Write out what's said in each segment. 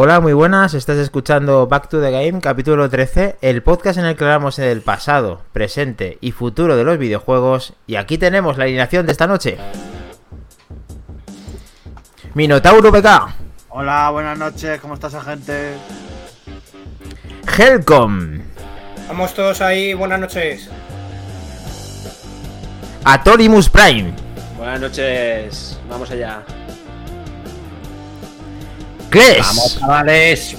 Hola, muy buenas. Estás escuchando Back to the Game, capítulo 13, el podcast en el que hablamos del pasado, presente y futuro de los videojuegos. Y aquí tenemos la alineación de esta noche. Minotauro PK, Hola, buenas noches, ¿cómo está esa gente? Helcom, Vamos todos ahí, buenas noches. Atorimus Prime, Buenas noches, vamos allá. Kles Vamos, chavales.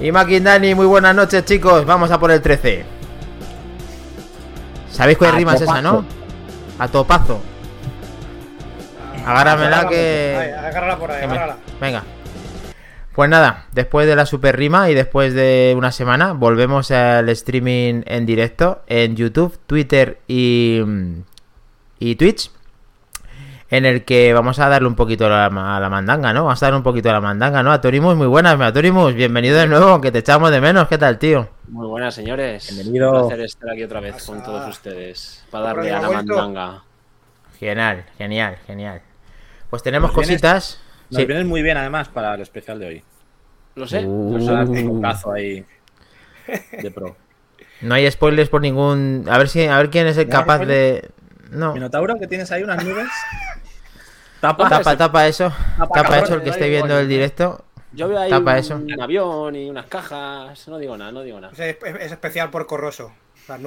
y Makindani. Muy buenas noches, chicos. Vamos a por el 13. ¿Sabéis cuál A rima es esa, no? A topazo. Agárramela Ahí, que. agárrala por ahí, agárrala. Venga. Pues nada, después de la super rima y después de una semana, volvemos al streaming en directo en YouTube, Twitter y, y Twitch. En el que vamos a darle un poquito a la, a la mandanga, ¿no? Vamos a darle un poquito a la mandanga, ¿no? Atorimus, muy buenas, Atorimus, bienvenido de nuevo, aunque te echamos de menos, ¿qué tal, tío? Muy buenas, señores. Bienvenido. Un placer estar aquí otra vez con todos ustedes. Para darle a la mandanga. Genial, genial, genial. Pues tenemos Pues vienes- cositas. Nos Sí. vienes muy bien además para el especial de hoy. Lo sé. Uh. Nos has dado un cazo ahí de pro. No hay spoilers por ningún. A ver si, a ver quién es el ¿No hay capaz de. No. Minotauro, que tienes ahí unas nubes. Tapa. Tapa, tapa eso. Tapa, eso el que esté viendo el ¿no? directo. Yo veo ahí Tapa un, eso. un avión y unas cajas. No digo nada, no digo nada. Es, es- es especial por Corroso.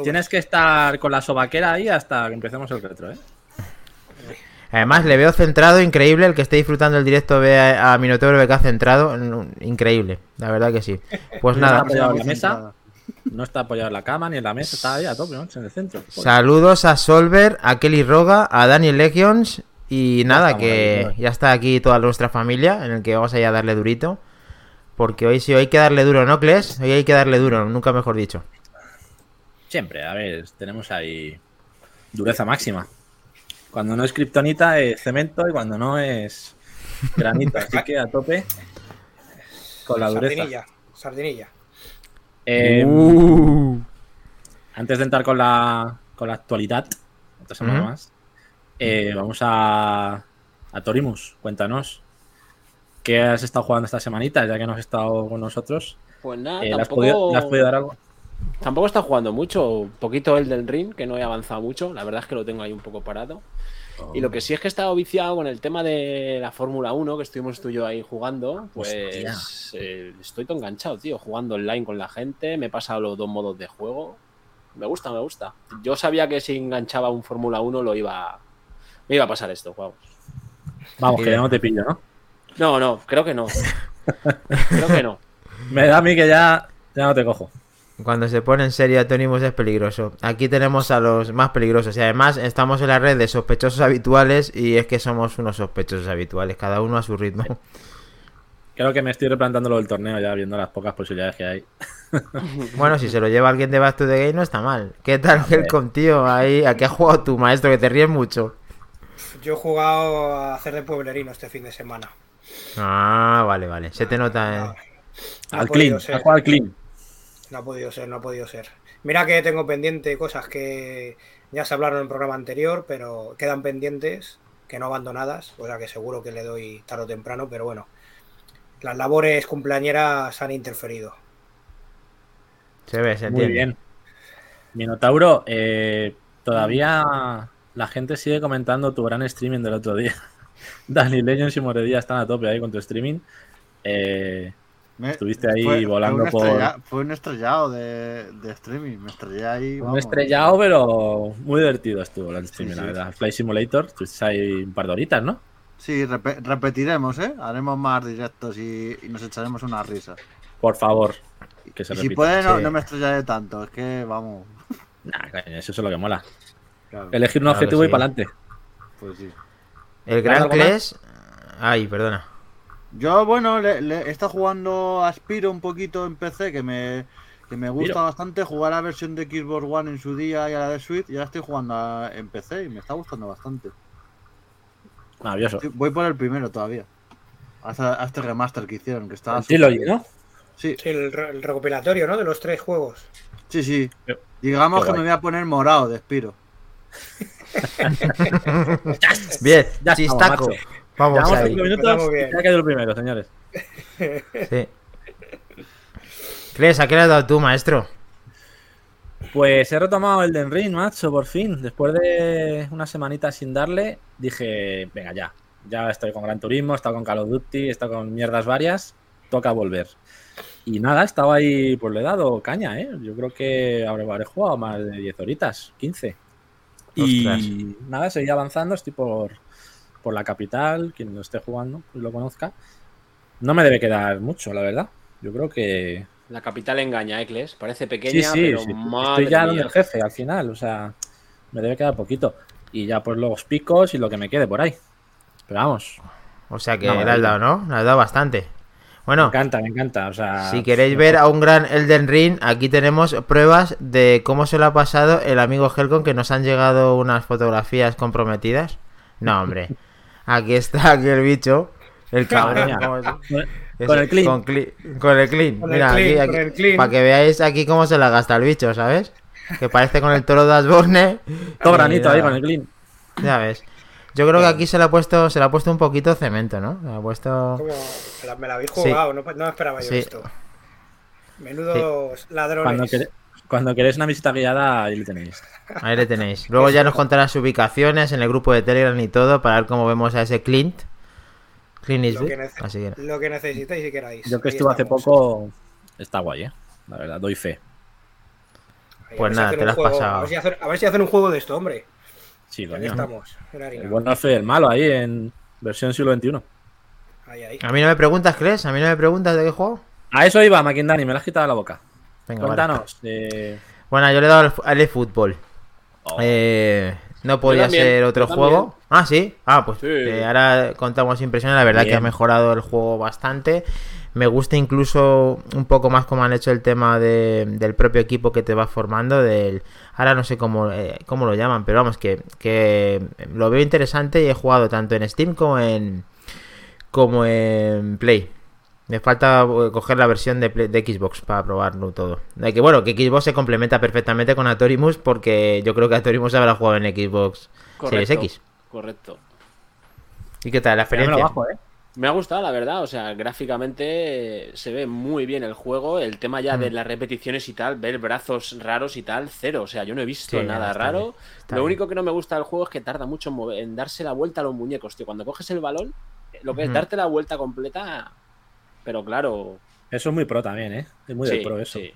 Tienes que estar con la sobaquera ahí hasta que empecemos el retro, ¿eh? Además, le veo centrado, increíble. El que esté disfrutando el directo ve a, a Minotauro BK centrado. Increíble, la verdad que sí. Pues No nada, está apoyado en la mesa. No está apoyado en la cama ni en la mesa, está ahí a tope, ¿no? En el centro. Joder. saludos a Solver, a Kelly Roga, a Daniel Legions. Y nada, que ya está aquí toda nuestra familia, en el que vamos a ir a darle durito. Porque hoy sí, hoy hay que darle duro, ¿no, Kles? Hoy hay que darle duro, nunca mejor dicho. Siempre, a ver, tenemos ahí dureza máxima. Cuando no es kriptonita es cemento y cuando no es granito. Así que a tope con la dureza. Sardinilla. Sardinilla. Eh, Uh. Antes de entrar con la, con la actualidad, otra semana Ujú. más, eh, vamos a, a Torimus. Cuéntanos. ¿Qué has estado jugando esta semanita, ya que no has estado con nosotros? Pues nada, Eh, ¿le, has tampoco, podido, le has podido dar algo? tampoco está jugando mucho. Un poquito el del ring, que no he avanzado mucho. La verdad es que lo tengo ahí un poco parado. Y lo que sí es que he estado viciado con el tema de la Fórmula 1, que estuvimos tú y yo ahí jugando, pues eh, estoy todo enganchado, tío, jugando online con la gente, me he pasado los dos modos de juego. Me gusta, me gusta. Yo sabía que si enganchaba un Fórmula 1 lo iba me iba a pasar esto, vamos. Vamos, que ya no te pillo, ¿no? No, no, creo que no. creo que no. Me da a mí que ya, ya no te cojo. Cuando se pone en serio Atónimos es peligroso. Aquí tenemos a los más peligrosos y además estamos en la red de sospechosos habituales y es que somos unos sospechosos habituales, cada uno a su ritmo. Creo que me estoy replantando lo del torneo ya, viendo las pocas posibilidades que hay. Bueno, si se lo lleva alguien de Back to the Game no está mal. ¿Qué tal Helcom, tío? Ahí, ¿A qué ha jugado tu maestro? Que te ríes mucho. Yo he jugado a hacer de pueblerino este fin de semana. Ah, vale, vale. Se te nota, No, eh. no al clean, ser. al clean. No ha podido ser, no ha podido ser. Mira que tengo pendiente cosas que ya se hablaron en el programa anterior, pero quedan pendientes, que no abandonadas, o sea que seguro que le doy tarde o temprano, pero bueno, las labores cumpleañeras han interferido. Se ve, se Muy entiende. bien. Minotauro, eh, todavía la gente sigue comentando tu gran streaming del otro día. Dani Legends y Moredía están a tope ahí con tu streaming. Eh, Me- Estuviste ahí volando un por- Fue un estrellado de, de streaming. Me estrellé ahí. un vamos. estrellado, pero muy divertido estuvo el streaming, Sí, la sí. verdad. Flight Simulator, estuviste ahí un par de horitas, ¿no? Sí, repe- repetiremos, ¿eh? Haremos más directos y, y nos echaremos una risa. Por favor, que se Y si puede, no, Sí. no me estrellaré tanto. Es que, vamos. Nah, eso es lo que mola. Claro, Elegir un Claro, objetivo sí. y para adelante. pues sí. El gran? Kles. Ay, perdona. Yo, bueno, le, le he estado jugando a Spiro un poquito en PC, que me, que me gusta bastante jugar a la versión de Xbox One en su día y a la de Switch. Y ahora estoy jugando a- en PC y me está gustando bastante. Maravilloso. Sí, Voy por el primero todavía. Hasta, a este remaster que hicieron, que estaba. El Trilogy, ¿no? Sí, Sí, el, re- el recopilatorio, ¿no? De los tres juegos. sí, sí. Digamos qué que guay. me voy a poner morado de Spiro. Bien, Ya chistaco. Vamos Llevamos ahí. cinco minutos Empezamos y bien. se ha caído el primero, señores. Sí. ¿Crees? ¿A qué le has dado tú, maestro? Pues he retomado el Den Ring, macho, por fin. Después de una semanita sin darle, dije, venga, ya. Ya estoy con Gran Turismo, he estado con Call of Duty, he estado con mierdas varias. Toca volver. Y nada, estaba ahí, pues le he dado caña, ¿eh? Yo creo que habré, habré jugado más de 10 horitas, 15. Y nada, seguí avanzando, estoy por, por la capital, quien lo esté jugando, pues lo conozca. No me debe quedar mucho, la verdad. Yo creo que La capital engaña, Ecles. Parece pequeña, sí, pero sí. madre Estoy ya donde el jefe al final, o sea, me debe quedar poquito. Y ya pues los picos y lo que me quede por ahí. Pero vamos, O sea que Una le has dado, ¿no? Le has dado bastante. Me Bueno, encanta, me encanta. O sea, si queréis ver a un gran Elden Ring, aquí tenemos pruebas de cómo se lo ha pasado el amigo Helcon, que nos han llegado unas fotografías comprometidas. No, hombre. Aquí está aquí el bicho. El cabrón. Con- el clean. Con, cli- con el clean. Con el Mira, clean, aquí, con el clean. Para que veáis aquí cómo se la gasta el bicho, ¿sabes? Que parece con el toro de Asborne. todo granito ahí con el clean. Ya ves. Yo creo que aquí se le ha puesto, se le ha puesto un poquito cemento, ¿no? Se le ha puesto. Como me la, me la habéis Sí. jugado, no, no esperaba yo Sí. esto. Menudos ladrones. Cuando, cuando queréis una visita guiada, ahí lo tenéis. Ahí le tenéis. Luego ya nos contará sus ubicaciones en el grupo de Telegram y todo para ver cómo vemos a ese Clint. Clint lo, Eastwood. que nece- Así que lo que necesitéis y queráis. Yo que Ahí estuve hace poco, está guay, ¿eh? La verdad, doy fe. Ahí, Pues nada, te lo has juego- pasado. A ver, si hacen, a ver si hacen un juego de esto, hombre. Sí, Aquí coño. estamos. El bueno y el malo ahí en versión siglo XXI. Ahí, ahí. A mí no me preguntas, ¿crees? A mí no me preguntas de qué juego. A eso iba, Maquindani, me lo has quitado de la boca. Venga, vale. Cuéntanos. eh, Bueno, yo le he dado al, al eFootball. oh, Eh, no podía también, ser otro juego. Ah, sí. Ah, pues Sí. eh, ahora contamos impresiones. La verdad que ha mejorado el juego bastante. Me gusta incluso un poco más como han hecho el tema de- del propio equipo que te va formando. Del, ahora no sé cómo, eh, cómo lo llaman, pero vamos, que, que lo veo interesante y he jugado tanto en Steam como en, como en Play. Me falta eh, coger la versión de, Play- de Xbox para probarlo todo. De que bueno, que Xbox se complementa perfectamente con Atorimus porque yo creo que Atorimus habrá jugado en Xbox Series. X. Correcto. ¿Y qué tal la ya me lo experiencia? bajo, ¿eh? Me ha gustado, la verdad. O sea, gráficamente eh, se ve muy bien el juego. El tema ya de Mm. las repeticiones y tal, ver brazos raros y tal, cero. O sea, yo no he visto Sí, nada raro. bien, Lo bien. único que no me gusta del juego es que tarda mucho en, mover- en darse la vuelta a los muñecos, tío. Cuando coges el balón, eh, lo que es darte la vuelta completa. Pero claro, Eso es muy pro también, ¿eh? Es muy del pro eso. sí.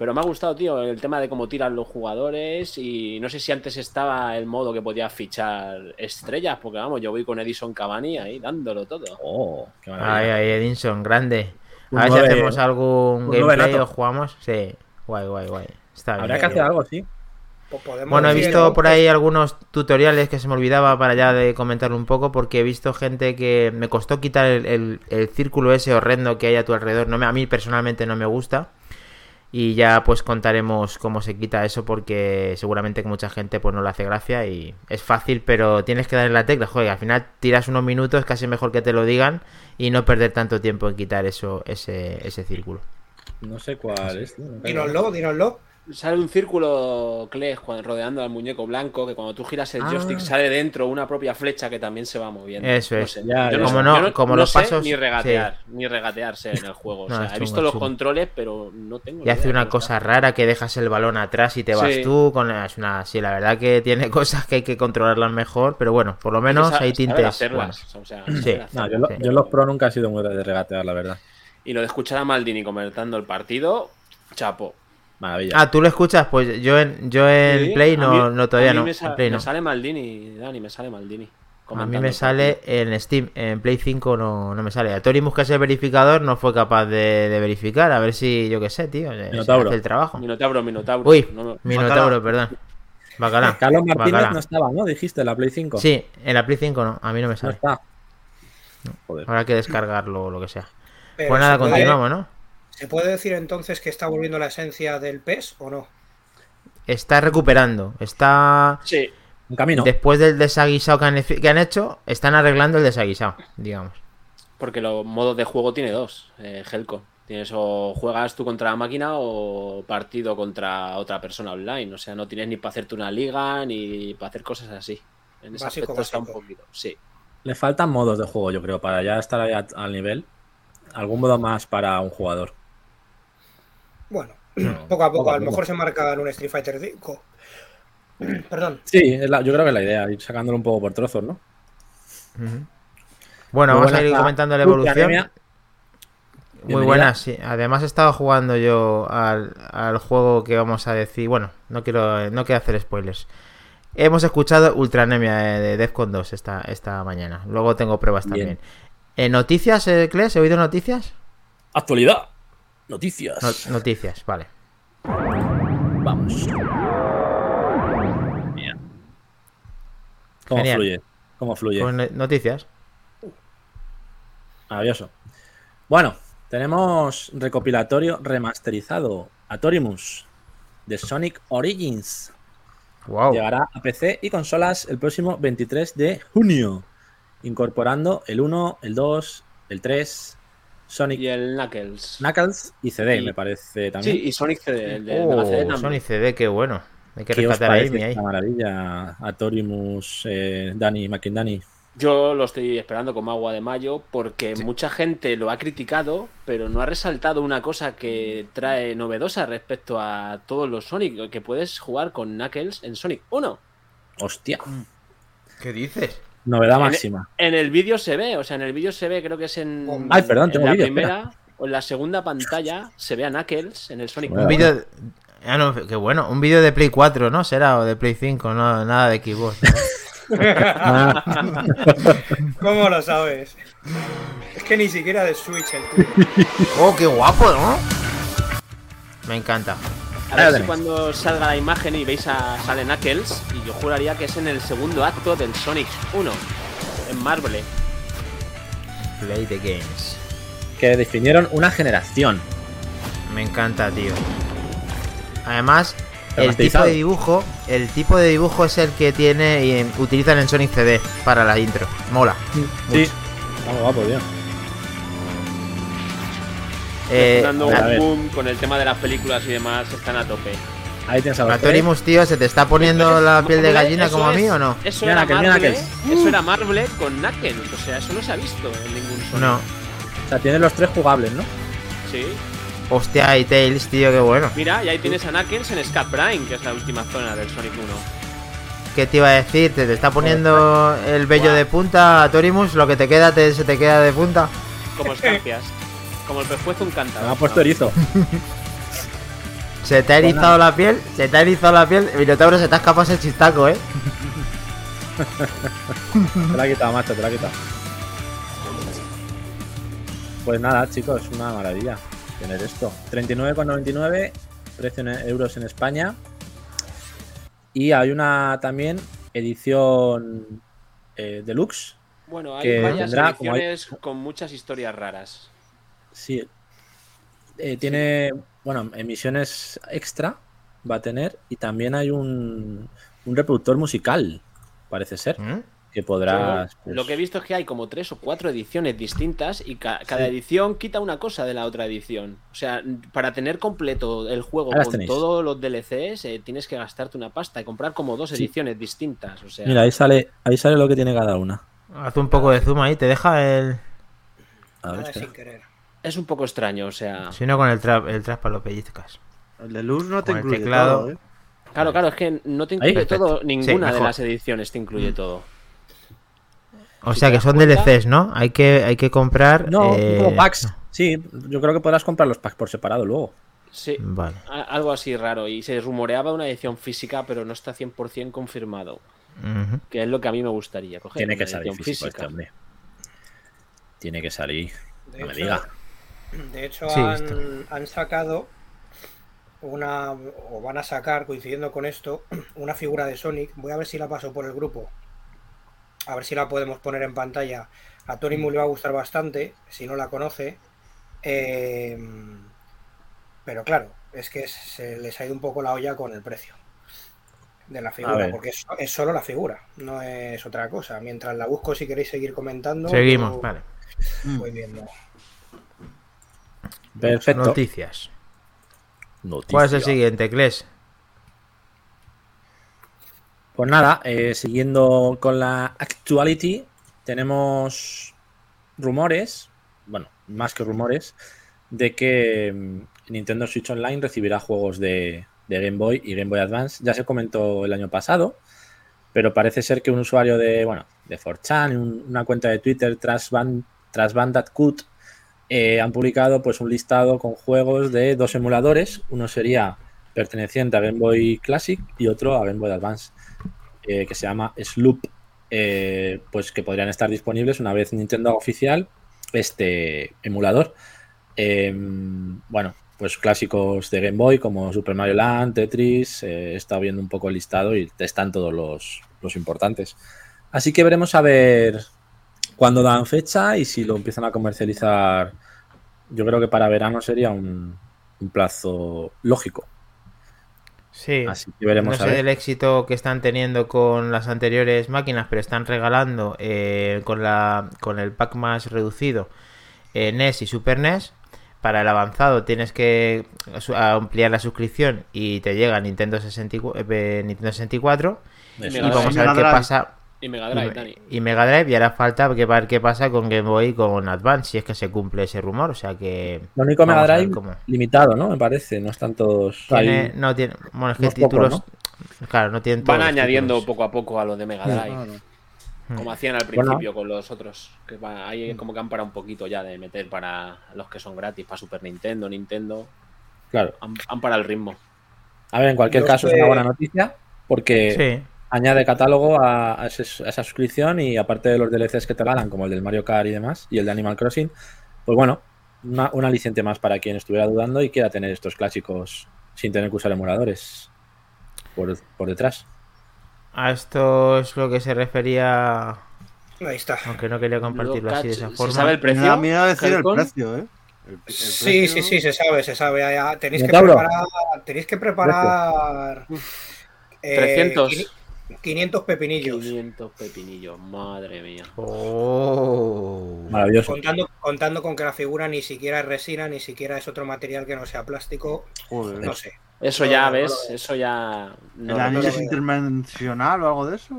Pero me ha gustado, tío, el tema de cómo tiran los jugadores y no sé si antes estaba el modo que podías fichar estrellas, porque vamos, yo voy con Edison Cavani ahí dándolo todo. Oh, qué Ay, maravilla. ay, Edinson, grande. Un A ver nueve- si hacemos algún un gameplay o jugamos. Sí, guay, guay, guay. Está bien. Habría que hacer algo, sí. Podemos Bueno, he visto por ahí algunos tutoriales que se me olvidaba para ya de comentar un poco porque he visto gente que me costó quitar el, el- el círculo ese horrendo que hay a tu alrededor. No me, a mí personalmente no me gusta. Y ya pues contaremos cómo se quita eso porque seguramente que mucha gente pues no le hace gracia y es fácil pero tienes que dar en la tecla. Joder, al final tiras unos minutos, casi mejor que te lo digan y no perder tanto tiempo en quitar eso, ese, ese círculo. No sé cuál es. tío. Dínoslo, dínoslo. Sale un círculo, Kles, rodeando al muñeco blanco, que cuando tú giras el Ah. joystick sale dentro una propia flecha que también se va moviendo. Eso No es. sé, Ya, yo ya. sé- Como no- yo como no los sé pasos- Ni regatear, ni regatearse en el juego. O No, sea, he visto chungo, los controles, pero no tengo Y hace una cosa rara que dejas el balón atrás y te vas Sí. tú. Con, es una, sí, la verdad que tiene cosas que hay que controlarlas mejor, pero bueno, por lo menos hay tintes. hacerlas, buenos. o sea, Sí. saber No, hacerlas. yo, lo- yo los pro nunca he sido muy de regatear, la verdad. Y lo de escuchar a Maldini comentando el partido, chapo. Maravilla. Ah, ¿tú lo escuchas? Pues yo en, yo en Sí, Play a no, mí- no todavía a mí no. Me, sa- en Play me no. sale Maldini, Dani, me sale Maldini. A mí me sale en Steam, en Play 5 no, no me sale. A Torimus, que es el verificador, no fue capaz de, de verificar. A ver si, yo qué sé, tío, Minotauro. hace el trabajo. Minotauro, Minotauro. Uy, No me- Minotauro, perdón. Bacalá. Carlos Martínez Bacalá. no estaba, ¿no? Dijiste, la Play 5. Sí, en la Play 5 no, a mí no me No sale. está. Joder. Habrá que descargarlo o lo que sea. Pero Pues nada, se continuamos, ¿no? ¿Se puede decir entonces que está volviendo la esencia del PES o no? Está recuperando, está... Sí, Un camino. Después del desaguisado que han, efi- que han hecho, están arreglando el desaguisado, digamos. porque los modos de juego tiene dos, eh, Helco. Tienes o juegas tú contra la máquina o partido contra otra persona online. O sea, no tienes ni para hacerte una liga ni para hacer cosas así. En ese Básico, aspecto está un básico. poquito. Sí. Le faltan modos de juego, yo creo, para ya estar al nivel. Algún modo más para un jugador. Bueno, No, poco a poco, poco a a lo mejor se marca en un Street Fighter 5. Perdón. Sí, es la- yo creo que es la idea, ir sacándolo un poco por trozos, ¿no? Bueno, Muy vamos a ir comentando la Ultra evolución. Muy Bienvenida. buena, sí. Además he estado jugando yo al, al juego que vamos a decir. Bueno, no quiero, no quiero hacer spoilers. Hemos escuchado Ultranemia eh, de Defcon 2 esta, esta mañana. Luego tengo pruebas Bien. también. ¿En noticias, eh, Kles? ¿He oído noticias? Actualidad. Noticias. No- noticias, vale. Vamos. Bien. ¿Cómo Genial. fluye? ¿Cómo fluye? Pues no- noticias. Maravilloso. Bueno, tenemos recopilatorio remasterizado Atorimus de Sonic Origins. Wow. Llegará a PC y consolas el próximo 23 de junio, incorporando el 1, el 2, el 3, Sonic Y el Knuckles. Knuckles y CD, Y- me parece también. Sí, y Sonic CD, el de Oh, Mega CD también. Sony CD, qué bueno. Hay que ¿Qué os rescatar a Amy ahí. maravilla? Atorimus, eh, Dani, McIndani. Yo lo estoy esperando como agua de mayo porque mucha gente lo ha criticado, pero no ha resaltado una cosa que trae novedosa respecto a todos los Sonic, que puedes jugar con Knuckles en Sonic 1. Hostia, ¿Qué dices? Novedad En- máxima. En el vídeo se ve, o sea, en el vídeo se ve, creo que es en, Ay, perdón, en tengo la primera o en la segunda pantalla se ve a Knuckles en el Sonic Un 1. vídeo. Ah, no, qué bueno. Un vídeo de Play 4, ¿no? Será, o de Play 5, no, nada de Xbox. ¿no? ¿Cómo lo sabes? Es que ni siquiera de Switch el tuyo. ¡Oh, qué guapo, ¿no? Me encanta. A ver si cuando salga la imagen y veis a sale Knuckles, y yo juraría que es en el segundo acto del Sonic 1, en Marble. Play the games. que definieron una generación. Me encanta, tío. Además, el tipo de dibujo, el tipo de dibujo es el que tiene y utilizan en Sonic CD para la intro. Mola. Sí, guapo, tío. Eh, a boom con el tema de las películas y demás, están a tope. Ahí tienes a los tres. Atorimus, tío, ¿se te está poniendo la piel de gallina como a mí es- o no? Eso era, Knuckles. eso era Marble con Knuckles, o sea, eso no se ha visto en ningún Sonic. No. O sea, tienes los tres jugables, ¿no? Sí. Hostia, y Tails, tío, qué bueno. Mira, y ahí tienes a Knuckles en Scap Prime, que es la última zona del Sonic 1. ¿Qué te iba a decir? ¿Te, te está poniendo el vello de punta, Atorimus? ¿Lo que te queda te- se te queda de punta? Como escarpias. Como el pescuezo un Me cántaro. ha puesto erizo. ¿Se te ha erizado la piel? ¿Se te ha erizado la piel? Minotauro, se te ha escapado ese chistaco, ¿eh? Te la ha quitado, macho, te la ha quitado. Pues nada, chicos, una maravilla tener esto. 39,99, precio en euros en España. Y hay una también edición eh, deluxe. Bueno, hay que varias tendrá hay- ediciones con muchas historias raras. Sí. Eh, tiene, bueno, emisiones extra va a tener. Y también hay un, un reproductor musical, parece ser. ¿Mm? Que podrás. pues, Lo que he visto es que hay como tres o cuatro ediciones distintas y ca- cada edición quita una cosa de la otra edición. O sea, para tener completo el juego con todos los DLCs, eh, tienes que gastarte una pasta y comprar como dos Sí. ediciones distintas. O sea, Mira, ahí sale, ahí sale lo que tiene cada una. Haz un poco de zoom ahí, te deja el. A ver, Nada sin querer. Es un poco extraño. O sea, Si no, con el trap, el trap para lo pellizcas. El de luz no te Con el incluye teclado. todo, ¿eh? claro, claro, es que no te incluye perfecto. todo, ninguna de las ediciones te incluye todo. O Si sea que son cuenta- DLCs, ¿no? Hay que, hay que comprar. No, eh, como packs. Sí, yo creo que podrás comprar los packs por separado luego. Sí, Vale. a- algo así raro. Y se rumoreaba una edición física, pero no está 100% confirmado. Que es lo que a mí me gustaría coger. Tiene una que salir edición físico este. Tiene que salir. No me diga. De hecho, Sí, han, sacado una, o van a sacar, coincidiendo con esto, una figura de Sonic. Voy a ver si la paso por el grupo. A ver si la podemos poner en pantalla. A Tony Mu le va a gustar bastante, si no la conoce. Eh, pero claro, es que se les ha ido un poco la olla con el precio de la figura, porque es, es solo la figura, no es otra cosa. Mientras la busco, si queréis seguir comentando, Seguimos, yo vale. voy viendo. Perfecto. Noticias. Noticia. ¿Cuál es el siguiente, Kles? Pues nada, eh, siguiendo con la actuality, tenemos rumores, bueno, más que rumores, de que mm, Nintendo Switch Online recibirá juegos de, de Game Boy y Game Boy Advance. Ya se comentó el año pasado, pero parece ser que un usuario de, bueno, de 4chan, un- una cuenta de Twitter, Trasband, Trasbandatcut, eh, han publicado pues un listado con juegos de dos emuladores. Uno sería perteneciente a Game Boy Classic y otro a Game Boy Advance, eh, que se llama Sloop, eh, pues que podrían estar disponibles una vez Nintendo oficial este emulador. Eh, bueno, pues clásicos de Game Boy como Super Mario Land, Tetris, he estado viendo un poco el listado y están todos los, los importantes. Así que veremos a ver cuándo dan fecha y si lo empiezan a comercializar. Yo creo que para verano sería un, un plazo lógico. Sí. Así que veremos no a sé ver. del éxito que están teniendo con las anteriores máquinas, pero están regalando eh, con, la, con el pack más reducido eh, NES y Super NES. Para el avanzado tienes que ampliar la suscripción y te llega Nintendo 64, eh, Nintendo 64 Y vamos a ver qué pasa Y Mega y, Drive, Dani. y Mega Drive y hará falta que ver qué pasa con Game Boy y con Advance si es que se cumple ese rumor, o sea que Lo único Mega Drive cómo. limitado, ¿no? Me parece. No están todos tiene, ahí. no tiene, bueno es que títulos claro, no tienen todos Van añadiendo títulos. poco a poco a los de Mega Drive. Como hacían al Bueno. principio con los otros. Que va- ahí como que han parado un poquito ya de meter para los que son gratis, para Super Nintendo, Nintendo. Claro. Han, han parado el ritmo. A ver, en cualquier Yo caso es una buena noticia porque Sí. Añade catálogo a, a ese- a esa suscripción y aparte de los DLCs que te regalan, como el del Mario Kart y demás, y el de Animal Crossing, pues bueno, una, un aliciente más para quien estuviera dudando y quiera tener estos clásicos sin tener que usar emuladores por, por detrás. A esto es lo que se refería, Ahí está. aunque no quería compartirlo así de esa ¿Se forma. sabe el Me precio? da miedo decir el precio, ¿eh? El- el Sí, sí, precio- sí, se sabe, se sabe. Ah, Tenéis que preparar, tenéis que preparar eh, 300. Quini- 500 pepinillos. 500 pepinillos, madre mía. Oh. Maravilloso. Contando, contando con que la figura ni siquiera es resina, ni siquiera es otro material que no sea plástico, Joder. no sé. Eso No, ya, no, ¿ves? no. Eso ya. no ¿El lo anillo es interdimensional o algo de eso?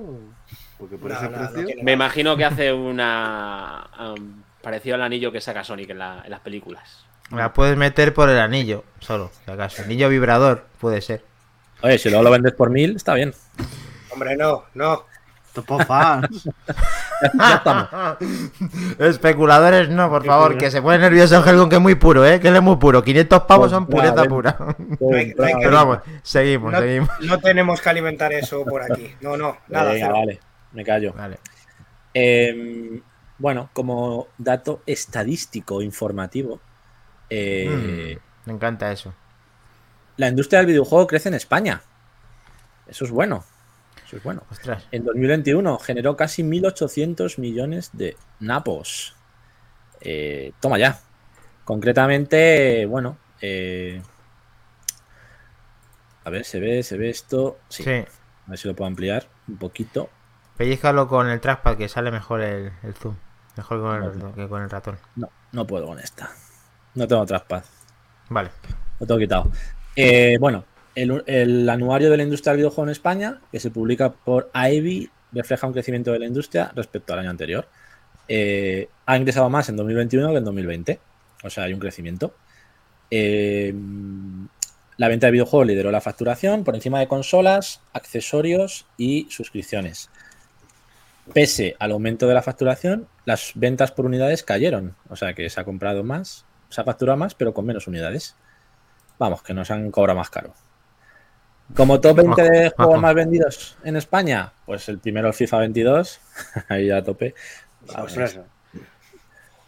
Porque por No, ese no, no precio. Me imagino que hace una. um, parecido al anillo que saca Sonic en, la- en las películas. La puedes meter por el anillo, solo, si acaso. Anillo vibrador, puede ser. Oye, si luego lo vendes por mil, está bien. Hombre, no, no. Topo fans. Ya estamos. Especuladores no, por favor, que se pone nervioso Helgon, que es muy puro, ¿eh? Que él es muy puro. 500 pavos son Compra, pureza ven. pura. Hay- Pero vamos, seguimos, No, seguimos. no tenemos que alimentar eso por aquí. No, no, nada. Venga, vale, me callo. Vale. Eh, bueno, como dato estadístico informativo, eh, Mm, me encanta eso. la industria del videojuego crece en España. Eso es bueno. Eso es bueno. Ostras. En 2021 generó casi 1.800 millones de napos. Eh, toma ya. Concretamente, bueno, eh, a ver, se ve, se ve esto. Sí, Sí. a ver si lo puedo ampliar un poquito. Pellízcalo con el trackpad que sale mejor el, el zoom. Mejor con el, que con el ratón. No, no puedo con esta. No tengo traspad. Vale. Lo tengo quitado. Eh, bueno, el, anuario de la industria del videojuego en España, que se publica por AEBI, refleja un crecimiento de la industria respecto al año anterior. Eh, ha ingresado más en 2021 que en 2020. O sea, hay un crecimiento. Eh, la venta de videojuegos lideró la facturación por encima de consolas, accesorios y suscripciones. Pese al aumento de la facturación, las ventas por unidades cayeron. O sea que se ha comprado más, se ha facturado más, pero con menos unidades. Vamos, que nos han cobrado más caro. Como top 20 de juegos más vendidos en España, pues el primero el FIFA 22, ahí ya a tope.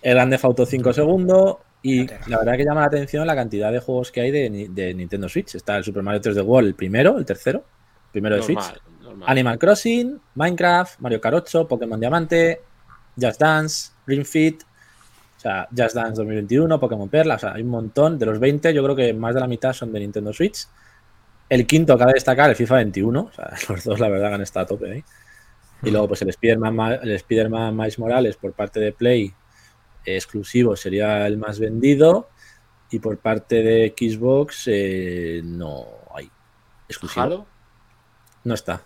El Grande Auto 5 segundo. Y la verdad que llama la atención la cantidad de juegos que hay de, Ni- de Nintendo Switch. Está el Super Mario 3D World, el primero, el tercero, primero de Switch. Normal. Animal Crossing, Minecraft, Mario 8, Pokémon Diamante, Just Dance, Ring Fit, o sea, Just Dance 2021, Pokémon Perla, o sea, hay un montón. De los 20, yo creo que más de la mitad son de Nintendo Switch. El quinto, cabe destacar, el FIFA 21, o sea, los dos la verdad han estado a tope ahí. Y luego, pues el Spider-Man, Ma- el Spider-Man Miles Morales por parte de Play, eh, exclusivo, sería el más vendido. Y por parte de Xbox, eh, no hay exclusivo. Halo, No está.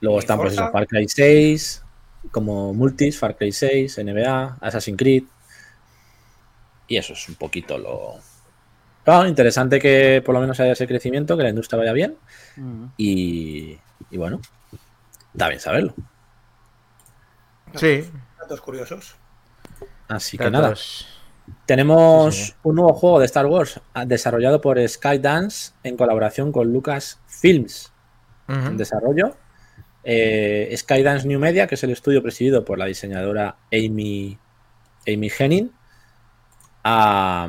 Luego ¿Y están pues eso, Far Cry 6, como Multis, Far Cry 6, NBA, Assassin's Creed. Y eso es un poquito lo. Claro, interesante que por lo menos haya ese crecimiento, que la industria vaya bien. Mm. Y, y bueno, está bien saberlo. Sí. Datos curiosos. Así que nada. Tenemos Sí, un nuevo juego de Star Wars ah, desarrollado por Skydance en colaboración con Lucas Films en desarrollo. Eh, Skydance New Media, que es el estudio presidido por la diseñadora Amy, Amy Henning, ha-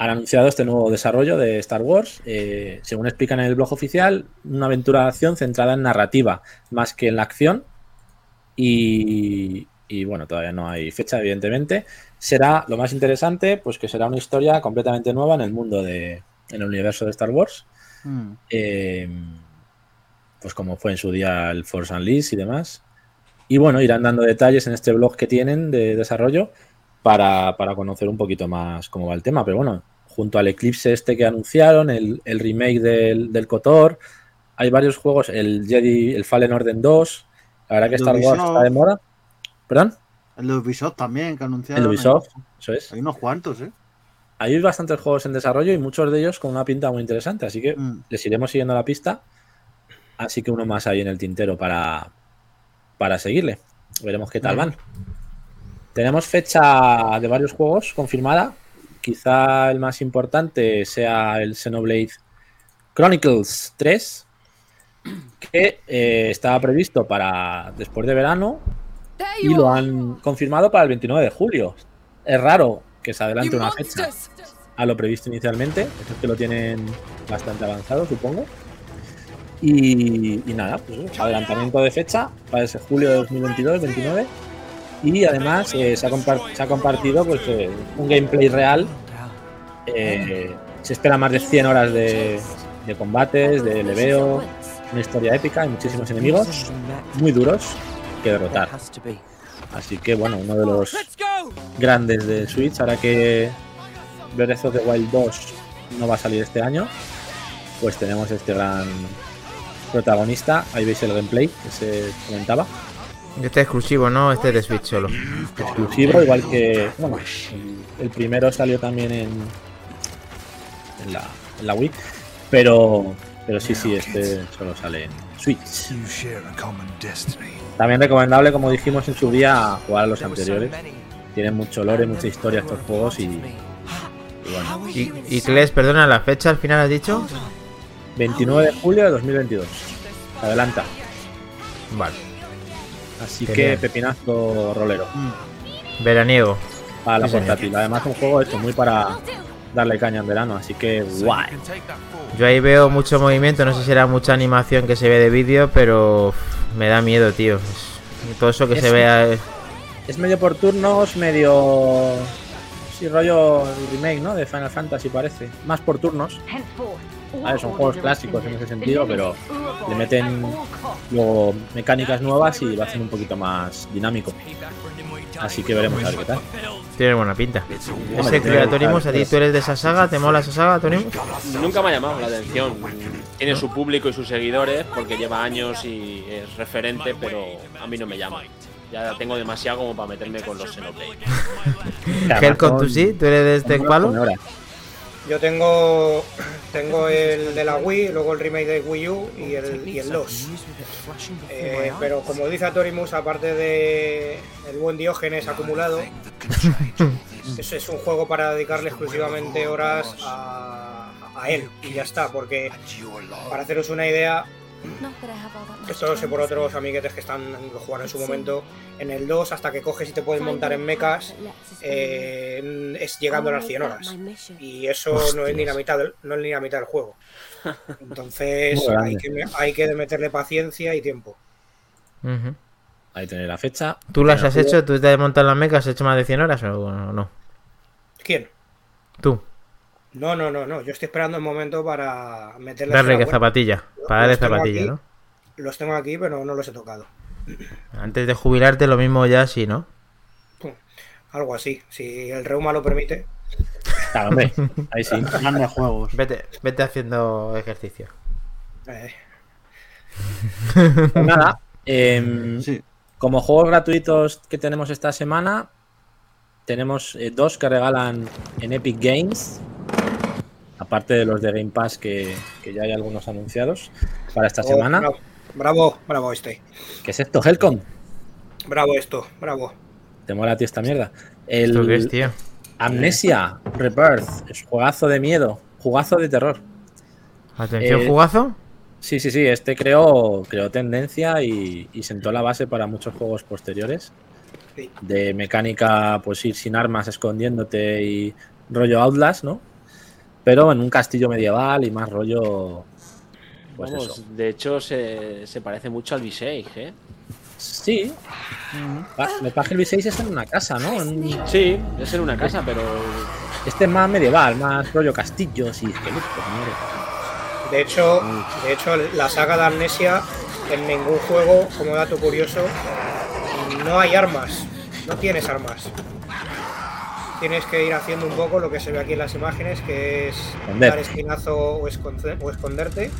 han anunciado este nuevo desarrollo de Star Wars. Eh, según explican en el blog oficial, una aventura de acción centrada en narrativa más que en la acción. Y, y, bueno, todavía no hay fecha, evidentemente. Será lo más interesante, pues que será una historia completamente nueva en el mundo de, en el universo de Star Wars. Mm. Eh, pues como fue en su día el Force Unleashed y demás. Y bueno, irán dando detalles en este blog que tienen de desarrollo para, para conocer un poquito más cómo va el tema. Pero bueno, junto al Eclipse este que anunciaron, el, el remake del, del KOTOR, hay varios juegos, el Jedi, el Fallen Order 2, la verdad que Star Wars está de moda. ¿Perdón? El de Ubisoft también, que anunciaron. El Ubisoft, eso es. Hay unos cuantos, ¿eh? Hay bastantes juegos en desarrollo y muchos de ellos con una pinta muy interesante, así que Mm. les iremos siguiendo la pista. Así que uno más ahí en el tintero para, para seguirle. Veremos qué tal van. Tenemos fecha de varios juegos confirmada. Quizá el más importante sea el Xenoblade Chronicles 3, que eh, estaba previsto para después de verano y lo han confirmado para el 29 de julio. Es raro que se adelante una fecha a lo previsto inicialmente. Eso es que lo tienen bastante avanzado, supongo. Y, y nada, pues adelantamiento de fecha para ese julio de 2022, 29. Y además eh, se, ha compartido pues, eh, un gameplay real. Eh, se espera más de 100 horas de, de combates, de leveo, una historia épica y muchísimos enemigos muy duros que derrotar. Así que bueno, uno de los grandes de Switch, ahora que Breath of the Wild 2 no va a salir este año, pues tenemos este gran protagonista. Ahí veis el gameplay que se comentaba. Este es exclusivo, ¿no? Este es de Switch solo. Exclusivo, igual que. Bueno, el, primero salió también en, en, la, en la Wii. Pero, pero sí, sí, este solo sale en Switch. También recomendable, como dijimos en su día, jugar a los anteriores. Tienen mucho lore, mucha historia estos juegos y, y bueno. Y, y Kles, perdona, la fecha al final has dicho. 29 de julio de 2022. Se adelanta. Vale. Así Genial. que pepinazo rolero Veraniego. para la Sí, señor. portátil. Además, un juego hecho muy para darle caña en verano. Así que guay. Yo ahí veo mucho movimiento, no sé si era mucha animación que se ve de vídeo, pero me da miedo, tío. Es- todo eso que Es- se vea es- Es medio por turnos, medio. Sí, rollo remake, ¿no? De Final Fantasy parece. Más por turnos. A ver, son juegos clásicos en ese sentido, pero Le meten luego mecánicas nuevas y lo hacen un poquito más dinámico. Así que veremos a ver qué tal. tiene buena pinta. Ese Creatorimus, ¿a ti tú eres de esa saga? ¿Te mola esa saga, Torimus? Nunca me ha llamado la atención. Tiene su público y sus seguidores porque lleva años y es referente, pero a mí no me llama. Ya tengo demasiado como para meterme con los Xenoblade. Helcon, ¿tú sí? ¿Tú eres de este palo? Yo tengo tengo el de la Wii, luego el remake de Wii U y el, y el 2. Eh, pero como dice Atorimus, aparte de el buen Diógenes acumulado, es, es un juego para dedicarle exclusivamente horas a, a él y ya está, porque para haceros una idea, esto lo sé por otros amiguetes que están lo jugaron en su momento, en el 2 hasta que coges y te puedes montar en mechas, eh, es llegando a las 100 horas. Y eso no es ni la mitad del, no es ni la mitad del juego. Entonces hay que, hay que meterle paciencia y tiempo. Ujú. Ahí tenéis la fecha. ¿Tú las has hecho? ¿Tú te has montado en las mecas? ¿Has hecho más de 100 horas o no? ¿Quién? Tú, No, no, no, no. Yo estoy esperando el momento para meterle darle que la- zapatilla. Para darle los tengo zapatilla, aquí. ¿no? Los tengo aquí, pero no los he tocado. Antes de jubilarte, lo mismo ya sí, ¿no? Algo así. Si el reuma lo permite. Claro, hombre. Ahí sí. Juegos. Vete, vete haciendo ejercicio. eh, Pues nada. em, Sí. Como juegos gratuitos que tenemos esta semana, tenemos eh, dos que regalan en Epic Games, aparte de los de Game Pass que, que ya hay algunos anunciados para esta Oh, semana. bravo, bravo, bravo este. ¿Qué es esto, Helcom? Bravo esto, bravo. ¿Te mola a ti esta mierda? El ¿Esto qué es, tío? Amnesia Rebirth, es jugazo de miedo, jugazo de terror. Atención, Eh, jugazo. Sí, sí, sí, este creó, creó tendencia y, y sentó la base para muchos juegos posteriores. Sí. De mecánica, pues ir sin armas, escondiéndote y rollo Outlast, ¿no? Pero en un castillo medieval y más rollo. Pues Vamos, eso. de hecho, se, se parece mucho al V6, ¿eh? Sí. Pa- Lo que el V6 es en una casa, ¿no? En Sí, es en una casa, pero. Este es más medieval, más rollo castillos y esqueletos. ¿no? De hecho, de hecho, la saga de Amnesia en ningún juego, como dato curioso, no hay armas. No tienes armas. Tienes que ir haciendo un poco lo que se ve aquí en las imágenes, que es Esconder. dar esquinazo o, o esconderte.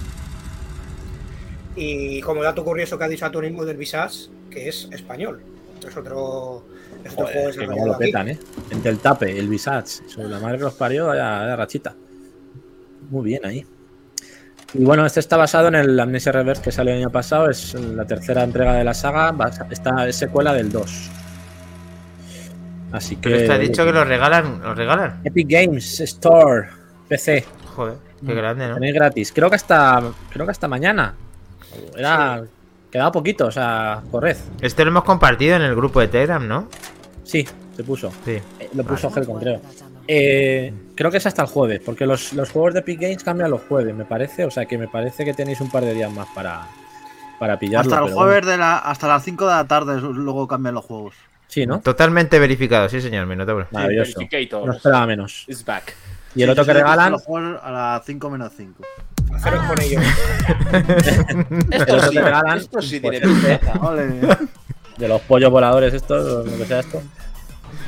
Y como dato curioso que ha dicho Atonismo del Visage, que es español. Es otro, es otro Joder, juego que como lo petan, ¿eh? Entre el tape, el Visage, sobre la madre que los parió, vaya, vaya rachita. Muy bien ahí. Y bueno, este está basado en el Amnesia Reverse que salió el año pasado, es la tercera entrega de la saga, esta es secuela del 2. Así que. Pero dicho que lo regalan. ¿Lo regalan? Epic Games Store, PC, Joder, qué grande, ¿no? tenéis gratis. Creo que hasta. Creo que hasta mañana. Era. Quedaba poquito, o sea, corred. Este lo hemos compartido en el grupo de Telegram, ¿no? Sí, se puso. Sí. Eh, lo puso Helcom, creo. Eh, creo que es hasta el jueves, porque los, los juegos de Epic Games cambian los jueves, me parece. O sea que me parece que tenéis un par de días más para, para pillarlo. Hasta el jueves de la, hasta las 5 de la tarde luego cambian los juegos. Sí, ¿no? Totalmente verificado, sí, señor, mi notable. Maravilloso. Verificator No esperaba menos. is back. Y el Sí, otro que regalan, a las 5 menos 5. Haceros con ello. el Esto otro sí, que regalan esto sí pues, tiene. Ole. de los pollos voladores estos, lo que sea esto.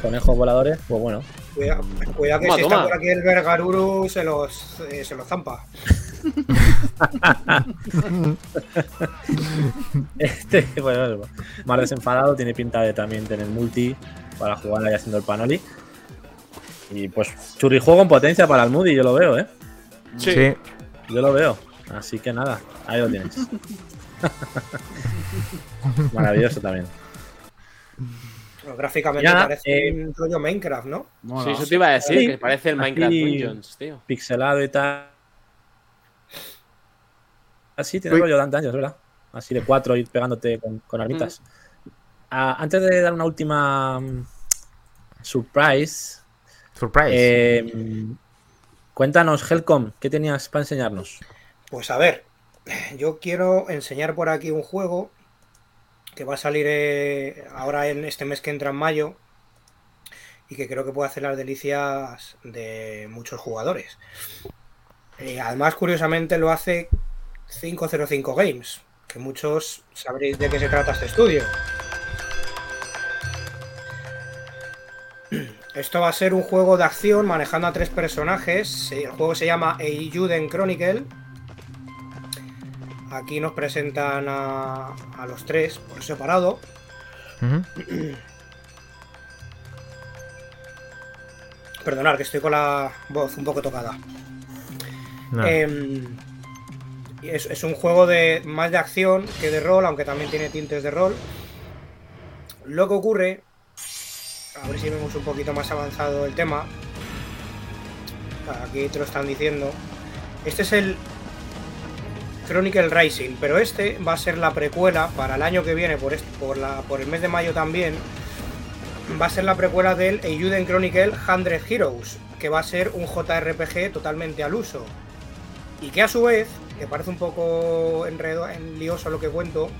Conejos voladores, pues bueno. Cuidado, cuidado que Toma, si toma. está por aquí el Vergaruru se los, eh, se los zampa. Este, bueno, más desenfadado, tiene pinta de también tener multi para jugar ahí haciendo el panoli. Y pues churrijuego en potencia para el Moody, yo lo veo, ¿eh? Sí. Sí. Yo lo veo. Así que nada, ahí lo tienes. Maravilloso también. Bueno, gráficamente Ya, parece eh, un rollo Minecraft, ¿no? Sí, eso te iba a decir, Sí. que parece el Minecraft Aquí- Dungeons, tío. Pixelado y tal. Así tiene Uy. rollo de antaños, ¿verdad? Así de cuatro ir pegándote con, con armitas. Ah, antes de dar una última mm, surprise, Surprise. eh, cuéntanos, Helcom, ¿qué tenías para enseñarnos? Pues a ver, yo quiero enseñar por aquí un juego que va a salir eh, ahora en este mes que entra en mayo y que creo que puede hacer las delicias de muchos jugadores. Eh, además, curiosamente, lo hace 505 Games, que muchos sabréis de qué se trata este estudio. Esto va a ser un juego de acción manejando a tres personajes. El juego se llama Eiyuden Chronicle. Aquí nos presentan a, a los tres por separado. Ujú. Perdonad que estoy con la voz un poco tocada. No. Em, es, es un juego de más de acción que de rol, aunque también tiene tintes de rol. Lo que ocurre, a ver si vemos un poquito más avanzado el tema. Aquí te lo están diciendo. Este es el Chronicle Rising, pero este va a ser la precuela para el año que viene, por, est- por, la, por el mes de mayo también. Va a ser la precuela del Eiyuden Chronicle 100 Heroes, que va a ser un JRPG totalmente al uso. Y que a su vez, que parece un poco enredo, en lioso lo que cuento,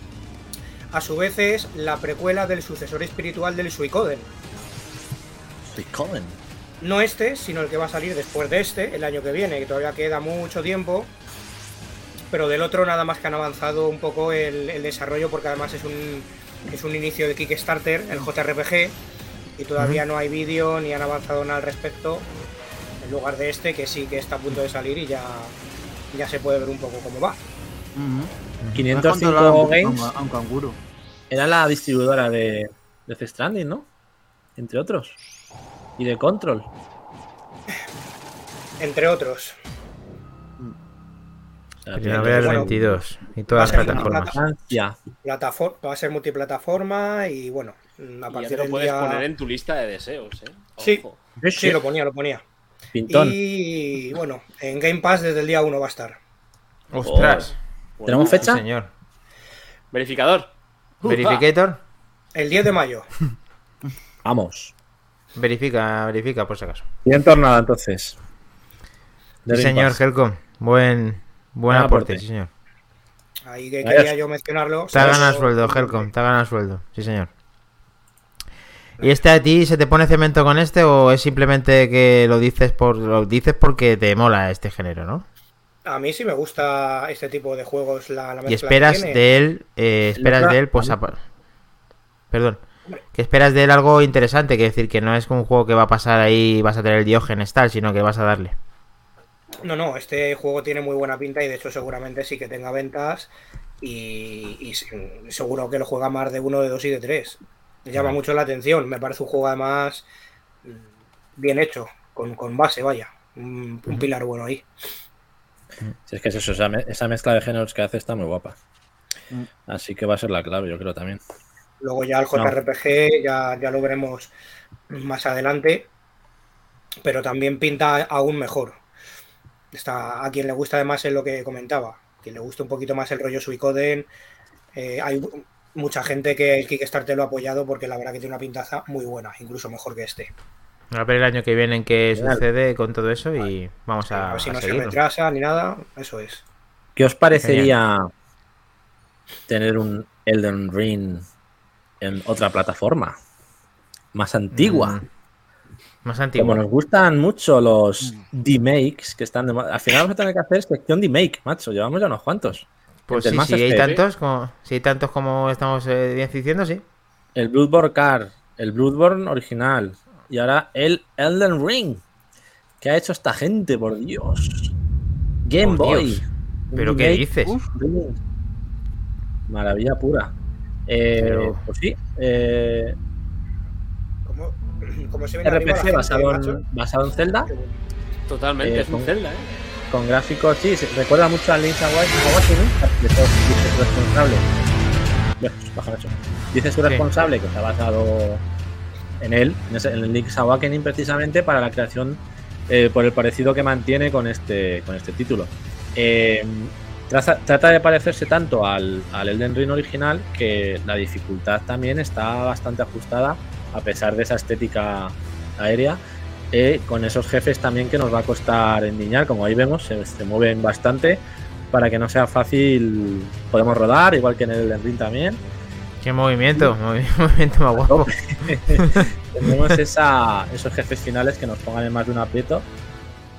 a su vez es la precuela del sucesor espiritual del Suicoden. No este, sino el que va a salir después de este, el año que viene, que todavía queda mucho tiempo. Pero del otro nada más que han avanzado un poco el, el desarrollo, porque además es un, es un inicio de Kickstarter, el JRPG, y todavía no hay vídeo ni han avanzado nada al respecto. En lugar de este, que sí que está a punto de salir y ya, ya se puede ver un poco cómo va. Ujú. 505 Puedes controlar a un- Games A un, a un canguro. era la distribuidora de, de The Stranding, ¿no? Entre otros. Y de Control. Entre otros. O sea, Primavera del bueno, 22 y todas las plataformas. Plataforma, va a ser multiplataforma y bueno, a Y ya partir te lo puedes día... poner en tu lista de deseos, ¿eh? Sí. Sí, lo ponía, lo ponía. Pintón. Y bueno, en Game Pass desde el día 1 va a estar. ¡Ostras! Bueno, ¿Tenemos Sí, fecha? señor. Verificador. Verificator. El 10 de mayo. Vamos. Verifica, verifica por si acaso. Bien tornada, entonces. Sí, señor. Helcom. Buen, buen aporte, sí, señor. Ahí que quería yo mencionarlo. Te ganado sueldo, Helcom. Te ha ganado sueldo. Sí, señor. ¿Y este a ti se te pone cemento con este o es simplemente que lo dices por lo dices porque te mola este género, ¿no? A mí sí me gusta este tipo de juegos. La, la Y que esperas tiene. de él, eh, esperas de él, pues, apa- perdón, que esperas de él algo interesante, que decir que no es un juego que va a pasar ahí y vas a tener el Diógenes tal, sino que vas a darle. No, no, este juego tiene muy buena pinta y de hecho seguramente sí que tenga ventas y, y se- seguro que lo juega más de uno, de dos y de tres. Me llama mucho la atención, me parece un juego además bien hecho, con, con base, vaya, un, un pilar bueno ahí. Si es que es eso, esa, me- esa mezcla de géneros que hace está muy guapa. Mm. Así que va a ser la clave, yo creo también. Luego ya el No. JRPG ya, ya lo veremos más adelante, pero también pinta aún mejor. Está, a quien le gusta además es lo que comentaba, a quien le gusta un poquito más el rollo Suicoden, eh, hay mucha gente que el Kickstarter lo ha apoyado porque la verdad que tiene una pintaza muy buena, incluso mejor que este. A ver el año que viene en qué sucede con todo eso y vamos a, A ver si a no se retrasa ni nada, eso es. ¿Qué os parecería tener un Elden Ring en otra plataforma? Más antigua. Mm, Más Como nos gustan mucho los D-Makes que están de Al final vamos a tener que hacer sección D-Make, macho. Llevamos ya unos cuantos. Pues sí, si hay tantos como, si hay tantos como estamos eh, diciendo, sí. El Bloodborne Car, el Bloodborne original y ahora el Elden Ring. ¿Qué ha hecho esta gente, por Dios? Game Por Boy. Dios. ¿Pero qué dices? Uf, Maravilla pura. Eh, Pero- Pues sí. eh, Como, se arriba RPG gente, basado en, basado en Zelda. Totalmente, Eh, es un con- Zelda, ¿eh? Con gráficos, sí, se recuerda mucho al Link's Awakening. De hecho, dice su responsable. Dice su responsable que está basado en él, en, ese- en el Link's Awakening, precisamente para la creación, eh, por el parecido que mantiene con este, con este título. Eh, traza- trata de parecerse tanto al, al Elden Ring original que la dificultad también está bastante ajustada, a pesar de esa estética aérea eh, con esos jefes también que nos va a costar endiñar, como ahí vemos, se, se mueven bastante para que no sea fácil, podemos rodar, igual que en el Elden Ring también. Qué movimiento, movi- movimiento más guapo. Tenemos esa, esos jefes finales que nos pongan en más de un aprieto.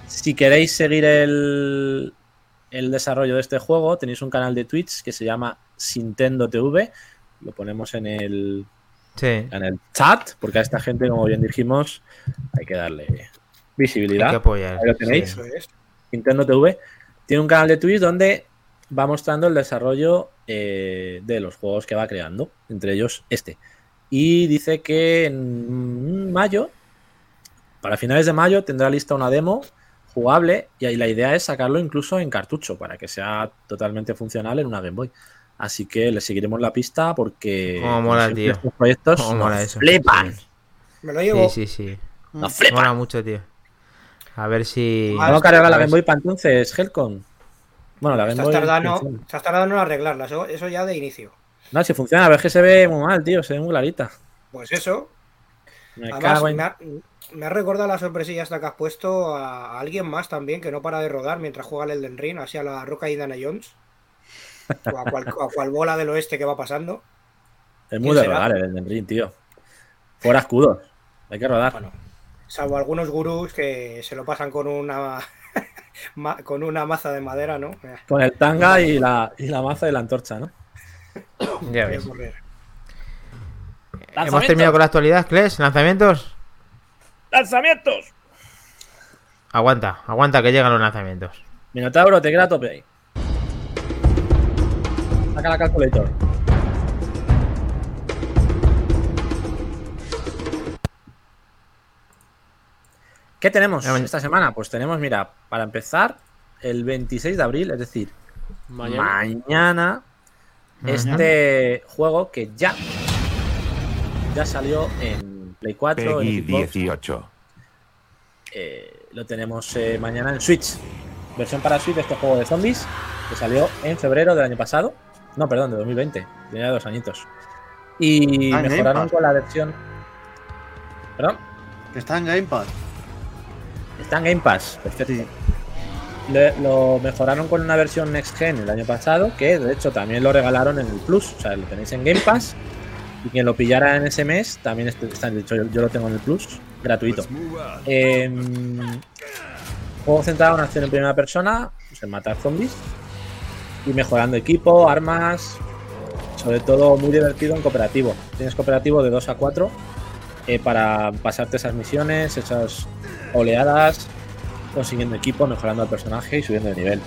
Si queréis seguir el, el desarrollo de este juego, tenéis un canal de Twitch que se llama Sintendo TV. Lo ponemos en el, Sí. en el chat, porque a esta gente, como bien dijimos, hay que darle Hay visibilidad. que apoyar. Ahí lo tenéis. sí. Eso es. Nintendo TV tiene un canal de Twitch donde va mostrando el desarrollo eh, de los juegos que va creando, entre ellos este. Y dice que en mayo, para finales de mayo, tendrá lista una demo jugable y ahí la idea es sacarlo incluso en cartucho para que sea totalmente funcional en una Game Boy. Así que le seguiremos la pista porque mola, tío. estos proyectos Cómo nos eso. flipan. Sí, Me lo llevo. sí, sí. sí. Nos flipan. Mola mucho, tío. A ver si. Vamos a cargar la Game Boy para entonces, Helcom. Bueno, la Game Boy. tardando, estás tardando en arreglarla, eso, eso ya de inicio. No, si funciona, a ver que se ve muy mal, tío, se ve muy clarita. Pues eso, Me Además, cago en... me, ha, me ha recordado la sorpresilla esta que has puesto a, a alguien más también que no para de rodar mientras juega el Elden Ring, así a la Roca y Dana Jones. O a cual, a cual bola del oeste que va pasando. Es muy ¿quién de será? rodar el Elden Ring, tío. Fuera escudos. Hay que rodar. Bueno, salvo algunos gurús que se lo pasan con una con una maza de madera, ¿no? Con el tanga y la, y la maza y la antorcha, ¿no? Ya ves. Hemos terminado con la actualidad, Kles. ¿Lanzamientos? ¡Lanzamientos! Aguanta, aguanta que llegan los lanzamientos. Minotauro, te queda tope ahí. Saca la calculator. ¿Qué tenemos esta semana? Pues tenemos, mira, para empezar, el 26 de abril, es decir, mañana, este juego que ya, ya salió en Play 4 y 18. Eh, lo tenemos eh, mañana en Switch. Versión para Switch de este juego de zombies que salió en febrero del año pasado. No, perdón, de 2020. Tenía dos añitos. Y Ah, mejoraron con la versión. ¿Perdón? Que está en Game Pass. Está en Game Pass. Perfecto. Sí. Le- lo mejoraron con una versión Next Gen el año pasado, que de hecho también lo regalaron en el Plus. O sea, lo tenéis en Game Pass. Y quien lo pillara en ese mes, también est- está, de hecho, yo, yo lo tengo en el Plus, gratuito. Em, juego centrado en acción en primera persona, pues en matar zombies. Y mejorando equipo, armas. Sobre todo muy divertido en cooperativo. Tienes cooperativo de 2 a 4 eh, para pasarte esas misiones, esas oleadas, consiguiendo equipo, mejorando al personaje y subiendo de nivel.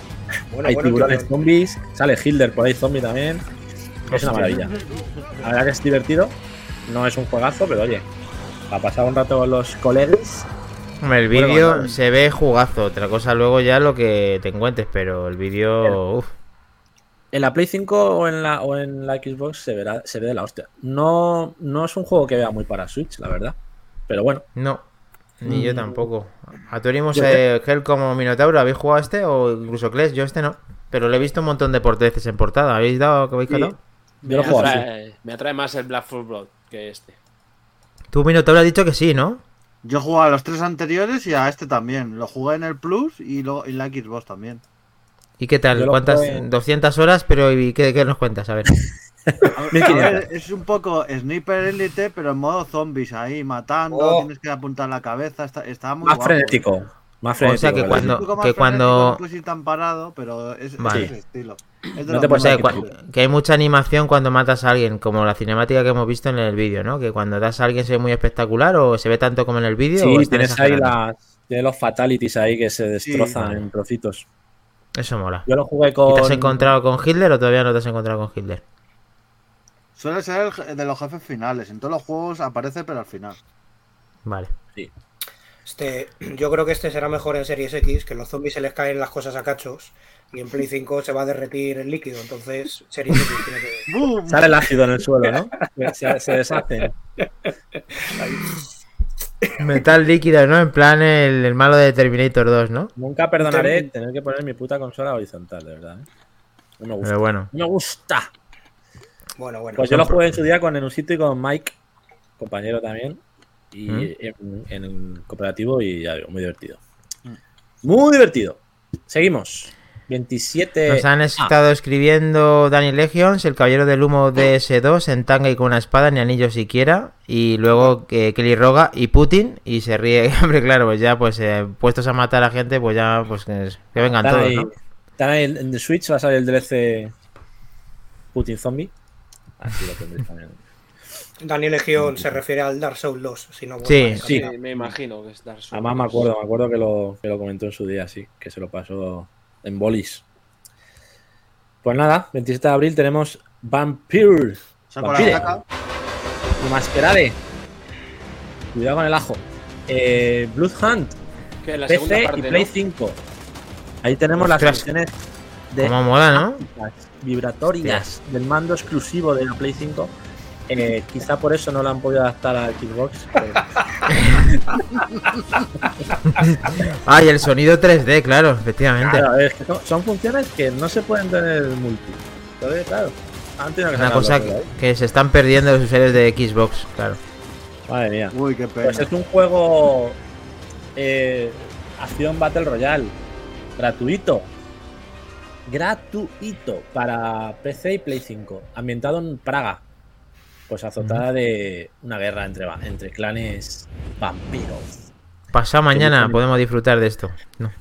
Bueno, Hay bueno, tiburones zombies, sale Hilder por ahí zombie también. Es una maravilla. La verdad que es divertido. No es un juegazo, pero oye, para pasar un rato con los colegas. El vídeo bueno. se ve jugazo. Otra cosa luego ya lo que te encuentres, pero el vídeo. En la Play 5 o en la, o en la Xbox se, verá, se ve de la hostia. No, no es un juego que vea muy para Switch, la verdad. Pero bueno, No, ni yo tampoco. A Turimos eh, Hell como Minotauro, ¿habéis jugado a este? O incluso Clash, yo este no. Pero lo he visto un montón de por veces en portada. ¿Habéis dado que habéis Sí. catado? yo lo me, juego así. atrae, me atrae más el Black Full Blood que este. Tú, Minotauro, has dicho que sí, ¿no? Yo jugué a los tres anteriores y a este también. Lo jugué en el Plus y lo, en la Xbox también. ¿Y qué tal? ¿Cuántas? jugué en- 200 horas, pero ¿y qué, qué nos cuentas? A ver. A ver, 1500. a ver, es un poco Sniper Elite, pero en modo zombies ahí, matando, Oh. tienes que apuntar la cabeza. Está, está muy Más guapo. frenético. Más O sea frenético. que ¿verdad? cuando- Es un poco más que frenético, cuando- No puedes ir tan parado, pero es, es Vale. ese estilo. Es de No te O puedes sea, que, hay mucha animación cuando matas a alguien, como la cinemática que hemos visto en el vídeo, ¿no? Que cuando das a alguien se ve muy espectacular o se ve tanto como en el vídeo. o Sí, están tienes ahí las, tienes los fatalities ahí que se destrozan vale. en trocitos. Eso mola. Yo lo jugué ¿Y con. te has encontrado con Hitler o todavía no te has encontrado con Hitler? Suele ser de los jefes finales. En todos los juegos aparece, pero al final. Vale. Este, yo creo que este será mejor en Series X, que los zombies se les caen las cosas a cachos. Y en Play 5 se va a derretir el líquido. Entonces, Series X tiene que. ¡Bum! Sale el ácido en el suelo, ¿no? Se, se deshacen. Metal líquido, ¿no? En plan el, el malo de Terminator 2, ¿no? Nunca perdonaré Termin- tener que poner mi puta consola horizontal, de verdad. ¿eh? No me gusta. Pero bueno. No me gusta. Bueno, bueno. Pues yo lo jugué en su día con Enusito y con Mike, compañero también. Y ¿Mm? en, en el cooperativo y ya digo, muy divertido. Muy divertido. Seguimos. 27. Nos han Ah, estado escribiendo Dani Legions, el caballero del humo DS2 en tanga y con una espada, ni anillo siquiera. Y luego eh, Kelly Roga y Putin. Y se ríe. Hombre, claro, pues ya, pues eh, puestos a matar a gente, pues ya, pues que, que vengan están todos, ahí- ¿no? están ahí en The Switch, va a salir el DLC Putin Zombie. Así lo tendréis también. Daniel Legión se refiere al Dark Souls 2. Si no, Sí, sí. Sí, me imagino que es Dark Souls. Además me acuerdo, me acuerdo que lo, que lo comentó en su día, sí, que se lo pasó en bolis. Pues nada, 27 de abril tenemos Vampire Vampire. Masquerade. Cuidado con el ajo. Eh, Blood Hunt, Que la PC parte, y ¿no? Play 5. Ahí tenemos Ostras. las versiones de Como mola, ¿no? las vibratorias del mando exclusivo de la Play 5. Eh, quizá por eso no la han podido adaptar a Xbox. pero- Ah, y el sonido 3D, claro, efectivamente. Claro, es que son, son funciones que no se pueden tener en multi. Entonces, claro, Una cosa que, que se están perdiendo los usuarios de Xbox, claro. Madre mía. Uy, qué pena. Pues es un juego eh, acción Battle Royale gratuito. Gratuito para PC y Play 5. Ambientado en Praga. Pues azotada de una guerra entre, entre clanes vampiros. Pasado mañana podemos disfrutar de esto. No.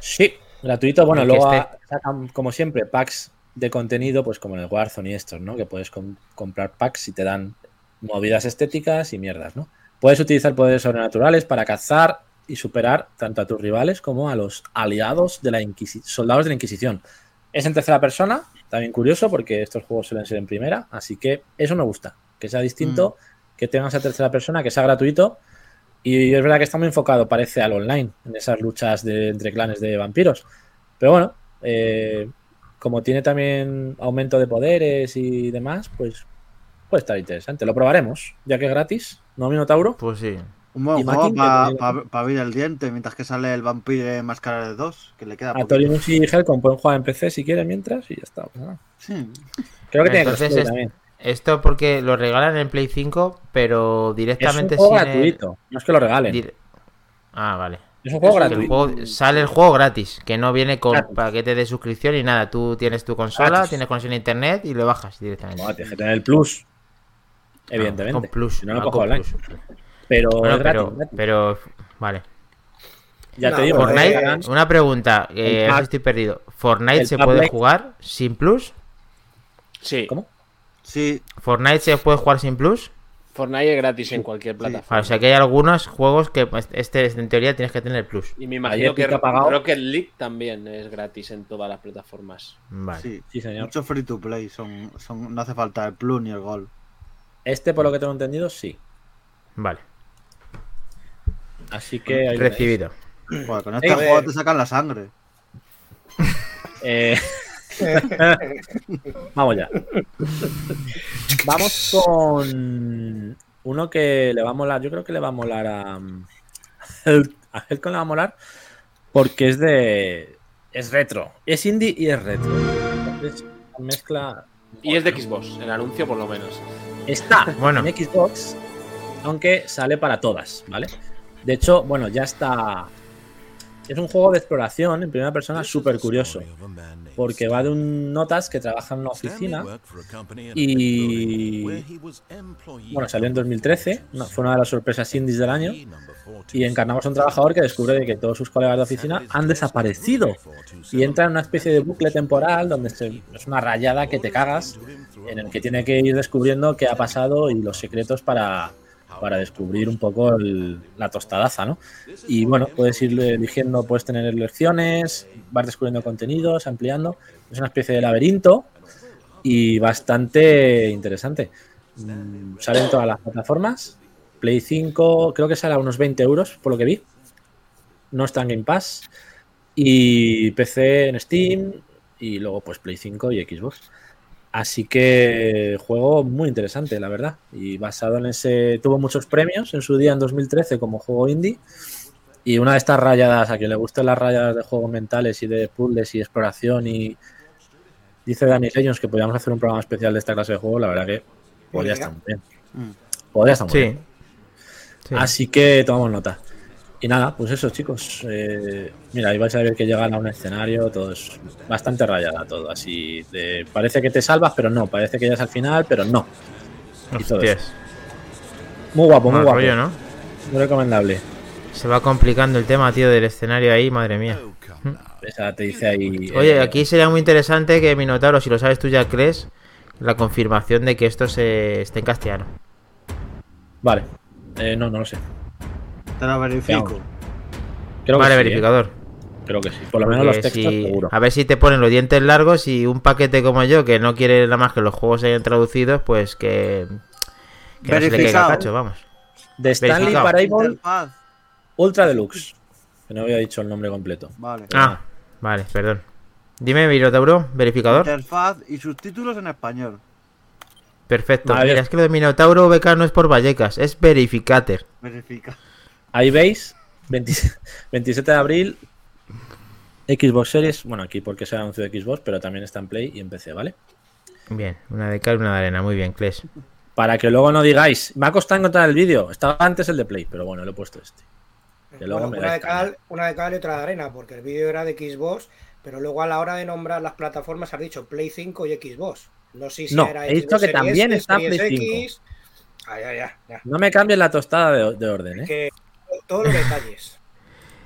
Sí, gratuito. Bueno, luego esté. sacan, como siempre, packs de contenido, pues como en el Warzone y estos, ¿no? Que puedes com- comprar packs y te dan movidas estéticas y mierdas, ¿no? Puedes utilizar poderes sobrenaturales para cazar y superar tanto a tus rivales como a los aliados de la Inquisi- soldados de la Inquisición. Es en tercera persona, también curioso porque estos juegos suelen ser en primera, así que eso me gusta, que sea distinto, que tengas a tercera persona, que sea gratuito Y es verdad que está muy enfocado, parece, al online, en esas luchas de, entre clanes de vampiros. Pero bueno, eh, como tiene también aumento de poderes y demás, pues puede estar interesante. Lo probaremos, ya que es gratis, ¿no, Minotauro? Pues sí. Un buen juego que para abrir el diente mientras que sale el vampiro en Máscara de 2, que le queda A. Torimus y Helcom pueden jugar en PC si quieren mientras y ya está. pues. Sí. Creo que tiene crossplay es- también. Esto porque lo regalan en Play 5, pero Es un directamente juego sin el- gratuito, no es que lo regalen. dir- Ah, vale. Es un juego el gratuito. juego- sale el juego gratis, que no viene con Gratis. paquete de suscripción ni nada. Tú tienes tu consola, Gratis. tienes conexión a internet y lo bajas directamente. No, tienes que tener el plus. Ah, Evidentemente. con plus. Si no, no cojo online. plus. Pero Bueno, es gratis, pero, gratis. pero, vale. Ya No, te digo, Fortnite- te Fortnite, regalan- una pregunta, eh, el a ver pack- si estoy perdido. ¿Fortnite se puede jugar sin plus? Sí. ¿Cómo? Sí, ¿Fortnite se puede jugar sin plus? Fortnite es gratis en cualquier plataforma. O sea que hay algunos juegos que este en teoría tienes que tener plus. Y me imagino Ayer que te ha pagado. Rocket League también es gratis en todas las plataformas. Vale. sí. Sí, señor. Muchos free to play, son, son, no hace falta el plus ni el gol. Este, por lo que tengo entendido, sí. Vale. Así que. Recibido. Joder, con Ey, este a ver. juego te sacan la sangre. Eh, Vamos ya. Vamos con uno que le va a molar. Yo creo que le va a molar a. A Helcon le va a molar porque es de. Es retro. Es indie y es retro. Entonces, mezcla. Y es de Xbox, el anuncio por lo menos. Está Bueno. en Xbox, aunque sale para todas, ¿vale? De hecho, bueno, ya está. Es un juego de exploración en primera persona súper curioso. Porque va de un notas que trabaja en una oficina y. Bueno, salió en 2013, no- fue una de las sorpresas indies del año. Y encarnamos a un trabajador que descubre que todos sus colegas de oficina han desaparecido. Y entra en una especie de bucle temporal donde se- es una rayada que te cagas, en el que tiene que ir descubriendo qué ha pasado y los secretos para, para descubrir un poco la tostadaza, ¿no? Y bueno, puedes ir eligiendo, puedes tener lecciones, vas descubriendo contenidos, ampliando. Es una especie de laberinto y bastante interesante. Mm, Sale en todas las plataformas. Play 5, creo que sale a unos 20 euros, por lo que vi. No está en Game Pass. Y PC en Steam. Y luego, pues Play 5 y Xbox. Así que juego muy interesante, la verdad. Y basado en ese. Tuvo muchos premios en su día en 2013 como juego indie. Y una de estas rayadas, a quien le gusten las rayadas de juegos mentales y de puzzles y exploración y. Dice Dani Legends que podríamos hacer un programa especial de esta clase de juego. La verdad que podría estar muy bien. Mm. Podría estar muy Sí. bien. Sí. Así que tomamos nota. Y nada, pues eso, chicos. Eh, mira, ahí vais a ver que llegan a un escenario, todo es bastante rayada, todo así. De, parece que te salvas, pero no. Parece que ya es al final, pero no. y todo Hostias. Muy guapo, muy guapo. rollo, ¿no? Muy recomendable. Se va complicando el tema, tío, del escenario ahí, madre mía. Esa te dice ahí. Oye, eh, aquí sería muy interesante que Minotauro, si lo sabes tú ya crees, la confirmación de que esto se esté en castellano. Vale. Eh, no, no lo sé. Te lo verifico. Veamos. Creo vale, que sí, verificador. eh. Creo que sí. Por lo menos los textos, si- seguro. A ver si te ponen los dientes largos y un paquete como yo, que no quiere nada más que los juegos se hayan traducidos, pues que. Que no se le caiga Verificado. cacho, vamos. De Stanley. Parable. Ultra Deluxe. Que no había dicho el nombre completo. Vale. Ah, vale, perdón. Dime, Minotauro, verificador. Interfaz y subtítulos en español. Perfecto. Vale. Mira, es que lo de Minotauro VK no es por Vallecas, es Verificator. Verifica. Ahí veis, 20 27 de abril, Xbox Series, bueno, aquí porque se anunció de Xbox, pero también está en Play y en PC, ¿vale? Bien, una de cal y una de arena, muy bien, Kles. Para que luego no digáis, me ha costado encontrar el vídeo, estaba antes el de Play, pero bueno, lo he puesto este. Que luego Bueno, me una, de cal, una de cal y otra de arena, porque el vídeo era de Xbox, pero luego a la hora de nombrar las plataformas has dicho Play 5 y Xbox. No sé si No, era he dicho Xbox que Series también S, está Series Play 5. X. Ah, ya, ya, ya. No me cambies la tostada de, de orden, ¿eh? Que todos los detalles.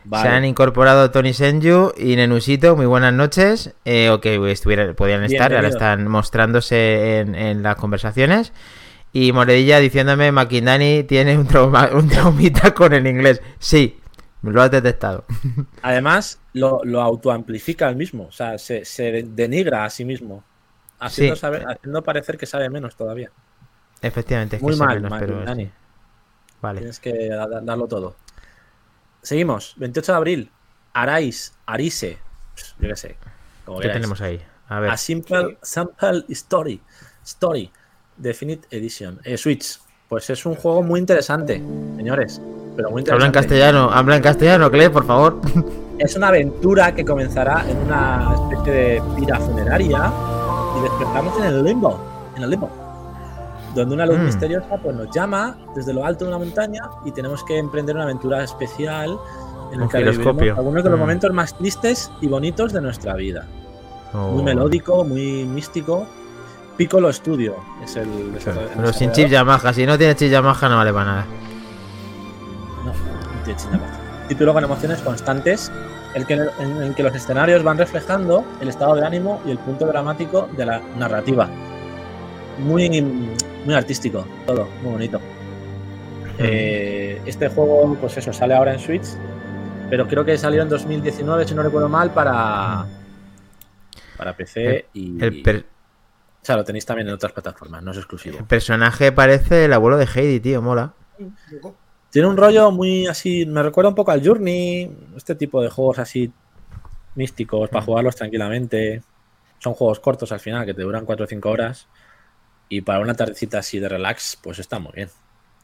Vale. Se han incorporado Tony Senju y Nenusito, muy buenas noches. Eh, o que estuvieran, podían estar, ahora están mostrándose en, en las conversaciones. Y Moredilla diciéndome, Makindani tiene un, trauma, un traumita con el inglés. Sí, lo has detectado. Además, lo, lo autoamplifica el mismo, o sea, se, se denigra a sí mismo, haciendo, Sí. saber- haciendo parecer que sabe menos todavía. Efectivamente, es que Muy sé mal, menos, mal, pero Dani. sí. Vale. Tienes que da- da- darlo todo. Seguimos. 28 de abril. Arais, Arise. Yo qué sé. Como ¿Qué queráis. tenemos ahí? A ver. A Simple, Sample Story. Story. Definite Edition. Eh, Switch. Pues es un juego muy interesante, señores. Pero muy interesante. Habla en castellano, habla en castellano, Cle, por favor. Es una aventura que comenzará en una especie de pira funeraria y despertamos en el limbo. En el limbo. Donde una luz Mm. misteriosa pues, nos llama desde lo alto de una montaña y tenemos que emprender una aventura especial en la que viviremos algunos de los Mm. momentos más tristes y bonitos de nuestra vida. Muy Oh. melódico, muy místico. Piccolo Studio es el. el Pero sin chip Yamaha. Si no tiene chip Yamaha, no vale para nada. No, no tiene chip Yamaha. Título con emociones constantes, el que, en el que los escenarios van reflejando el estado de ánimo y el punto dramático de la narrativa. Muy, muy artístico, todo, muy bonito. Eh, este juego, pues eso, sale ahora en Switch, pero creo que salió en 2019, si no recuerdo mal, para, para PC y. El, per- O sea, lo tenéis también en otras plataformas, no es exclusivo. el personaje parece el abuelo de Heidi, tío, mola. Tiene un rollo muy así, me recuerda un poco al Journey, este tipo de juegos así místicos para jugarlos tranquilamente. Son juegos cortos al final, que te duran 4 o 5 horas. Y para una tardecita así de relax, pues está muy bien.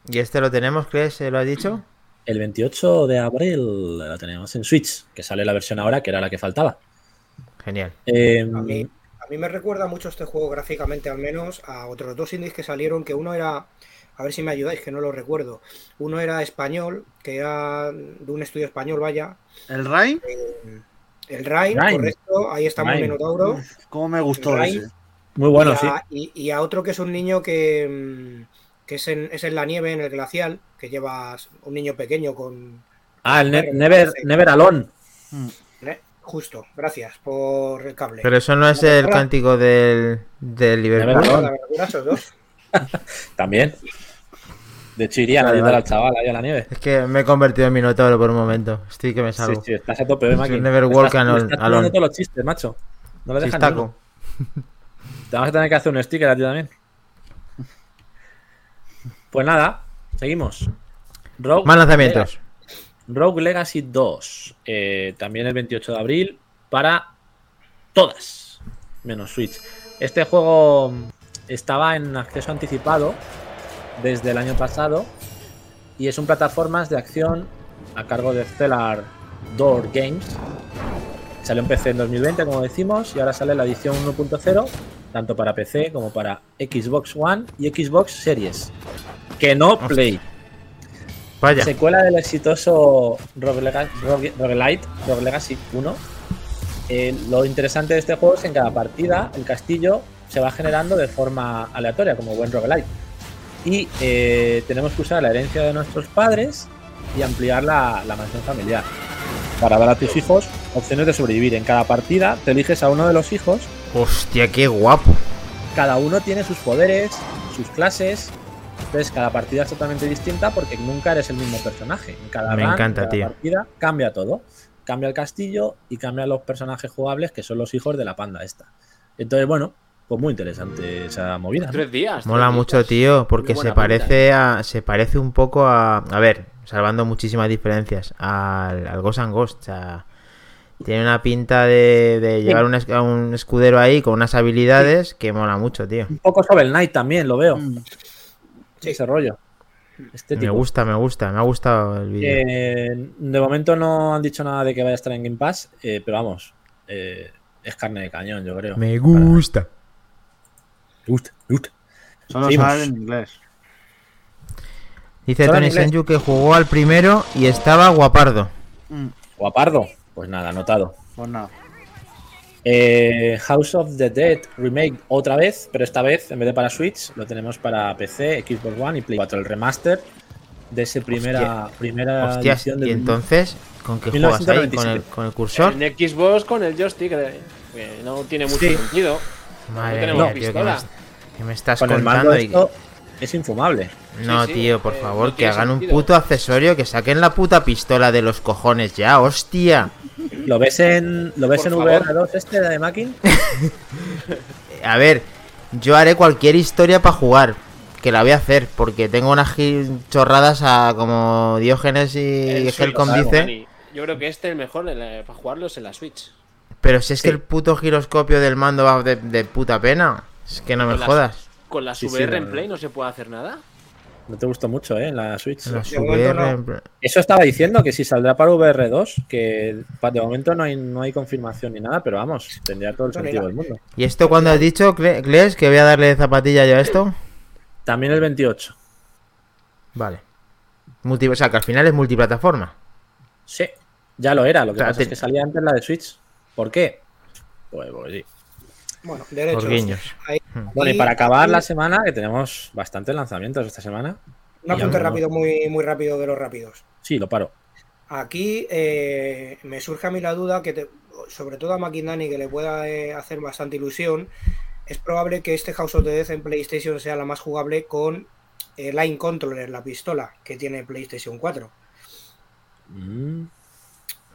¿Y este lo tenemos? ¿Se lo has dicho? El 28 de abril lo tenemos en Switch, que sale la versión ahora, que era la que faltaba. Genial. Eh, A mí, a mí me recuerda mucho este juego gráficamente, al menos, a otros dos indies que salieron, que uno era, a ver si me ayudáis, que no lo recuerdo. Uno era español, que era de un estudio español, vaya. ¿El Rain? El Rain, Rain. correcto, ahí estamos Rain. Minotauro. ¿Cómo me gustó ese? Muy bueno, y, sí. y- y a otro que es un niño que, mm, que es, en, es en la nieve, en el glacial, que lleva un niño pequeño con... Ah, el Ne- Never, Never Alone. ¿eh? Justo, gracias por el cable. Pero eso no es el cántico del, del Liverpool. También. De hecho, irían a Vale, ayudar vale. al chaval ahí a la nieve. Es que me he convertido en Minotauro por un momento. Estoy que me Sí, salgo. sí, estás a tope, ¿eh, Maki? never walk estás- alone- todos los chistes, macho. No le. Chistaco. Te vamos a tener que hacer un sticker a ti también. Pues nada, seguimos. Rogue Más lanzamientos. Rogue Legacy 2. eh, también el 28 de abril para todas, menos Switch. Este juego estaba en acceso anticipado desde el año pasado y es un plataformas de acción a cargo de Stellar Door Games. Salió en PC en 2020, como decimos, y ahora sale la edición 1.0, tanto para PC como para Xbox One y Xbox Series. Que no Play. Vaya. Secuela del exitoso Rogue, Lega- Rogue- Roguelite, Rogue Legacy 1. Eh, lo interesante de este juego es que en cada partida el castillo se va generando de forma aleatoria, como buen roguelite. Y eh, tenemos que usar la herencia de nuestros padres y ampliar la, la mansión familiar. Para dar a tus hijos opciones de sobrevivir. En cada partida te eliges a uno de los hijos Hostia, qué guapo. cada uno tiene sus poderes, sus clases. Entonces, cada partida es totalmente distinta porque nunca eres el mismo personaje. En cada Me run, encanta, cada tío. partida cambia todo. Cambia el castillo y cambia los personajes jugables que son los hijos de la panda esta. Entonces, bueno, pues muy interesante esa movida. ¿no? Tres días. Mola tres mucho, días. tío, porque se parece a. Se parece un poco a. A ver, salvando muchísimas diferencias. Al, al Ghost and Ghost. O sea, tiene una pinta de, de llevar un, a un escudero ahí con unas habilidades que mola mucho, tío. Un poco sobre el Knight también, lo veo. Mm. Sí. Ese rollo. Me gusta, me gusta, me ha gustado el vídeo. Eh, de momento no han dicho nada de que vaya a estar en Game Pass, eh, pero vamos, eh, es carne de cañón, yo creo. me gusta. Me gusta, me gusta. Solo sale en inglés. Dice Tony. Senju que jugó al primero y estaba guapardo. Mm, Guapardo. Pues nada, anotado. Pues nada. Eh, House of the Dead Remake otra vez, pero esta vez en vez de para Switch lo tenemos para PC, Xbox One y Play 4. El remaster de ese primera, primera Hostias, edición y del- entonces, ¿con qué juegas ahí? ¿Con el, 1997. con el cursor? En Xbox con el joystick, eh, que no tiene mucho Sí. sentido. Madre tenemos mía, tío, ¿qué me, pistola. est- qué me estás con el mando contando? Y- esto es infumable. No, Sí, sí, tío, por eh, favor, no que hagan un puto accesorio, que saquen la puta pistola de los cojones ya, hostia. ¿Lo ves en, lo ves Por en favor. VR2 este de Mackin? A ver, yo haré cualquier historia para jugar. que la voy a hacer porque tengo unas chorradas a como Diógenes y Helcom dice. Yo creo que este es el mejor la- para jugarlos en la Switch. Pero si es que Sí. el puto giroscopio del mando va de, de puta pena. Es que no me jodas. Con la Sí, sí, VR en. Play no se puede hacer nada. No te gustó mucho, ¿eh? La Switch. VR, no. Eso estaba diciendo que si saldrá para VR2, que de momento no hay, no hay confirmación ni nada, pero vamos, tendría todo el sentido mira. del mundo. ¿Y esto cuando has dicho, Cles, que voy a darle zapatilla yo a esto? También el 28. Vale. Multi- o sea, que al final es multiplataforma. Sí, ya lo era. Lo que O sea, pasa te- es que salía antes la de Switch. ¿Por qué? Pues, pues sí. Bueno, derechos. Ahí- Bueno, y para acabar y la semana, que tenemos bastantes lanzamientos esta semana. Un apunte algunos- rápido, muy, muy rápido de los rápidos. Sí, lo paro. Aquí eh, me surge a mí la duda que, te- sobre todo a Maquindani, que le pueda eh, hacer bastante ilusión, es probable que este House of the Death en PlayStation sea la más jugable con eh, Line Controller, la pistola que tiene PlayStation 4. Mm,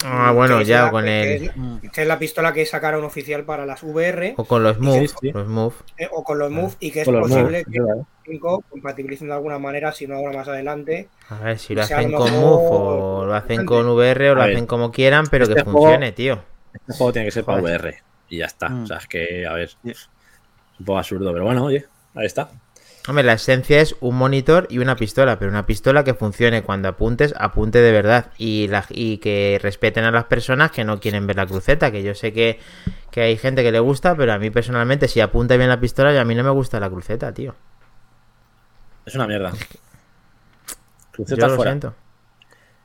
Ah, bueno, Que ya la- con que el. que es la pistola que sacaron oficial para las VR O con los Move. sí. Los Move. eh, o con los Move y que es los posible moves, que verdad. 5 compatibilicen de alguna manera, si no ahora más adelante. A ver si lo hacen con Move o lo hacen con VR o lo hacen como quieran, pero que este juego- funcione, tío. Este juego tiene que ser para. VR. Y ya está. Mm. O sea, es que, a ver, es un poco absurdo, pero bueno, oye, ahí está. Hombre, la esencia es un monitor y una pistola, pero una pistola que funcione cuando apuntes, apunte de verdad. Y, la, y que respeten a las personas que no quieren ver la cruceta, que yo sé que, que hay gente que le gusta, pero a mí personalmente, si apunta bien la pistola, y a mí no me gusta la cruceta, tío. Es una mierda. Yo Cruceta lo fuera. siento.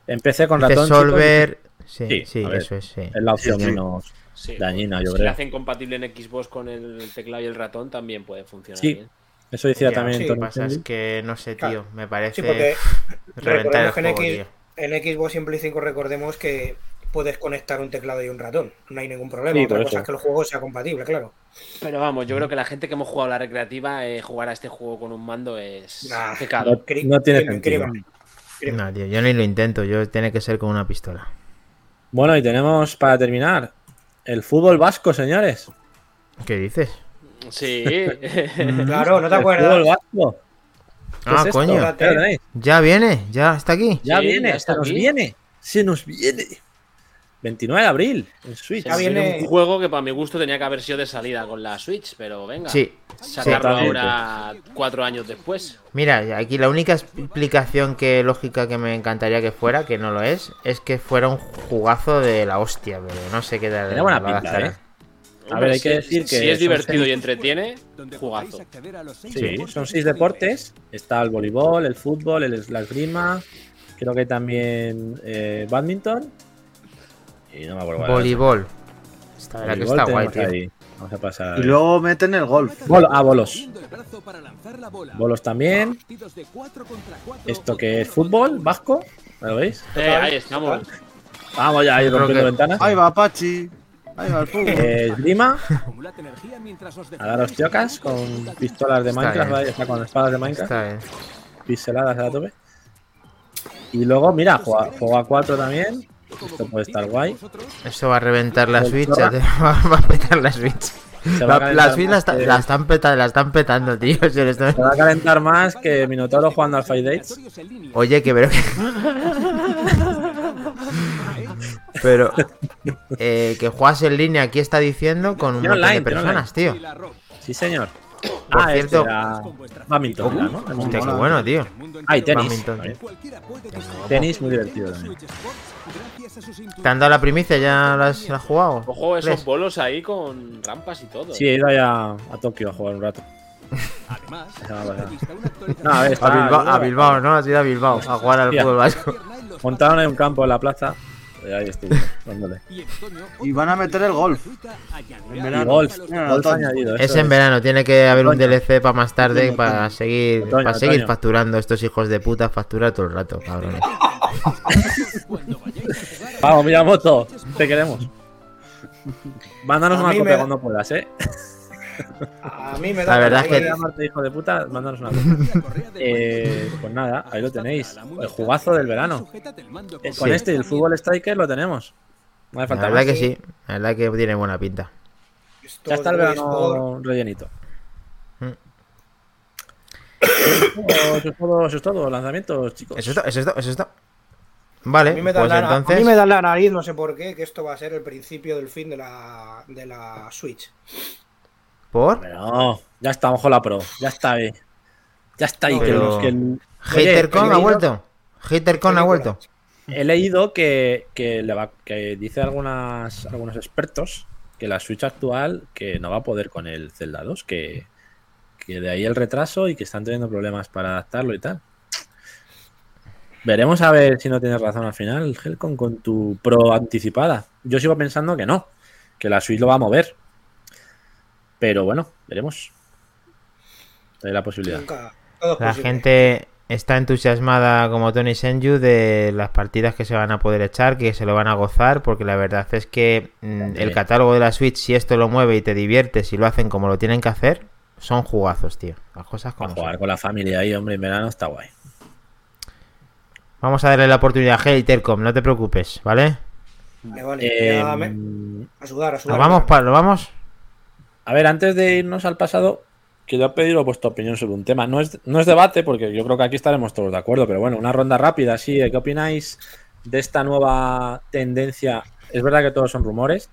Empecé con ratón. Solver... Sí, Sí, sí, a ver. eso es, sí. Es la opción Sí, sí. menos Sí. dañina, yo si creo. lo hacen compatible en Xbox con el teclado y el ratón, también puede funcionar Sí. bien. Eso decía Ya, también sí, Lo que Tony pasa es que, no sé, Claro. tío, me parece Sí, porque reventar el recordemos que en, juego, X- tío. en Xbox y en Play 5 recordemos que puedes conectar un teclado y un ratón. No hay ningún problema. Sí, Otra cosa es que el juego sea compatible, claro. Pero vamos, yo creo que la gente que hemos jugado a la recreativa, eh, jugar a este juego con un mando es Nah. pecado. No, tiene sentido. No, tío, yo ni lo intento, yo tiene que ser con una pistola. Bueno, y tenemos para terminar el fútbol vasco, señores. ¿Qué dices? Sí. Claro, no te acuerdas. vasco. ¿Qué Ah, es coño. Espérate. Ya viene, ya está aquí. Ya Sí, viene, se nos aquí. viene. Se nos viene. 29 de abril en Switch. Ya viene- un juego que para mi gusto tenía que haber sido de salida con la Switch, pero venga. Sí. Sacarlo Sí. ahora cuatro años después. Mira, aquí la única explicación que lógica que me encantaría que fuera, que no lo es, es que fuera un jugazo de la hostia, pero no sé qué tal. Tiene buena pinta, adaptarán. A ver, hay que decir que Si es divertido seis- y entretiene, jugazo. Sí, son seis deportes. Está el voleibol, el fútbol, el, la esgrima. Creo que también eh, badminton. Y no me acuerdo. Voleibol. Que Voleibol está guay, tío. ahí. Vamos a pasar. Y luego meten el golf. Bolo- ah, bolos. Bolos también. Esto que es fútbol, vasco. ¿Lo veis? Eh, ahí estamos. Vamos ya, ahí rompiendo que- ventanas. Ahí va Pachi. Ahí va el fútbol. Eh, esgrima. A dar hostiocas con pistolas de Está Minecraft. ¿vale? O sea, con espadas de Minecraft. Está bien. Pixeladas a la tope. Y luego, mira, juega, juega a 4 también. Esto puede estar guay. Eso va a reventar la Switch, te- va, a petar la Switch. La, calentar la Switch la, más está- que- la están petando, la están petando, tío. Se está- va a calentar más que Minotauro jugando al Five Dates. Oye, que pero que... pero eh, que juegas en línea aquí está diciendo con un montón de personas, tío. Sí, señor. Por ah, cierto- este era badminton, era, ¿no? Hostia, qué bueno, tío. Ah, y tenis. Tenis muy divertido también. ¿Te han dado la primicia? ¿Ya la has, la has jugado? Ojo, esos Les. bolos ahí con rampas y todo. Sí, he ido ya a Tokio a jugar un rato. Ha pasado. No, a ver, A Bilbao, a Bilbao, ¿no? Has ido a Bilbao a jugar al fútbol vasco. Montaron ahí un campo en la plaza. Ahí dándole. Y van a meter el golf. En verano. golf, añadido. Es en verano, tiene que haber un. DLC para más tarde Otoño, para otoño. seguir Otoño, para seguir facturando estos hijos de puta factura todo el rato, cabrones. Vamos, Miyamoto, te queremos. Mándanos A una copia me- cuando puedas, ¿eh? A mí me da La verdad es que- llamarte hijo de puta, mándanos una eh, pues nada, ahí lo tenéis. El jugazo del verano. Eh, Con Sí. este y el fútbol striker lo tenemos. No hace La verdad más. que sí, la verdad que tiene buena pinta. Ya está el es verano rellenito. Eso es todo, eso es todo, lanzamientos, chicos. Eso eso está, eso está. Vale, A mí, me da pues la, a entonces. mí me da la nariz, no sé por qué, que esto va a ser el principio del fin de la, de la Switch. ¿Por? Pero ya está, ojo la Pro. Ya está ahí. Ya está ahí. Que pero- que- ¿HaterCon he ha vuelto? ¿HaterCon ha vuelto? He leído que, que, le va- que dice algunas, algunos expertos que la Switch actual que no va a poder con el Zelda 2, que, que de ahí el retraso y que están teniendo problemas para adaptarlo y tal. Veremos a ver si no tienes razón al final, Helcon, con tu Pro anticipada. Yo sigo pensando que no, que la Switch lo va a mover. Pero bueno, veremos. Hay la posibilidad. La gente está entusiasmada como Tony Senju de las partidas que se van a poder echar, que se lo van a gozar, porque la verdad es que mm, el catálogo de la Switch, si esto lo mueve y te diviertes y lo hacen como lo tienen que hacer, son jugazos, tío. Las cosas A como jugar son. con la familia ahí, hombre, en verano está guay. Vamos a darle la oportunidad a Hatercom, no te preocupes, ¿vale? Vale, vale, Em, A sudar, a sudar. Nos vamos, ¿lo vamos? A ver, antes de irnos al pasado, quiero pediros vuestra opinión sobre un tema. No es, no es debate, porque yo creo que aquí estaremos todos de acuerdo, pero bueno, una ronda rápida, sí. ¿Qué opináis de esta nueva tendencia? Es verdad que todos son rumores,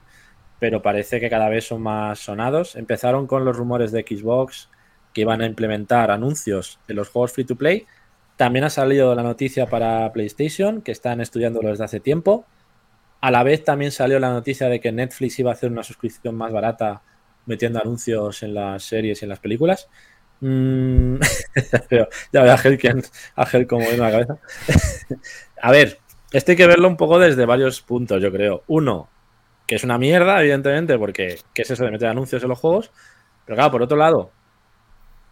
pero parece que cada vez son más sonados. Empezaron con los rumores de Xbox que iban a implementar anuncios en los juegos free to play. También ha salido la noticia para PlayStation, que están estudiándolo desde hace tiempo. A la vez también salió la noticia de que Netflix iba a hacer una suscripción más barata metiendo anuncios en las series y en las películas. Mm, ya veo a Gel, a como en la cabeza. a ver, esto hay que verlo un poco desde varios puntos, yo creo. Uno, que es una mierda, evidentemente, porque ¿qué es eso de meter anuncios en los juegos? Pero claro, por otro lado,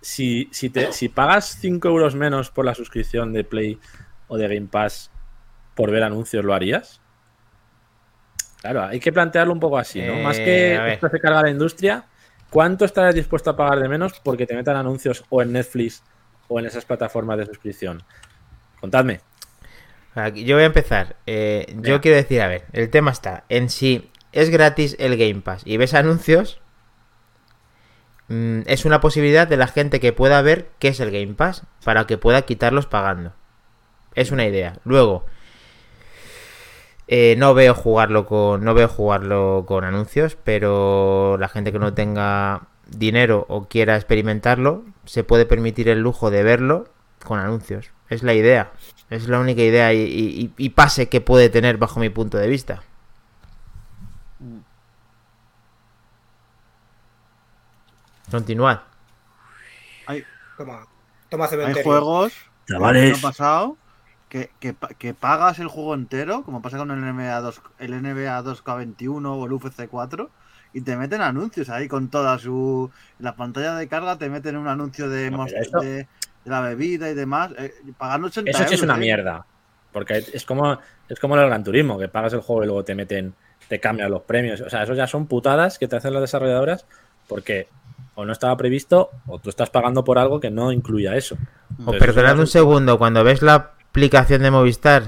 si, si, te, si pagas 5 euros menos por la suscripción de Play o de Game Pass por ver anuncios, ¿lo harías? Claro, hay que plantearlo un poco así, ¿no? Eh, Más que esto se carga la industria, ¿cuánto estarás dispuesto a pagar de menos porque te metan anuncios o en Netflix o en esas plataformas de suscripción? Contadme. Aquí- Yo voy a empezar. Eh, yo quiero decir, a ver, el tema está en si es gratis el Game Pass y ves anuncios, mm, es una posibilidad de la gente que pueda ver qué es el Game Pass para que pueda quitarlos pagando. Es una idea. Luego, eh, no veo jugarlo con, no veo jugarlo con anuncios, pero la gente que no tenga dinero o quiera experimentarlo se puede permitir el lujo de verlo con anuncios. Es la idea. Es la única idea y, y- y pase que puede tener bajo mi punto de vista. Continuad. Hay, Toma, toma hay cementerio. juegos Chavales. el año pasado que, que, pa- que pagas el juego entero, como pasa con el NBA 2, el NBA 2K21 o el UFC 4, y te meten anuncios ahí con toda su. En la pantalla de carga te meten un anuncio de, No, eso- de, de la bebida y demás. Eh, pagando 80 Eso sí es una ¿eh? mierda. Porque es como, es como el Gran Turismo, que pagas el juego y luego te meten, te cambian los premios. O sea, eso ya son putadas que te hacen las desarrolladoras porque o no estaba previsto o tú estás pagando por algo que no incluya eso. O perdonad eso un segundo, cuando ves la aplicación de Movistar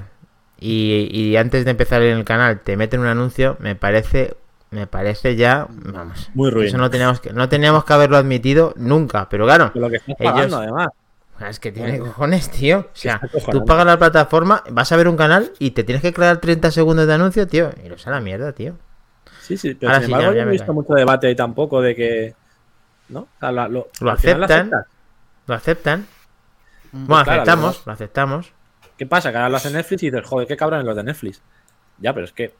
y, y antes de empezar en el canal te meten un anuncio, me parece, me parece ya, vamos, Muy ruin. eso no teníamos que, no teníamos que haberlo admitido nunca, pero claro, Lo que estás Ellos- pagando, además. es que tiene cojones, tío. O sea, tú pagas la plataforma, vas a ver un canal y te tienes que crear 30 segundos de anuncio, tío, y lo a la mierda, tío. Sí, sí, pero Ahora sin sí, embargo ya- no he visto cae. mucho debate ahí tampoco de que. ¿No? O sea, lo, aceptan. Lo aceptan. Mm. Bueno, claro, aceptamos, lo aceptamos. ¿Qué pasa? Que ahora lo hace Netflix y dices, joder, qué cabrones los de Netflix. Ya, pero es que,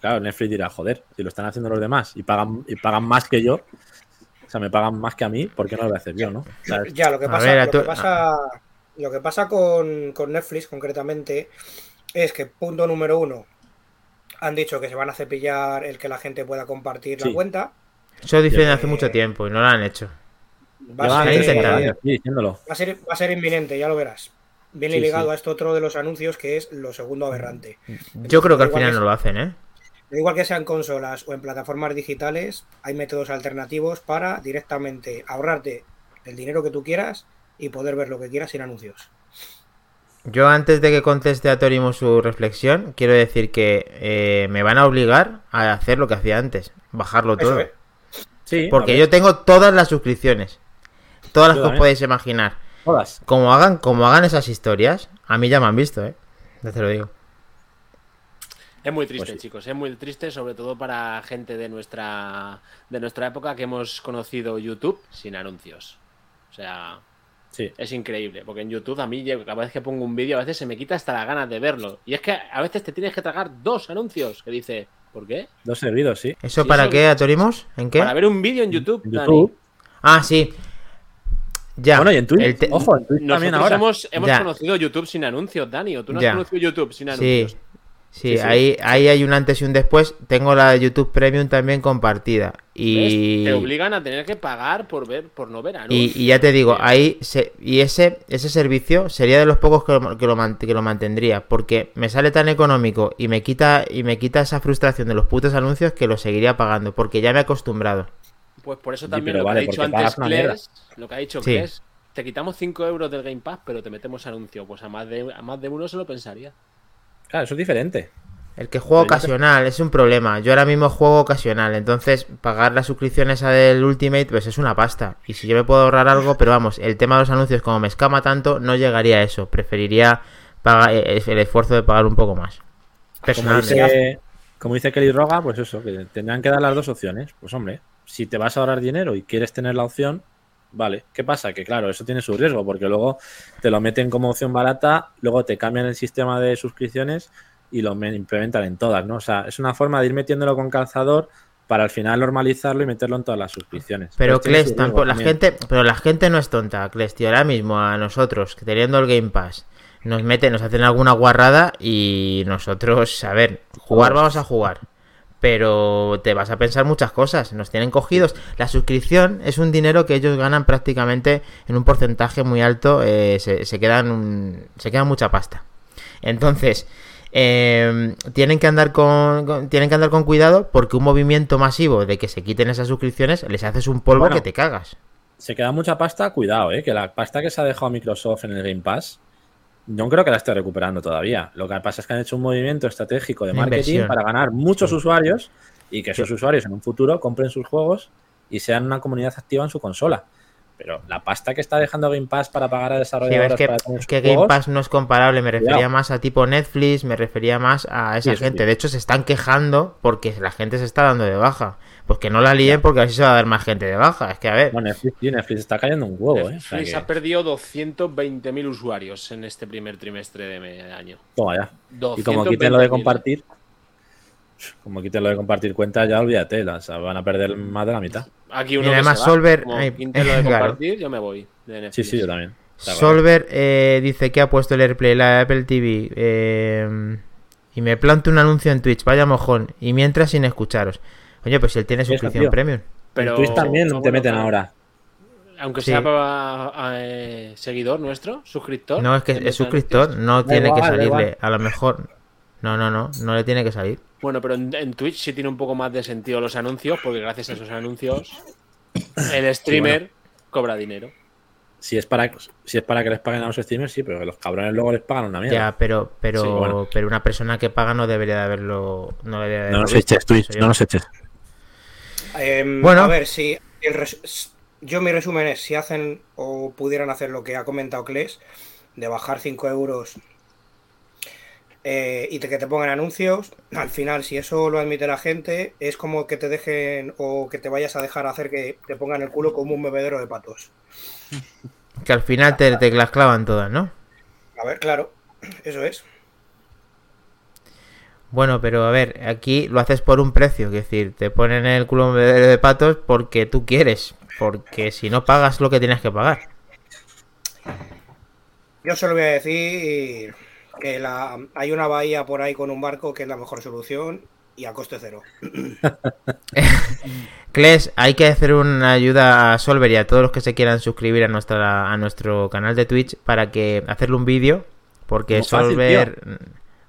claro, Netflix dirá, joder, si lo están haciendo los demás y pagan, y pagan más que yo, o sea, me pagan más que a mí, ¿por qué no lo voy a hacer yo, no? Ya, lo que pasa, ver, a lo que pasa, lo que pasa con, con Netflix concretamente es que, punto número uno, han dicho que se van a cepillar el que la gente pueda compartir Sí. la cuenta. Eso dicen Eh, hace mucho tiempo y no lo han hecho. Va a, han ser, va, a ser, va a ser inminente, ya lo verás. Viene Sí, ligado sí. a esto otro de los anuncios que es lo segundo aberrante. Yo creo que al final que- no lo hacen, ¿eh? Igual que sean consolas o en plataformas digitales, hay métodos alternativos para directamente ahorrarte el dinero que tú quieras y poder ver lo que quieras sin anuncios. Yo antes de que conteste a Torimo su reflexión, quiero decir que eh, me van a obligar a hacer lo que hacía antes, bajarlo Eso todo. es. Sí, Porque yo tengo todas las suscripciones. Todas las Yo que os podéis imaginar. Todas. como hagan, como hagan esas historias, a mí ya me han visto, ¿eh? Ya te lo digo. Es muy triste, Pues sí. chicos, es muy triste, sobre todo para gente de nuestra de nuestra época que hemos conocido YouTube sin anuncios. O sea, Sí. es increíble, porque en YouTube a mí cada vez que pongo un vídeo a veces se me quita hasta las ganas de verlo. Y es que a veces te tienes que tragar dos anuncios que dice, ¿por qué? Dos servidos, sí. ¿Eso Sí, para eso- qué, Atorimos? ¿En qué? Para ver un vídeo en YouTube, En Dani. YouTube. Ah, sí. Ya. Bueno, y en Twitch. Te- Ojo, en Twitch también Nosotros ahora. hemos, hemos conocido YouTube sin anuncios, Dani, o tú no has Ya. conocido YouTube sin anuncios. sí, Sí, sí. Ahí, ahí hay un antes y un después. Tengo la de YouTube Premium también compartida. Y. Te obligan a tener que pagar por ver, por no ver anuncios. y, y ya te digo, ahí se, y ese, ese servicio sería de los pocos que lo, que, lo, que lo mantendría. Porque me sale tan económico y me quita, y me quita esa frustración de los putos anuncios que lo seguiría pagando. Porque ya me he acostumbrado. Pues por eso también lo vale, que ha dicho antes. Kles, lo que ha dicho Sí. Kles, te quitamos 5 euros del Game Pass, pero te metemos anuncio. Pues a más de, a más de uno se lo pensaría. Claro, eso es diferente. El que juega ocasional es un problema. Yo ahora mismo juego ocasional, entonces pagar la suscripción esa del Ultimate pues es una pasta. Y si yo me puedo ahorrar algo, pero vamos, el tema de los anuncios como me escama tanto, no llegaría a eso. Preferiría pagar eh, el esfuerzo de pagar un poco más. Como Personalmente. dice, como dice Kelly Roga, pues eso, que tendrán que dar las dos opciones. Pues hombre, si te vas a ahorrar dinero y quieres tener la opción, vale. ¿Qué pasa? Que claro, eso tiene su riesgo, porque luego te lo meten como opción barata, luego te cambian el sistema de suscripciones y lo me- implementan en todas, ¿no? O sea, es una forma de ir metiéndolo con calzador para al final normalizarlo y meterlo en todas las suscripciones. Pero riesgo tampoco, la gente, pero la gente no es tonta, Kles, tío. Ahora mismo a nosotros, que teniendo el Game Pass, nos meten, nos hacen alguna guarrada y nosotros, a ver, jugar vamos a jugar. Pero te vas a pensar muchas cosas. Nos tienen cogidos. La suscripción es un dinero que ellos ganan prácticamente en un porcentaje muy alto. eh, se, se quedan un- se queda mucha pasta. Entonces, eh, tienen que andar con, con- tienen que andar con cuidado porque un movimiento masivo de que se quiten esas suscripciones les haces un polvo Bueno. que te cagas. se queda mucha pasta, cuidado, ¿eh? que la pasta que se ha dejado Microsoft en el Game Pass, no creo que la esté recuperando todavía. Lo que pasa es que han hecho un movimiento estratégico de marketing inversión. para ganar muchos usuarios y que esos usuarios en un futuro compren sus juegos y sean una comunidad activa en su consola. Pero la pasta que está dejando Game Pass para pagar a Sí, desarrolladores es que, para es que Game juegos, Pass no es comparable, me refería Cuidado. más a tipo Netflix, me refería más a esa Sí, gente. sí. De hecho, se están quejando porque la gente se está dando de baja. Pues que no la líen porque así se va a dar más gente de baja. Es que, a ver, bueno, Netflix, sí, Netflix está cayendo un huevo, ¿eh? O sea Netflix que- ha perdido 220.000 usuarios en este primer trimestre de año. toma ya. Y como quiten lo 220.000. de compartir, como quiten lo de compartir cuentas, ya olvídate, o sea, van a perder más de la mitad. Aquí uno Y que además se va. Solver- Como quiten lo de claro. compartir, yo me voy de Sí, Netflix. sí, yo también. Está. Solver eh, dice que ha puesto el AirPlay, la Apple TV. eh, y me planto un anuncio en Twitch, vaya mojón. Y mientras sin escucharos. Oye, pues si él tiene suscripción premium. Pero en Twitch también no, te meten ahora. Aunque Sí. sea para, eh, seguidor nuestro, suscriptor. No, es que es suscriptor, no tiene que igual, salirle. A lo mejor. No, no, no, no le tiene que salir. Bueno, pero en, en Twitch sí tiene un poco más de sentido los anuncios, porque gracias a esos anuncios, el streamer cobra dinero. Si es para si es para que les paguen a los streamers, sí, pero que los cabrones luego les pagan una mierda. Ya, pero, pero, Sí, bueno. pero una persona que paga no debería de haberlo. No debería de no nos visto, eches, Twitch, yo. no nos eches. Em, Bueno. A ver, si el res- yo mi resumen es, si hacen o pudieran hacer lo que ha comentado Kles, de bajar 5 euros eh, y te- que te pongan anuncios, al final, si eso lo admite la gente, es como que te dejen o que te vayas a dejar hacer que te pongan el culo como un bebedero de patos. Que al final te, te las clavan todas, ¿no? A ver, claro, eso es. Bueno, pero a ver, aquí lo haces por un precio, es decir, te ponen el culo de, de patos porque tú quieres, porque si no pagas lo que tienes que pagar. Yo solo voy a decir que la, hay una bahía por ahí con un barco que es la mejor solución y a coste cero. Kles, hay que hacer una ayuda a Solver y a todos los que se quieran suscribir a nuestra a nuestro canal de Twitch para que hacerle un vídeo, porque fácil, Solver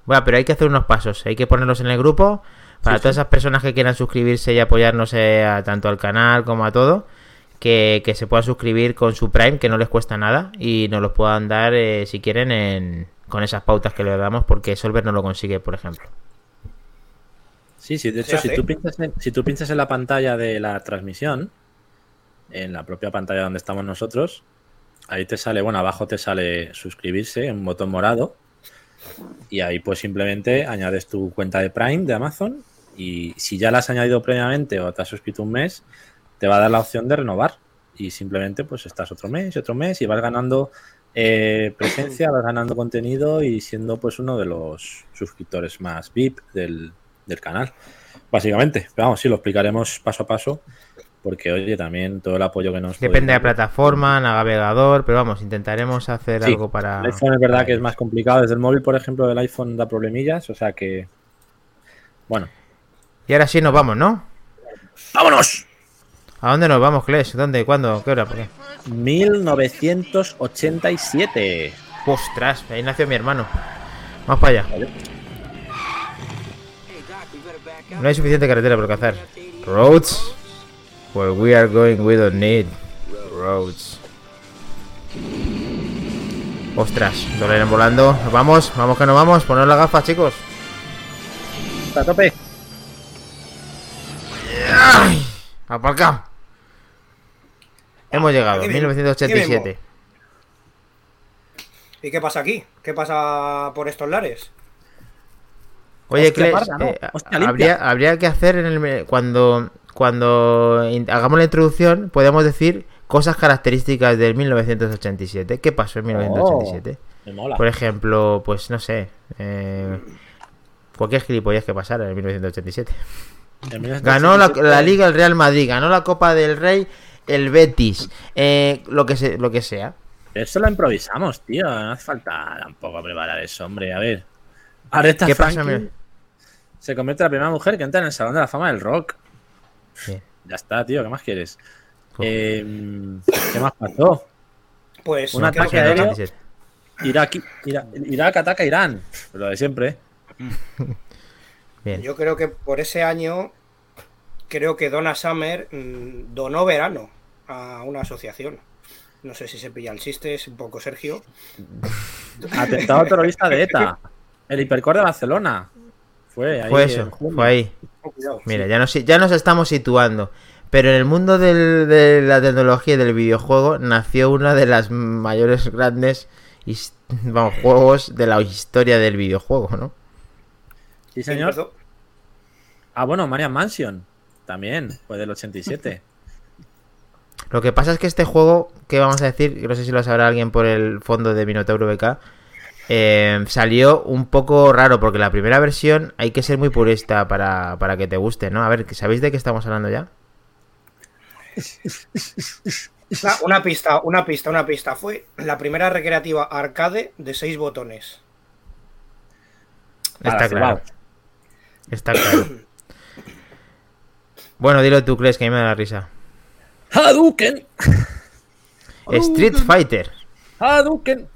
bueno, pero hay que hacer unos pasos, hay que ponerlos en el grupo para Sí, todas sí. esas personas que quieran suscribirse y apoyarnos eh, a- tanto al canal como a todo. Que, que se puedan suscribir con su Prime, que no les cuesta nada, y nos los puedan dar eh, si quieren en, con esas pautas que le damos, porque Solver no lo consigue, por ejemplo. Sí, sí, de hecho, si tú, pinchas en, si tú pinchas en la pantalla de la transmisión, en la propia pantalla donde estamos nosotros, ahí te sale, bueno, abajo te sale suscribirse, un botón morado. Y ahí pues simplemente añades tu cuenta de Prime de Amazon y si ya la has añadido previamente o te has suscrito un mes, te va a dar la opción de renovar. Y simplemente pues estás otro mes otro mes y vas ganando eh, presencia, vas ganando contenido y siendo pues uno de los suscriptores más VIP del, del canal. Básicamente, vamos, sí, lo explicaremos paso a paso porque oye, también todo el apoyo que nos Depende de la plataforma, navegador, pero vamos, intentaremos hacer Sí, algo para. El iPhone es verdad que es más complicado. Desde el móvil, por ejemplo, el iPhone da problemillas, o sea que. Bueno. Y ahora sí nos vamos, ¿no? ¡Vámonos! ¿A dónde nos vamos, Clash? ¿Dónde? ¿Cuándo? ¿Qué hora? ¿Por qué? 1987. Ostras, ahí nació mi hermano. Vamos para allá. No hay suficiente carretera por cazar. Roads. Where we are going, we don't need roads. Ostras, Doleren volando. Vamos, vamos que nos vamos. Poner las gafas, chicos. ¡A tope! ¡Ay! Aparca. Hemos llegado, aquí mismo, 1987. ¿Y qué pasa aquí? ¿Qué pasa por estos lares? Oye, Hostia, parda, ¿no? eh, Hostia, habría, habría que hacer en el, cuando, cuando hagamos la introducción, podemos decir cosas características del 1987. ¿Qué pasó en 1987? Me mola. Por ejemplo, pues no sé. eh, cualquier gilipollas que pasara en 1987. En 1987, Ganó la, la Liga el Real Madrid, ganó la Copa del Rey el Betis, eh, lo, que se, lo que sea. Eso lo improvisamos, tío. No hace falta tampoco preparar eso, hombre. A ver. ¿Qué pasa, se convierte en la primera mujer que entra en el Salón de la Fama del Rock. Ya está, tío. ¿Qué más quieres? Eh, ¿Qué más pasó? Pues Un ¿qué ataque aéreo. 87. Irak, Irak, Irak ataca a Irán. Lo de siempre. Bien. Yo creo que por ese año, creo que Donna Summer mm, donó verano a una asociación. No sé si se pilla el chiste, es un poco Sergio. Atentado terrorista de ETA. El hipercore de Barcelona. Fue ahí. Fue eso, fue ahí. Oh. Mira, ya nos, ya nos estamos situando. Pero en el mundo del- de la tecnología y del videojuego nació una de las mayores grandes vamos, juegos de la historia del videojuego, ¿no? Sí, señor. Ah, bueno, Marian Mansion. También. Fue del 87. Lo que pasa es que este juego, que vamos a decir, no sé si lo sabrá alguien por el fondo de Minotauro BK, eh, salió un poco raro, porque la primera versión hay que ser muy purista para, para que te guste, ¿no? A ver, ¿sabéis de qué estamos hablando ya? Una pista, una pista, una pista. Fue la primera recreativa arcade de seis botones. Está claro. Está claro. Bueno, dilo tú, crees que a mí me da la risa. Hadouken. Street Fighter. Hadouken.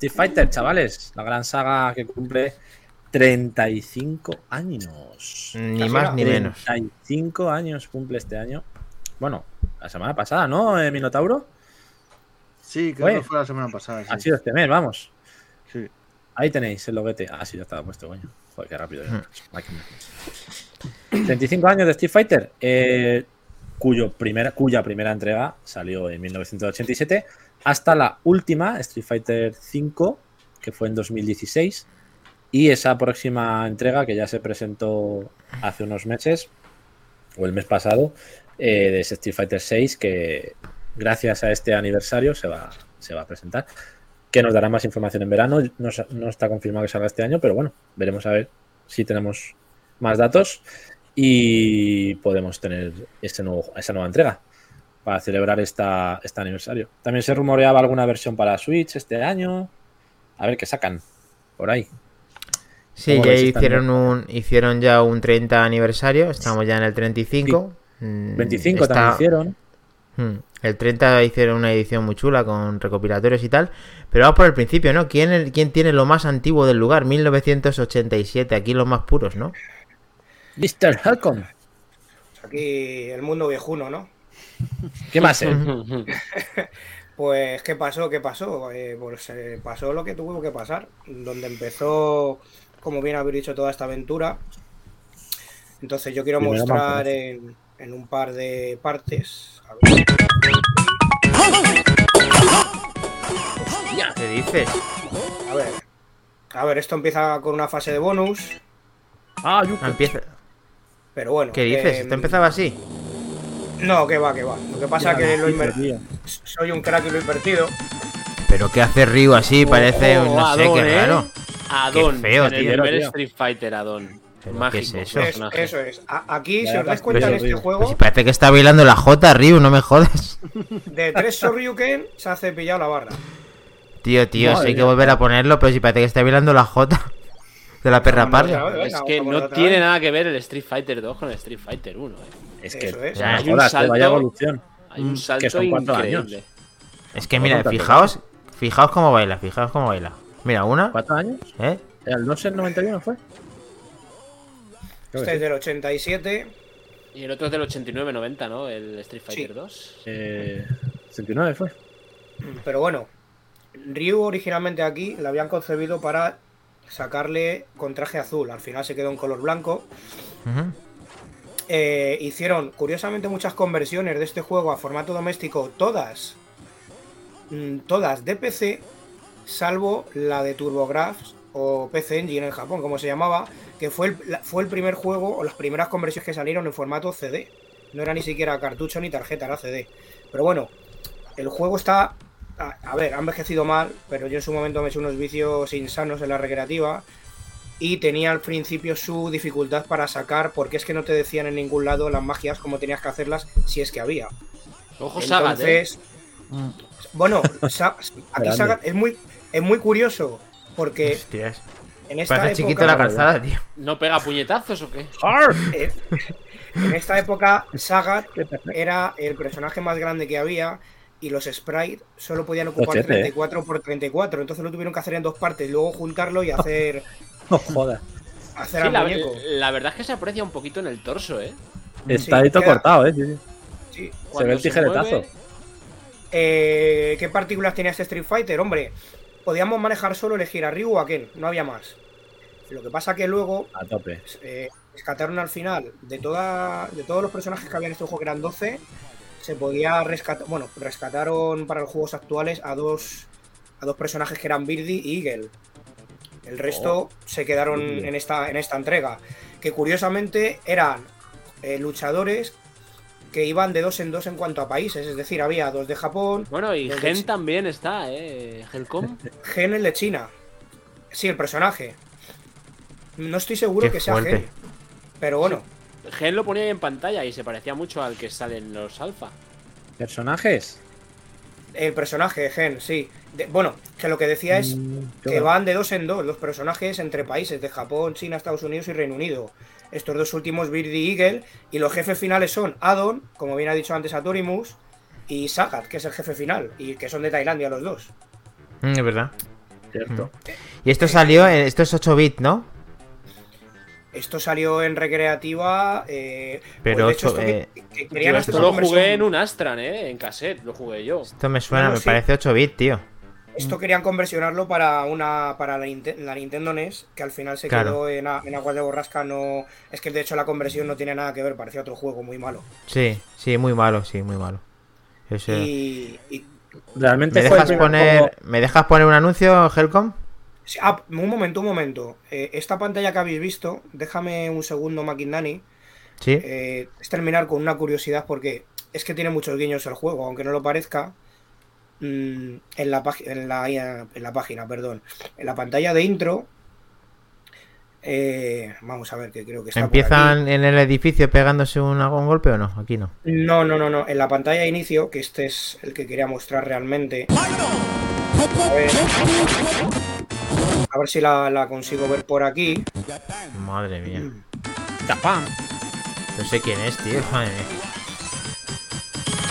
Street Fighter, chavales. La gran saga que cumple 35 años. Ni más ni menos. 35 años cumple este año. Bueno, la semana pasada, ¿no, eh, Minotauro? Sí, creo Oye. que fue la semana pasada. sí. Ha sido este mes, vamos. Sí. Ahí tenéis el loguete. Ah, sí, ya estaba puesto, coño. Joder, qué rápido. ya. Hmm. Ay, qué mal. 35 años de Street Fighter, eh, cuyo primera, cuya primera entrega salió en 1987, hasta la última, Street Fighter 5, que fue en 2016, y esa próxima entrega que ya se presentó hace unos meses, o el mes pasado, eh, de Street Fighter 6, que gracias a este aniversario se va, se va a presentar que nos dará más información en verano. No, no está confirmado que salga este año, pero bueno, veremos a ver si tenemos más datos y podemos tener este nuevo, esa nueva entrega para celebrar esta, este aniversario. También se rumoreaba alguna versión para Switch este año. A ver qué sacan por ahí. Sí, ¿Cómo ya esta hicieron, un, hicieron ya un 30 aniversario. Estamos ya en el 35. Mm, 25 está- también hicieron. Mm, El 30 hicieron una edición muy chula con recopilatorios y tal. Pero vamos por el principio, ¿no? ¿Quién, el- quién tiene lo más antiguo del lugar? 1987, aquí los más puros, ¿no? Mr. Halcon. Aquí el mundo viejuno, ¿no? ¿Qué más? eh? Pues, ¿qué pasó? ¿Qué pasó? Eh, pues eh, pasó lo que tuvo que pasar. Donde empezó, como bien habéis dicho, toda esta aventura. Entonces yo quiero mostrar en, en un par de partes. A ver. ¿Qué dices? A ver. A ver, esto empieza con una fase de bonus. Ah, Yuka. Empieza... Pero bueno. ¿Qué dices? eh, ¿Esto empezaba así? No, que va, que va. Lo que pasa es que lo inver- Tío. soy un crack y lo he invertido. ¿Pero qué hace Ryu así? Parece un... Ojo, No sé, qué ¿eh? raro. Adon. Qué feo, en el primer. Street Fighter Adon. ¿Pero Mágico. qué es eso? Eso es. A- aquí, Ya, si os dais cuenta en este juego, Pues si parece que está bailando la J, Ryu, no me jodas. de tres Shoryuken se ha cepillado la barra. Tío, tío, sí hay que volver a ponerlo, pero si parece que está bailando la J de la perra Vamos a parda. ver. Venga, Es que no tiene vez. nada que ver el Street Fighter 2 con el Street Fighter 1. eh. Es que es. Hay un salto- vaya evolución. Hay un Mm, salto que son cuatro increíble. años. Es que mira, fijaos, fijaos cómo baila, fijaos cómo baila. Mira, una, ¿Cuatro años? ¿eh? ¿El 2 en 91 fue? Este es del 87. Y el otro es del 89-90, ¿no? El Street Fighter Sí. 2. Eh, 69 fue. Pero bueno, Ryu originalmente aquí la habían concebido para sacarle con traje azul. Al final se quedó en color blanco. Eh, hicieron curiosamente muchas conversiones de este juego a formato doméstico, todas, mm, todas de PC, salvo la de TurboGrafx o PC Engine en Japón, como se llamaba, que fue el, fue el primer juego o las primeras conversiones que salieron en formato CD. No era ni siquiera cartucho ni tarjeta, era CD. Pero bueno, el juego está. A, a ver, ha envejecido mal, pero yo en su momento me he hecho unos vicios insanos en la recreativa y tenía al principio su dificultad para sacar, porque es que no te decían en ningún lado las magias como tenías que hacerlas si es que había. Ojo, Sagat, ¿eh? Entonces, bueno, Sa- aquí. Sagat es muy, es muy curioso, porque Hostias. en esta Parece chiquito época, la calzada, tío. ¿No pega puñetazos o qué? eh, en esta época Sagat era el personaje más grande que había y los sprites solo podían ocupar Cochete, ¿eh? 34 por 34, entonces lo tuvieron que hacer en dos partes, luego juntarlo y hacer, No jodas. hacer Sí, al la, muñeco. la verdad es que se aprecia un poquito en el torso, ¿eh? Está ahí todo queda- cortado, eh. sí, sí. Sí. Se ve el tijeretazo. mueve, Eh, ¿Qué partículas tenía este Street Fighter? Hombre, podíamos manejar solo elegir a Ryu o a Ken, no había más. Lo que pasa que luego A tope. eh, rescataron al final de, toda, de todos los personajes que había en este juego, que eran 12, se podía rescatar. Bueno, rescataron para los juegos actuales a dos, a dos personajes que eran Birdie y Eagle. El resto se quedaron en esta, en esta entrega. Que curiosamente eran eh, luchadores que iban de dos en dos en cuanto a países. Es decir, había dos de Japón, Bueno, y Gen de- también está, ¿eh? Helcom. Gen el de China. Sí, el personaje. No estoy seguro Qué que sea fuerte. Gen. Pero bueno, Gen lo ponía ahí en pantalla y se parecía mucho al que sale en los alfa. ¿Personajes? el personaje Gen, sí. De- bueno, que lo que decía es Mm, que van de dos en dos los personajes entre países de Japón, China, Estados Unidos y Reino Unido. Estos dos últimos, Birdie y Eagle, y los jefes finales son Adon, como bien ha dicho antes Atorimus, y Sagat, que es el jefe final, y que son de Tailandia los dos. Mm, es verdad. Cierto. Y esto salió, en, esto es 8 bits, ¿no? Esto salió en recreativa. eh, Pero pues, de hecho, ocho, esto que- eh, que querían esto lo jugué en un Astran, ¿eh? En cassette, lo jugué yo. Esto me suena, me sí. parece 8 bits, tío. Esto querían conversionarlo para una para la, Ninte- la Nintendo NES, que al final se Claro. quedó en, en aguas de borrasca. No, es que de hecho la conversión no tiene nada que ver, parecía otro juego muy malo. Sí, sí, muy malo, sí, muy malo. Eso- Y, y- Realmente ¿Me dejas poner, ¿Me dejas poner un anuncio, Helcom? Sí, ah, un momento, un momento. Eh, esta pantalla que habéis visto, déjame un segundo, Maquindani. Sí. Eh, es terminar con una curiosidad porque es que tiene muchos guiños el juego, aunque no lo parezca. mm, en, la en, la, en la página, perdón. En la pantalla de intro. eh, vamos a ver, que creo que está. por aquí. ¿Empiezan en el edificio pegándose un, un golpe o no? Aquí no. No, no, no, no. En la pantalla de inicio, que este es el que quería mostrar realmente. A ver, a ver si la, la consigo ver por aquí. Madre mía. ¡Tapam! No sé quién es, tío. Madre mía.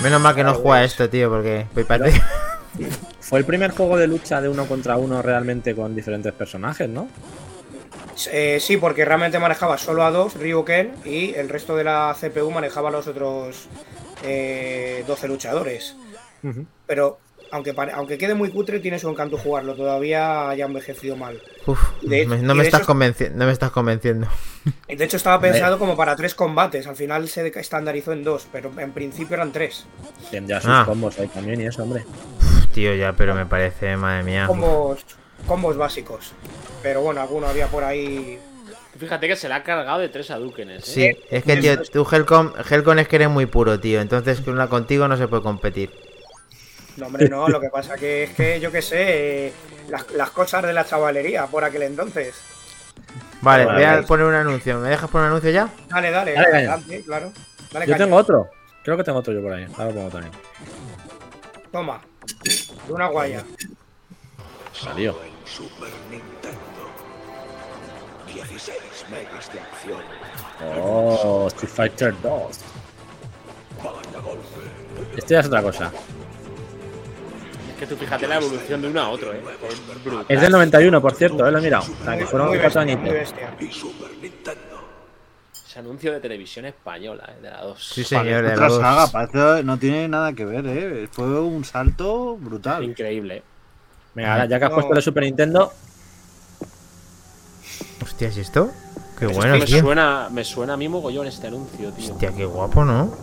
Menos mal que no juega esto, tío, porque. Fue el primer juego de lucha de uno contra uno realmente con diferentes personajes, ¿no? Eh, sí, porque realmente manejaba solo a dos, Ryuken, y el resto de la CPU manejaba a los otros eh, 12 luchadores. Pero aunque, pare- aunque quede muy cutre, tiene su encanto jugarlo. Todavía haya envejecido mal. Uf, De- me- no, me de estás hecho- no me estás convenciendo. De hecho, estaba pensado como para tres combates. Al final se estandarizó en dos, pero en principio eran tres. Tendría sus Ah. combos ahí también y eso, hombre. Uf, tío, ya, pero me parece, madre mía. Combos, combos básicos. Pero bueno, alguno había por ahí. Fíjate que se la ha cargado de tres a Dúquenes, ¿eh? Sí, es que, tío, tú Helcom, Helcom es que eres muy puro, tío. Entonces, con una contigo no se puede competir. No, hombre, no. Lo que pasa que es que yo qué sé. Las, las cosas de la chavalería por aquel entonces. Vale, Vale, voy a vale. poner un anuncio. ¿Me dejas poner un anuncio ya? Dale, dale, Dale, caña. adelante, claro. Dale, Yo caña. tengo otro. Creo que tengo otro yo por ahí. Ahora lo pongo también. Toma. De una guaya. Salió. Oh, Street Fighter 2. Esto ya es otra cosa. Es que tú fíjate la evolución de uno a otro, ¿eh? Es del 91, por cierto, ¿eh? lo he mirado. O sea, que fueron Muy cuatro añitos. Ese anuncio de televisión española, ¿eh? De la 2. Sí, señor. de Otra los- saga, parece no tiene nada que ver, ¿eh? Fue un salto brutal. Increíble. ¿eh? Venga, ahora ya que has puesto el Super Nintendo, Hostia, ¿y esto? Qué Es que bueno, me tío. suena, me suena a mí mogollón este anuncio, tío. Hostia, qué guapo, ¿no?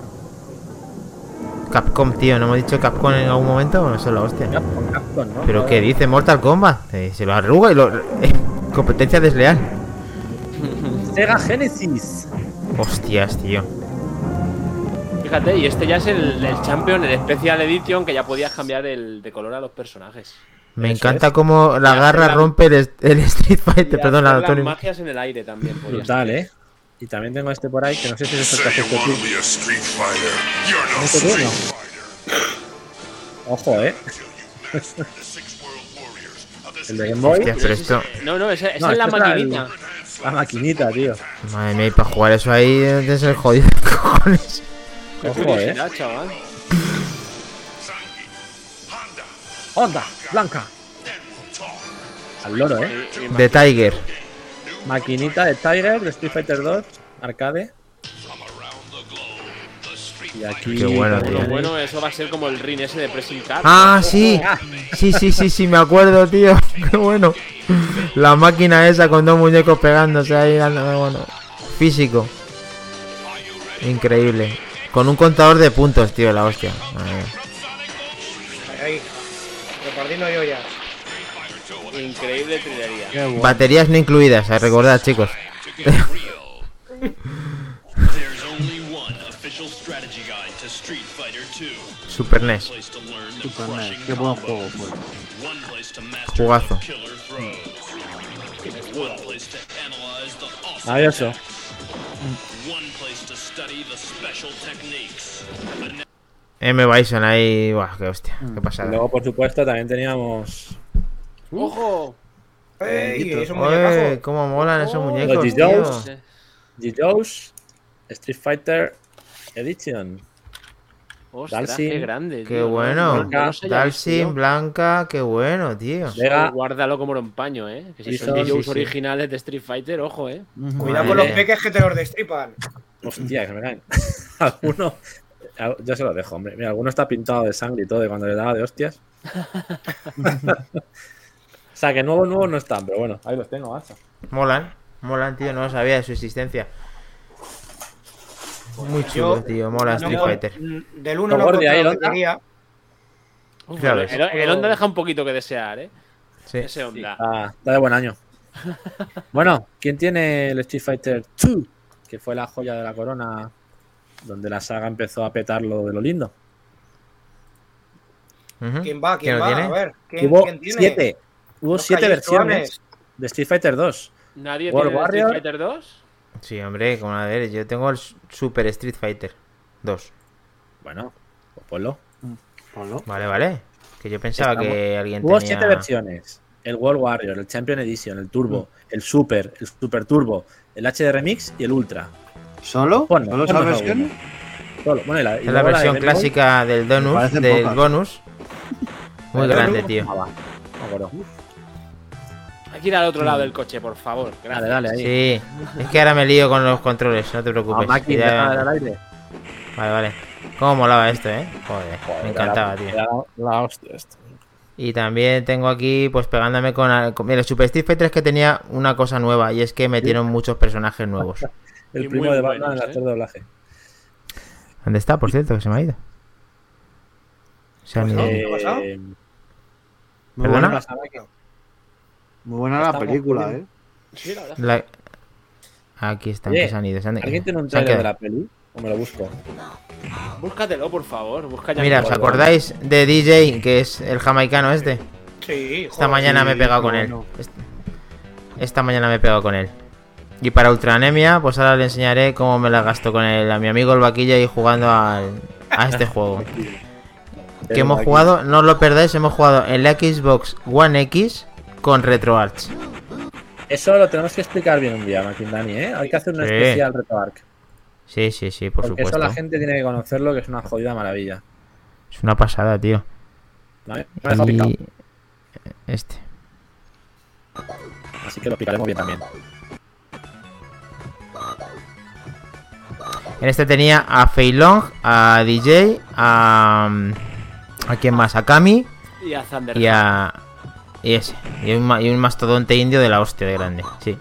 Capcom, tío. ¿No hemos dicho Capcom en algún momento? No sé la hostia. Capcom, Capcom, ¿no? ¿Pero qué dice Mortal Kombat? Eh, se lo arruga y lo... eh, competencia desleal. Sega Genesis. Hostias, tío. Fíjate, y este ya es el, el Champion, el Special Edition, que ya podías cambiar el, de color a los personajes. Me Eso encanta es. cómo la Y garra la- rompe el, el Street Fighter. Y Perdona, hacer las magias en el aire también. Brutal. ¿eh? Y también tengo este por ahí, que no sé si es el que. Ojo, ¿eh? El de Game Boy. Hostia, pero esto... No, no, esa, esa No, es la maquinita. La maquinita, tío. Madre mía, y para jugar eso ahí es ser jodido, cojones. Ojo, ¿eh? chaval. Onda, Blanca. Al loro, ¿eh? Y De Tiger. Maquinita de Tiger, de Street Fighter 2, arcade. Y aquí. Qué bueno, Bueno, tío. bueno, eso va a ser como el ring ese de Pressing Card. Ah, sí. Sí, sí, sí, sí, me acuerdo, tío. Qué bueno. La máquina esa con dos muñecos pegándose ahí. dando- Bueno, físico. Increíble. Con un contador de puntos, tío, la hostia. Ahí. Repartiendo yo ya. Increíble trilería. Baterías no incluidas, a recordar, chicos. There's only one official strategy guide to Street Fighter 2. Super E NES. Super NES, crushing qué buen juego fue. Master Jugazo. Maravilloso. techniques. M. Bison ahí. Buah, qué hostia. Qué Y pasada. luego, por supuesto, también teníamos. ¡Ojo! ¡Ey! Es un Oye, cómo molan esos Oh, muñecos, los. G-Joe's Street Fighter Edition. Ostras, Dalsim. qué grande. Qué tío. bueno. No, no los haya visto Dalsim. Blanca, qué bueno, tío. Vega. Guárdalo como empaño, eh. Que si son sí, sí. originales de Street Fighter, ojo, eh. Cuidado con los peques que te los destripan. Hostia, que me caen. Alguno. Yo se lo dejo, hombre. Mira, alguno está pintado de sangre y todo de cuando le daba de hostias. o sea, que nuevos, nuevos no están, pero bueno, ahí los tengo, macho. Molan, molan, tío, no lo sabía de su existencia. Muy chulo, Yo- tío, mola No, Street Fighter. Del 1 no lo Londa. quería. El, el Honda deja un poquito que desear, eh. Sí. Ese Honda. Está, está de buen año. bueno, ¿quién tiene el Street Fighter 2? Que fue la joya de la corona, donde la saga empezó a petarlo de lo lindo. ¿Quién va? ¿Quién lo va? tiene? A ver. ¿Quién, Hubo quién tiene? siete. Hubo siete versiones de Street Fighter 2. ¿Nadie World tiene Warrior. Street Fighter 2? Sí, hombre, como a ver, yo tengo el Super Street Fighter 2. Bueno, pues ponlo. Ponlo. Vale, vale. Que yo pensaba Estamos- que alguien Hubo tenía... siete versiones. El World Warrior, el Champion Edition, el Turbo, el Super, el Super Turbo, el HD Remix y el Ultra. ¿Solo? Ponlo, ¿Solo esa versión? Solo. Bueno, y la, y Es la versión de clásica del Donus, del pocas. bonus. Muy grande, tío. ah, Hay que ir al otro lado del coche, por favor. Gracias. Dale, dale, ahí. Sí, es que ahora me lío con los controles, no te Ah, preocupes. Que ya- dar aire. Vale, vale. Cómo molaba esto, eh. Joder, Joder, me encantaba, era- tío. La hostia esto. Y también tengo aquí, pues pegándome con. con- Mira, el Super Street Fighter es que tenía una cosa nueva y es que metieron muchos personajes nuevos. El Y primo de Batman en el ¿eh? actor de doblaje. ¿Dónde está, por cierto? Que se me ha ido. Se han ido. ¿qué ha pasado? Eh. Muy buena la película, ¿eh? Sí, la verdad. La- Aquí están, Oye, que se han ido. se han- ¿Alguien tiene un trailer de la peli? ¿O me lo busco? Búscatelo, por favor. Busca ya Mira. ¿os acordáis de DJ, que es el jamaicano este? Sí, Esta joder. mañana me he pegado con él. Esta mañana me he pegado con él. Y para Ultranemia, pues ahora le enseñaré cómo me la gasto con él, a mi amigo el vaquilla y jugando al- a este juego. que hemos jugado, no os lo perdáis, hemos jugado en la Xbox One X con RetroArch. Eso lo tenemos que explicar bien un día, Maquindani, ¿eh? Hay que hacer un Sí. especial RetroArch. Sí, sí, sí, por Porque supuesto. eso la gente tiene que conocerlo, que es una jodida maravilla. Es una pasada, tío. ¿Vale? Me Y... Este. así que lo explicaremos bien también. En este tenía a Feilong, a DJ, a. ¿A quién más? A Kami Y a Thunder. y a. Y ese. Y un, y un mastodonte indio de la hostia de grande, sí.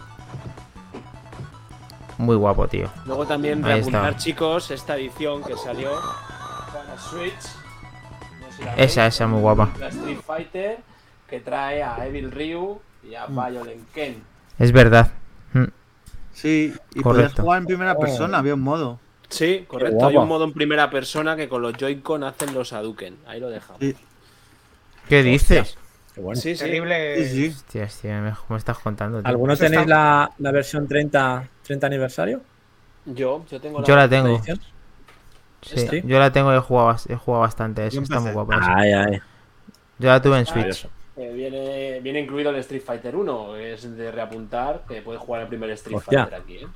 Muy guapo, tío. Luego también Ahí reapuntar, está. chicos, esta edición que salió para Switch. No sé si la Esa, veis, esa, muy guapa. La Street Fighter que trae a Evil Ryu y a Violent Ken. Es verdad. Mm. Sí, y podías jugar en primera persona, había un modo. Sí, correcto. Hay un modo en primera persona que con los Joy-Con hacen los Hadouken. Ahí lo dejamos. Sí, ¿Qué dices? Qué bueno. Sí, sí. Terrible. sí, sí. Hostia, hostia, me, me estás contando. tío. ¿Alguno Eso tenéis está- la, la versión 30, 30 aniversario? Yo, yo tengo la. Yo la tengo. edición? Sí, esta. yo la tengo y he jugado, he jugado bastante. Esa Yo está muy guapa. Ay, ay. Yo la tuve en Switch. Eh, viene, viene incluido el Street Fighter 1, es de reapuntar, que puedes jugar el primer Street Hostia. Fighter aquí, ¿eh?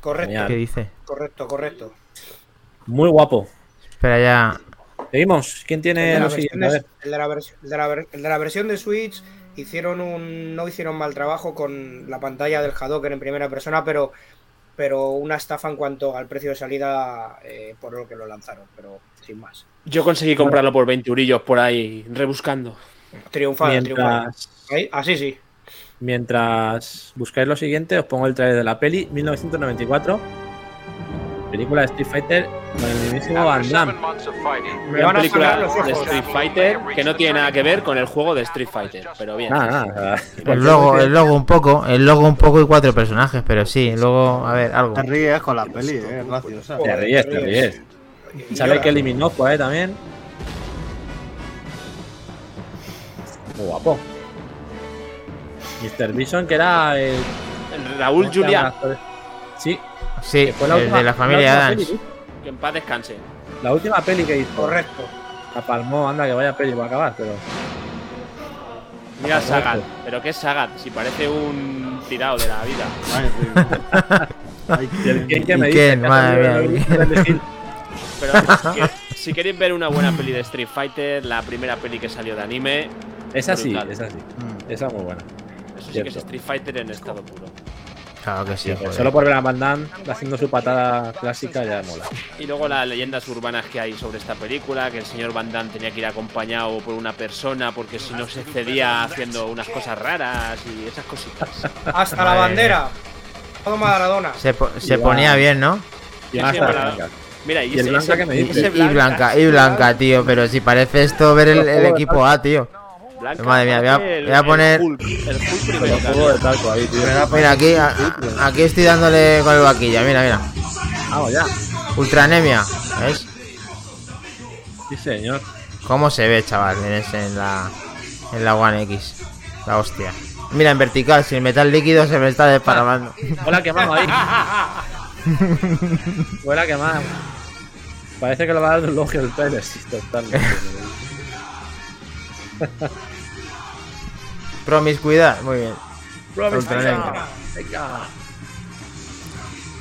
Correcto. ¿Qué dice? correcto, correcto. Muy guapo. Espera ya. Seguimos. ¿Quién El tiene de, la lo versión siguiente? A de, ver. el de la el de la el de la versión de Switch hicieron un no hicieron mal trabajo con la pantalla del Hadouken en primera persona, pero pero una estafa en cuanto al precio de salida eh, por lo que lo lanzaron, pero sin más. Yo conseguí comprarlo por 20 eurillos por ahí, rebuscando. Triunfada, triunfada. Mientras, Ahí, Así sí. mientras buscáis lo siguiente, os pongo el trailer de la peli 1994. Película de Street Fighter con el mismísimo Van Damme. Me Una van a película los de. Street Fighter que no tiene nada que ver con el juego de Street Fighter, pero bien. Nada, nada. El logo, el logo un poco, el logo un poco y cuatro personajes, pero sí, luego, a ver, algo. Te ríes con la peli, eh, graciosa. Te ríes, te ríes. Sale que eliminó, eh, también. Muy guapo. Mr. Bison, que era el. Raúl ¿cómo se llama el Julián? Sí, Sí, que fue la el última, de la familia última Adams. peli, que en paz descanse. la última peli que hizo. Correcto. La palmó, anda, que vaya peli va a acabar, pero. Mira Sagat, pero ¿qué es Sagat? Si parece un tirado de la vida. Ay, sí. Ay, Y el Ken que me ¿Y dice. Madre. Pero si, que- si queréis ver una buena peli de Street Fighter, la primera peli que salió de anime, Esa sí, Brutal. esa sí. Mm. Esa es muy buena. eso sí que es Street Fighter en estado puro. Claro que sí. Solo por ver a Van Damme haciendo su patada clásica ya mola. Y luego las leyendas urbanas que hay sobre esta película, que el señor Van Damme tenía que ir acompañado por una persona porque si no se cedía haciendo unas cosas raras y esas cositas. Hasta la bandera. Todo Maradona. Se, po- se ponía bien, ¿no? Y hasta. Mira, y, ¿Y el ese- Blanca ese- qué me Y, dice? ese y blanca, y blanca, tío, pero si parece esto ver el, el equipo A, tío. Blanca Madre mía, voy a- parece el- voy a poner- El el primero. ahí, tío. Mira, aquí, a- aquí estoy dándole con el vaquilla, mira, mira. Vamos ya. Ultranemia, ¿ves? Sí, señor. ¿Cómo se ve, chaval, en, ese- en la, en la One X? La hostia. Mira, en vertical, si el metal líquido se me está desparramando. Hola, quemado ahí. Hola, quemado. Parece que lo va a dar un elogio el sí, totalmente. Promiscuidad, muy bien. Promise, Ultranemia. venga, venga.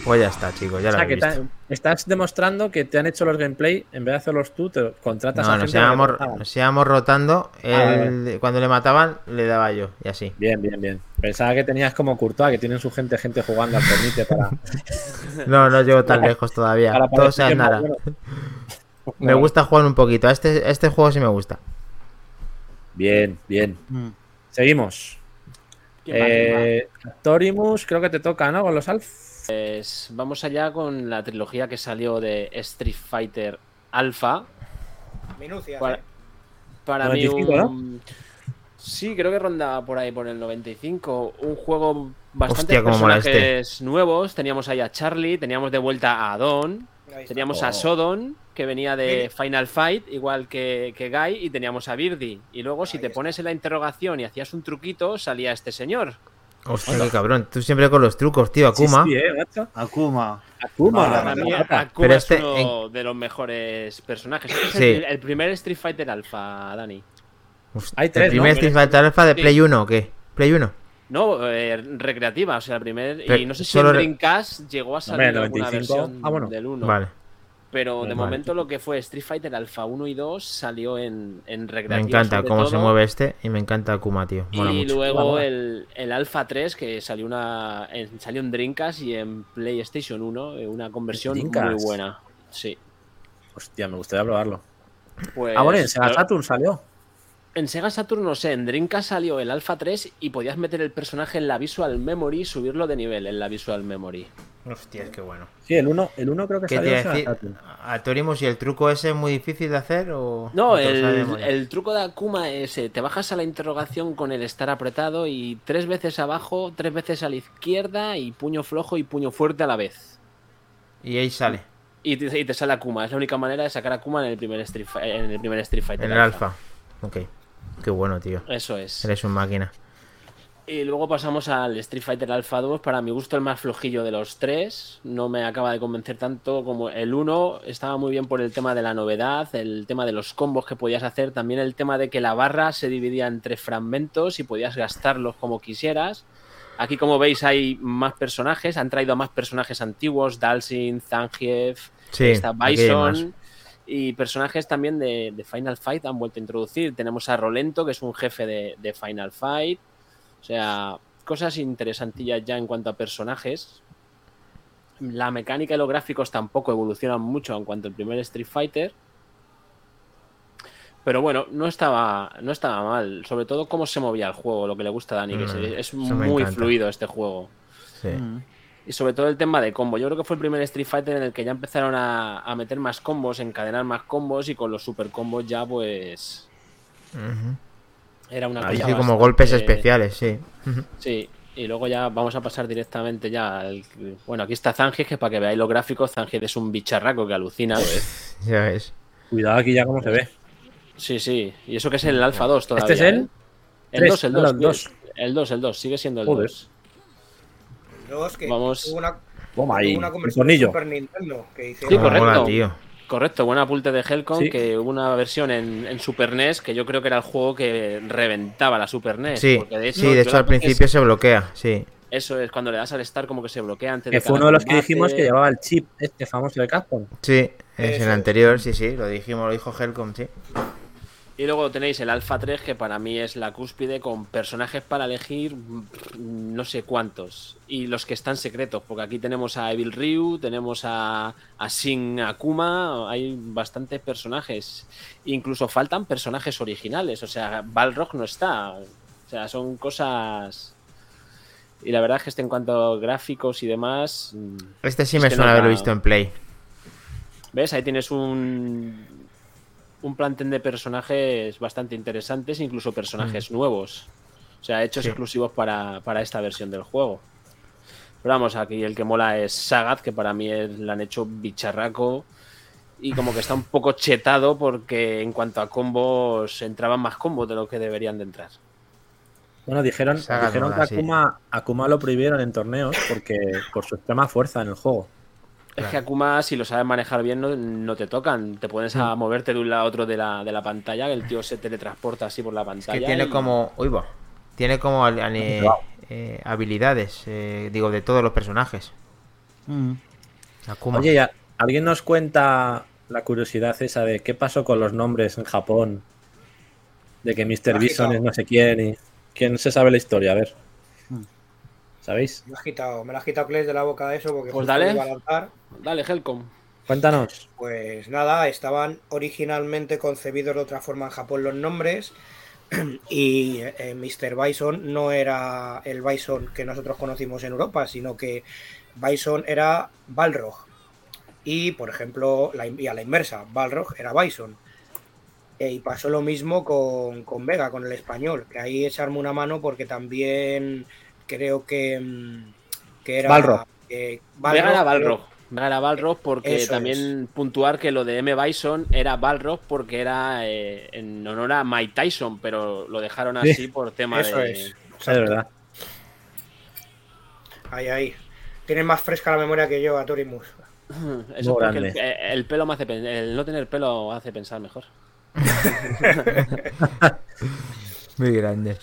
Pues ya está, chicos, ya O lo sea, que te- visto. estás demostrando que te han hecho los gameplay, en vez de hacerlos tú, te contratas No, a nos gente íbamos, nos íbamos rotando. Ah, el- cuando le mataban, le daba yo, y así. Bien, bien, bien. Pensaba que tenías como Courtois, que tienen su gente, gente jugando al Fornite para. No, no llego tan lejos todavía. para Todo sea nada. bueno. Me gusta jugar un poquito. A Este, a este juego sí me gusta. Bien, bien. Mm. Seguimos. Eh, Torimus, creo que te toca, ¿no? Con los Alf. Pues vamos allá con la trilogía que salió de Street Fighter Alpha. Minucias. Para, eh. para mí 95, un... Sí, creo que rondaba por ahí por el 95. Un juego bastante Hostia, mola personajes este. nuevos. Teníamos ahí a Charlie, teníamos de vuelta a Don, teníamos Oh. a Sodon, que venía de Sí. Final Fight, igual que, que Guy, y teníamos a Birdie. Y luego, si Ahí te está. pones en la interrogación y hacías un truquito, salía este señor. Hostia, qué cabrón. Tú siempre con los trucos, tío, Akuma. Sí, sí, eh. Akuma. Akuma. Para mí. Akuma Pero es este uno de los mejores personajes. Este es Sí. el, el primer Street Fighter Alpha, Dani. Hostia, Hay ¿El tres, primer ¿no? Street Fighter Alpha de Sí. Play 1 o qué? ¿Play 1? No, eh, recreativa, o sea, el primer. y no sé si solo re- Dreamcast llegó a salir el alguna 95. versión Ah, bueno. del 1. Vale. Pero de momento lo que fue Street Fighter Alpha 1 y 2 salió en, en Me encanta cómo se mueve este y me encanta Akuma, tío. Mola Y mucho. luego el, el Alpha 3 que salió una en, salió en Dreamcast y en PlayStation 1, eh, una conversión muy buena. Sí. Hostia, me gustaría probarlo. Pues, ah, bueno, en Saturn salió. En Sega Saturn, no sé, en Dreamcast salió el Alpha 3 y podías meter el personaje en la Visual Memory y subirlo de nivel en la Visual Memory. Hostia, qué bueno. Sí, el 1 el uno creo que ¿Qué te salió decir? Saturn. ¿A Torimus y el truco ese es muy difícil de hacer o...? No, el, el truco de Akuma es, eh, te bajas a la interrogación con el estar apretado y tres veces abajo, tres veces a la izquierda y puño flojo y puño fuerte a la vez. Y ahí sale, Y te, y te sale Akuma. Es la única manera de sacar Akuma en el primer Street, en el primer Street Fighter. en el alfa. Ok. Qué bueno, tío. Eso es. Eres un máquina. Y luego pasamos al Street Fighter Alpha 2. Para mi gusto, el más flojillo de los tres. No me acaba de convencer tanto como el 1. Estaba muy bien por el tema de la novedad, el tema de los combos que podías hacer. También el tema de que la barra se dividía en tres fragmentos y podías gastarlos como quisieras. Aquí, como veis, hay más personajes. Han traído a más personajes antiguos: Dalsin, Zangief, Sí, está. Bison. Y personajes también de, de Final Fight han vuelto a introducir. Tenemos a Rolento, que es un jefe de, de Final Fight. O sea, cosas interesantillas ya en cuanto a personajes. La mecánica y los gráficos tampoco evolucionan mucho en cuanto al primer Street Fighter. Pero bueno, no estaba, no estaba mal. Sobre todo cómo se movía el juego, lo que le gusta a Dani, que Mm, es muy encanta. fluido este juego. Sí. Mm. Y sobre todo el tema de combo. Yo creo que fue el primer Street Fighter en el que ya empezaron a, a meter más combos, encadenar más combos y con los super combos ya pues era una Ahí cosa Sí, como bastante- golpes especiales, sí. Sí, y luego ya vamos a pasar directamente ya al... Bueno, aquí está Zangief, que para que veáis los gráficos, Zangief es un bicharraco que alucina. Ya ves. Cuidado aquí ya cómo se ve. Sí, sí, y eso que es el Alpha 2 todavía. ¿Este es él? ¿eh? El Tres, 2, el no, 2. el dos. El 2, el 2, sigue siendo el Joder. 2. Que Vamos. tuvo una, Toma ahí, una conversión de. Super Nintendo que hicieron. Sí, correcto. mola, tío. Correcto, buen apunte de Helcom, Sí. que hubo una versión en, en Super NES que yo creo que era el juego que reventaba la Super NES. Sí, porque de hecho, sí, de hecho al principio se bloquea, sí. Eso es, cuando le das al Star como que se bloquea antes Que de fue uno de los que dijimos que llevaba el chip este famoso de Capcom. Sí, es Eso el anterior, sí, sí, lo dijimos, lo dijo Helcom, sí. Y luego tenéis el Alpha 3, que para mí es la cúspide con personajes para elegir mm, no sé cuántos. Y los que están secretos, porque aquí tenemos a Evil Ryu, tenemos a, a Shin Akuma, hay bastantes personajes. Incluso faltan personajes originales, o sea, Balrog no está. O sea, son cosas... Y la verdad es que este en cuanto a gráficos y demás... mm, Este sí Es me suena no haberlo visto en Play. ¿Ves? Ahí tienes un, un plantel de personajes bastante interesantes, incluso personajes nuevos. O sea, hechos Sí. exclusivos para, para esta versión del juego. Pero vamos, aquí el que mola es Sagat, que para mí es, le han hecho bicharraco. Y como que está un poco chetado porque en cuanto a combos entraban más combos de lo que deberían de entrar. Bueno, dijeron, dijeron mola, que Akuma, Akuma lo prohibieron en torneos porque por su extrema fuerza en el juego. Es que Akuma, si lo sabes manejar bien, no, no te tocan. Te pones a moverte de un lado a otro de la, de la pantalla, que el tío se teletransporta así por la Es pantalla. que tiene y- como. Uy, va. Tiene como al- al- eh, eh, habilidades, eh, digo, de todos los personajes. Mm. Akuma. Oye, ¿ya- ¿alguien nos cuenta la curiosidad esa de qué pasó con los nombres en Japón? De que Mr. Mágico. Bison es no sé quién y. ¿Quién se sabe la historia? A ver. ¿Sabéis? Me lo has quitado, me lo has quitado Clay de la boca eso porque Pues dale. iba a lanzar. Dale, Helcom. Cuéntanos. Pues nada, estaban originalmente concebidos de otra forma en Japón los nombres y eh, Mr. Bison no era el Bison que nosotros conocimos en Europa, sino que Bison era Balrog. Y, por ejemplo, la, y a la inversa, Balrog era Bison. Eh, y pasó lo mismo con, con Vega, con el español, que ahí echarme una mano porque también creo que, mm, que era... Balrog. eh, Balrog, Balrog. Vega era Balrog porque Eso también puntuar que lo de M. Bison era Balrog porque era eh, en honor a Mike Tyson, pero lo dejaron Sí, así por tema Eso de. es. Es verdad. Ahí, ahí. Tienes más fresca la memoria que yo, Atorimus. Eso Muy porque el, eh, el pelo me hace el no tener pelo hace pensar mejor. Muy grande.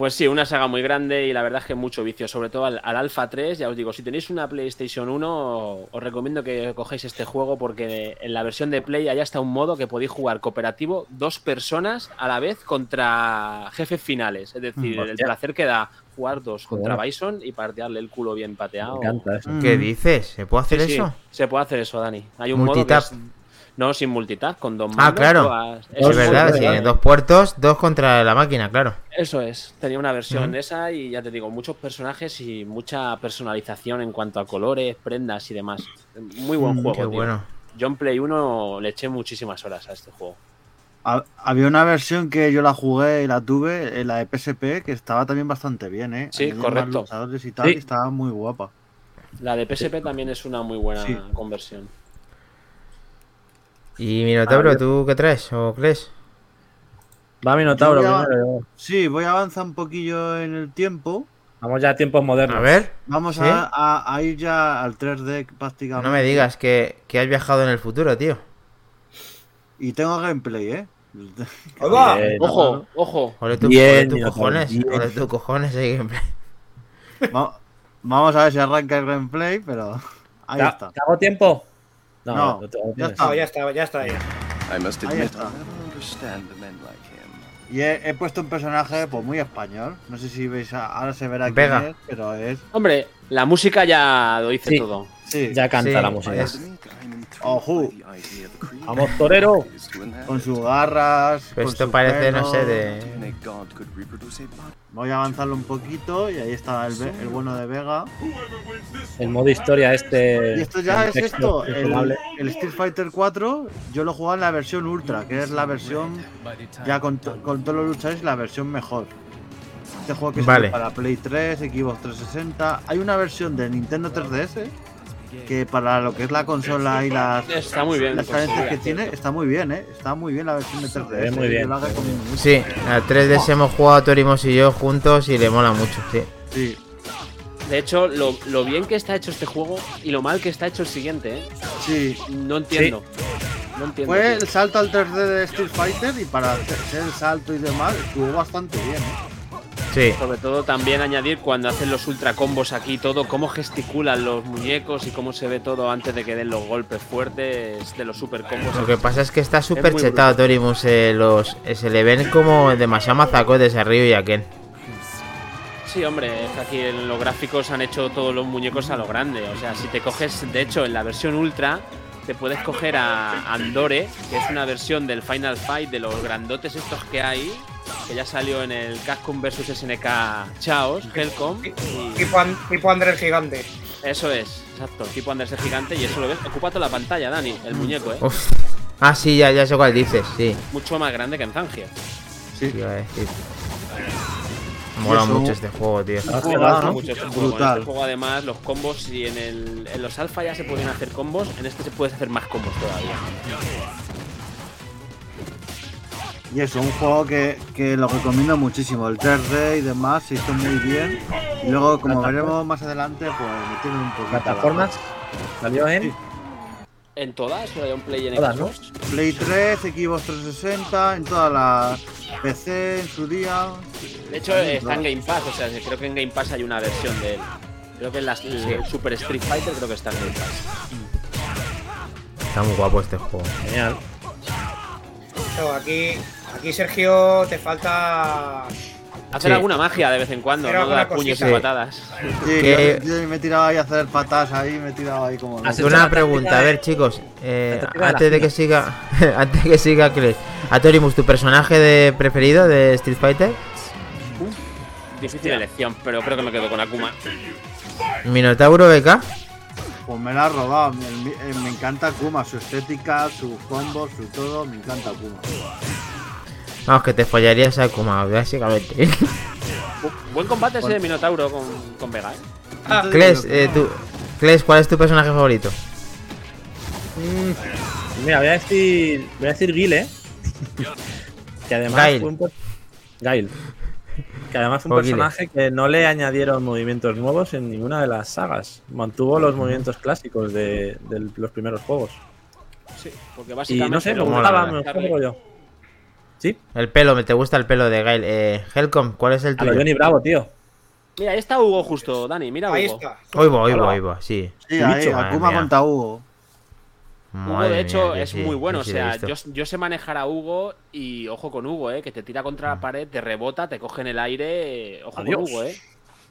Pues sí, una saga muy grande y la verdad es que mucho vicio, sobre todo al, al Alpha 3. Ya os digo, si tenéis una PlayStation 1, os recomiendo que cojáis este juego porque en la versión de Play hay hasta un modo que podéis jugar cooperativo dos personas a la vez contra jefes finales. Es decir, el Hostia. placer que da jugar dos contra Joder. Bison y patearle el culo bien Me pateado. encanta eso. ¿Qué dices? ¿Se puede hacer Sí, sí, eso? se puede hacer eso, Dani. Hay un modo que es- No, sin multitap, con dos Ah, mandos, claro. juegas- Es verdad, sí, dos puertos, dos contra la máquina, claro. Eso es, tenía una versión Ujú. esa y ya te digo, muchos personajes y mucha personalización en cuanto a colores, prendas y demás. Muy buen Mm, juego. Qué tío. bueno. Yo en Play 1 le eché muchísimas horas a este juego. Ha- Había una versión que yo la jugué y la tuve, eh, la de PSP, que estaba también bastante bien, ¿eh? Sí, correcto. y tal, Sí. y estaba muy guapa. La de PSP también es una muy buena Sí. conversión. ¿Y Minotauro, Ah, tú qué traes o crees? Va Minotauro voy a- primero. Sí, voy a avanzar un poquillo en el tiempo. Vamos ya a tiempos modernos. A ver, Vamos ¿Sí? a, a- a ir ya al 3D prácticamente. no me digas que, que has viajado en el futuro, tío. Y tengo gameplay, ¿eh? ¡Ahí va! Bien. Ojo, ojo. Ole tu, Bien, ole tu cojones, ole tu cojones gameplay. Va- Vamos a ver si arranca el gameplay, pero ahí ¿Te, está. te hago tiempo? No, lo- lo ya está. No, ya está, ya está. Ya. I must Ahí admit, está. I'll never understand the men like him. Y he, he puesto un personaje pues muy español. No sé si veis, a- ahora se verá quién Vega. es, pero es. Hombre, la música ya lo dice Sí. todo. Sí, Ya canta Sí, la música. es- Ojo. Vamos, torero. con sus garras. Con esto su parece, no sé, de... Voy a avanzarlo un poquito y ahí está el, bueno de Vega. El modo historia este. Y esto ya es esto, el, Street Fighter 4 yo lo jugaba en la versión Ultra, que es la versión ya con, to- con todos los luchadores la versión mejor. Este juego que Vale. salió para Play 3, Xbox 360. Hay una versión de Nintendo 3DS que para lo que es la consola y las, Está muy bien. las carencias que tiene, está muy bien, ¿eh? Está muy bien la versión de 3DS. ve muy yo bien. la recomiendo mucho. Sí, al 3DS hemos jugado Torimos y yo juntos y le mola mucho, sí. Sí, De hecho, lo, lo bien que está hecho este juego y lo mal que está hecho el siguiente, ¿eh? sí. No entiendo. No entiendo. Fue tío. el salto al 3D de Street Fighter y para hacer ser el salto y demás estuvo bastante bien, ¿eh? Sí, Sobre todo también añadir cuando hacen los ultra combos aquí todo, cómo gesticulan los muñecos y cómo se ve todo antes de que den los golpes fuertes de los super combos. lo que pasa es que está súper chetado Torimus. eh, los, eh, se le ven como demasiado mazacotes a Ryu y a Ken. Sí, hombre, es que aquí en los gráficos han hecho todos los muñecos a lo grande. O sea, si te coges, de hecho, en la versión ultra, te puedes coger a Andore, que es una versión del Final Fight de los grandotes estos que hay, que ya salió en el Capcom vs SNK Chaos, Helcom. y- Tipo, An- tipo Andrés Gigante. Eso es, exacto, tipo Anders el gigante y eso lo ves. Ocupa toda la pantalla, Dani, el muñeco, ¿eh? Uf. Ah, sí, ya, ya sé cuál dices, sí. Mucho más grande que en Zangia. Sí. A decir. Mola eso- mucho este juego, tío. Ah, ¿no? Mucho este juego. En brutal. este juego, además, los combos, y en, el, en los alfa ya se pueden hacer combos, en este se puede hacer más combos todavía. Y eso, un juego que, que lo recomiendo muchísimo. El 3D y demás se hizo muy bien. Y luego, como veremos más adelante, pues metieron un poquito. la ¿Plataformas? ¿Salió en? Sí. En todas, solo hay un play en. Xbox. Play 3, Xbox 360, en todas las PC en su día. De hecho, está en Game Pass, o sea, creo que en Game Pass hay una versión de él. Creo que en las, el Super Street Fighter creo que está en Game Pass. Está muy guapo este juego. Genial. Aquí, aquí, Sergio, te falta. Hacer Sí. alguna magia de vez en cuando, Pero no dar puños y patadas. Sí, Que- yo, yo me he tirado ahí a hacer patas ahí, me he tirado ahí como. Has loco. Una pregunta, a ver chicos, eh, antes de que siga, antes de que siga Cres, Atorimus, ¿tu personaje de preferido de Street Fighter? Difícil elección, pero creo que me quedo con Akuma. Minotauro BK, Pues me la ha robado. Me, me- eh, me encanta Akuma, su estética, sus combos, su todo. Me encanta Akuma. Vamos, que te follarías a Kuma, básicamente. Bu- Buen combate ese de Minotauro con, con Vega, ¿eh? Ah, Kles, eh, tú, Kles, ¿cuál es tu personaje favorito? Mm, Mira, voy a decir. Voy a decir Gil, ¿eh? que además Gail. fue un Gail. Que además fue un personaje que no le añadieron movimientos nuevos en ninguna de las sagas. Mantuvo los movimientos clásicos de, de los primeros juegos. Sí, porque Y básicamente. no sé, me gustaba, me verdad. Sí, El pelo, me te gusta el pelo de Gail. Eh, Helcom, ¿cuál es el a lo tuyo? Johnny Bravo, tío. Mira, ahí está Hugo justo, Dani, mira Ahí Hugo. está. Oigo, oigo, oigo, sí. Sí, ahí, Akuma contra Hugo. Hugo, de hecho, mía, es sí, muy bueno. sí o sea, yo, yo sé manejar a Hugo y ojo con Hugo, ¿eh? Que te tira contra Mm. la pared, te rebota, te coge en el aire. Ojo Adiós. con Hugo, ¿eh?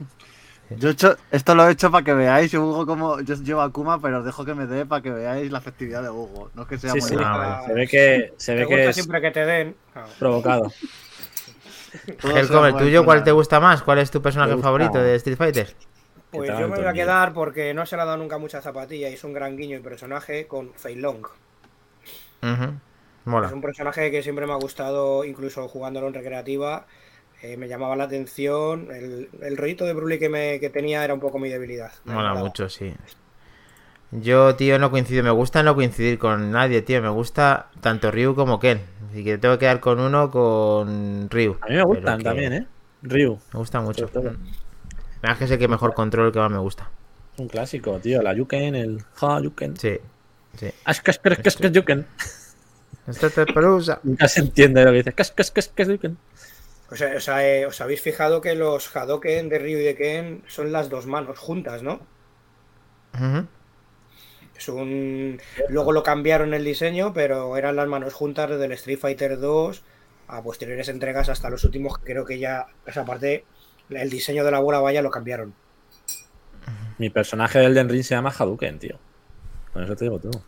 Yo he hecho, esto lo he hecho para que veáis Hugo como yo llevo a Akuma, pero os dejo que me dé para que veáis la efectividad de Hugo. No es que sea Sí, muy sí. Ah. Se ve que, se Te ve gusta que es siempre que te den. Provocado. Helcom, el tuyo, ¿cuál te gusta más? ¿Cuál es tu personaje favorito de Street Fighter? Pues yo me voy a quedar porque no se le ha dado nunca mucha zapatilla y es un gran guiño y personaje con Fei Long. Mola. Es un personaje que siempre me ha gustado, incluso jugándolo en recreativa. Eh, me llamaba la atención. El, el rollito de Broly que, me, que tenía era un poco mi debilidad. Mola mucho, sí. Yo, tío, no coincido. Me gusta no coincidir con nadie, tío. Me gusta tanto Ryu como Ken. Así que tengo que quedar con uno con Ryu. A mí me gustan que también, ¿eh? Ryu. Me gusta mucho. Que es el que mejor control, el que más me gusta. Un clásico, tío. La Yuken, el Ha Yuken. Sí. Sí. Kash, Yuken. Nunca se entiende lo que dice. Kash, Kash, Kash, Kash, Yuken. O sea, o sea, eh, os habéis fijado que los Hadoken de Ryu y de Ken son las dos manos juntas, ¿no? Es un... Luego lo cambiaron el diseño, pero eran las manos juntas desde el Street Fighter 2 a posteriores entregas hasta los últimos, que creo que ya esa parte, el diseño de la bola vaya lo cambiaron. Mi personaje del Den Ring se llama Hadouken, tío. Con eso te digo todo.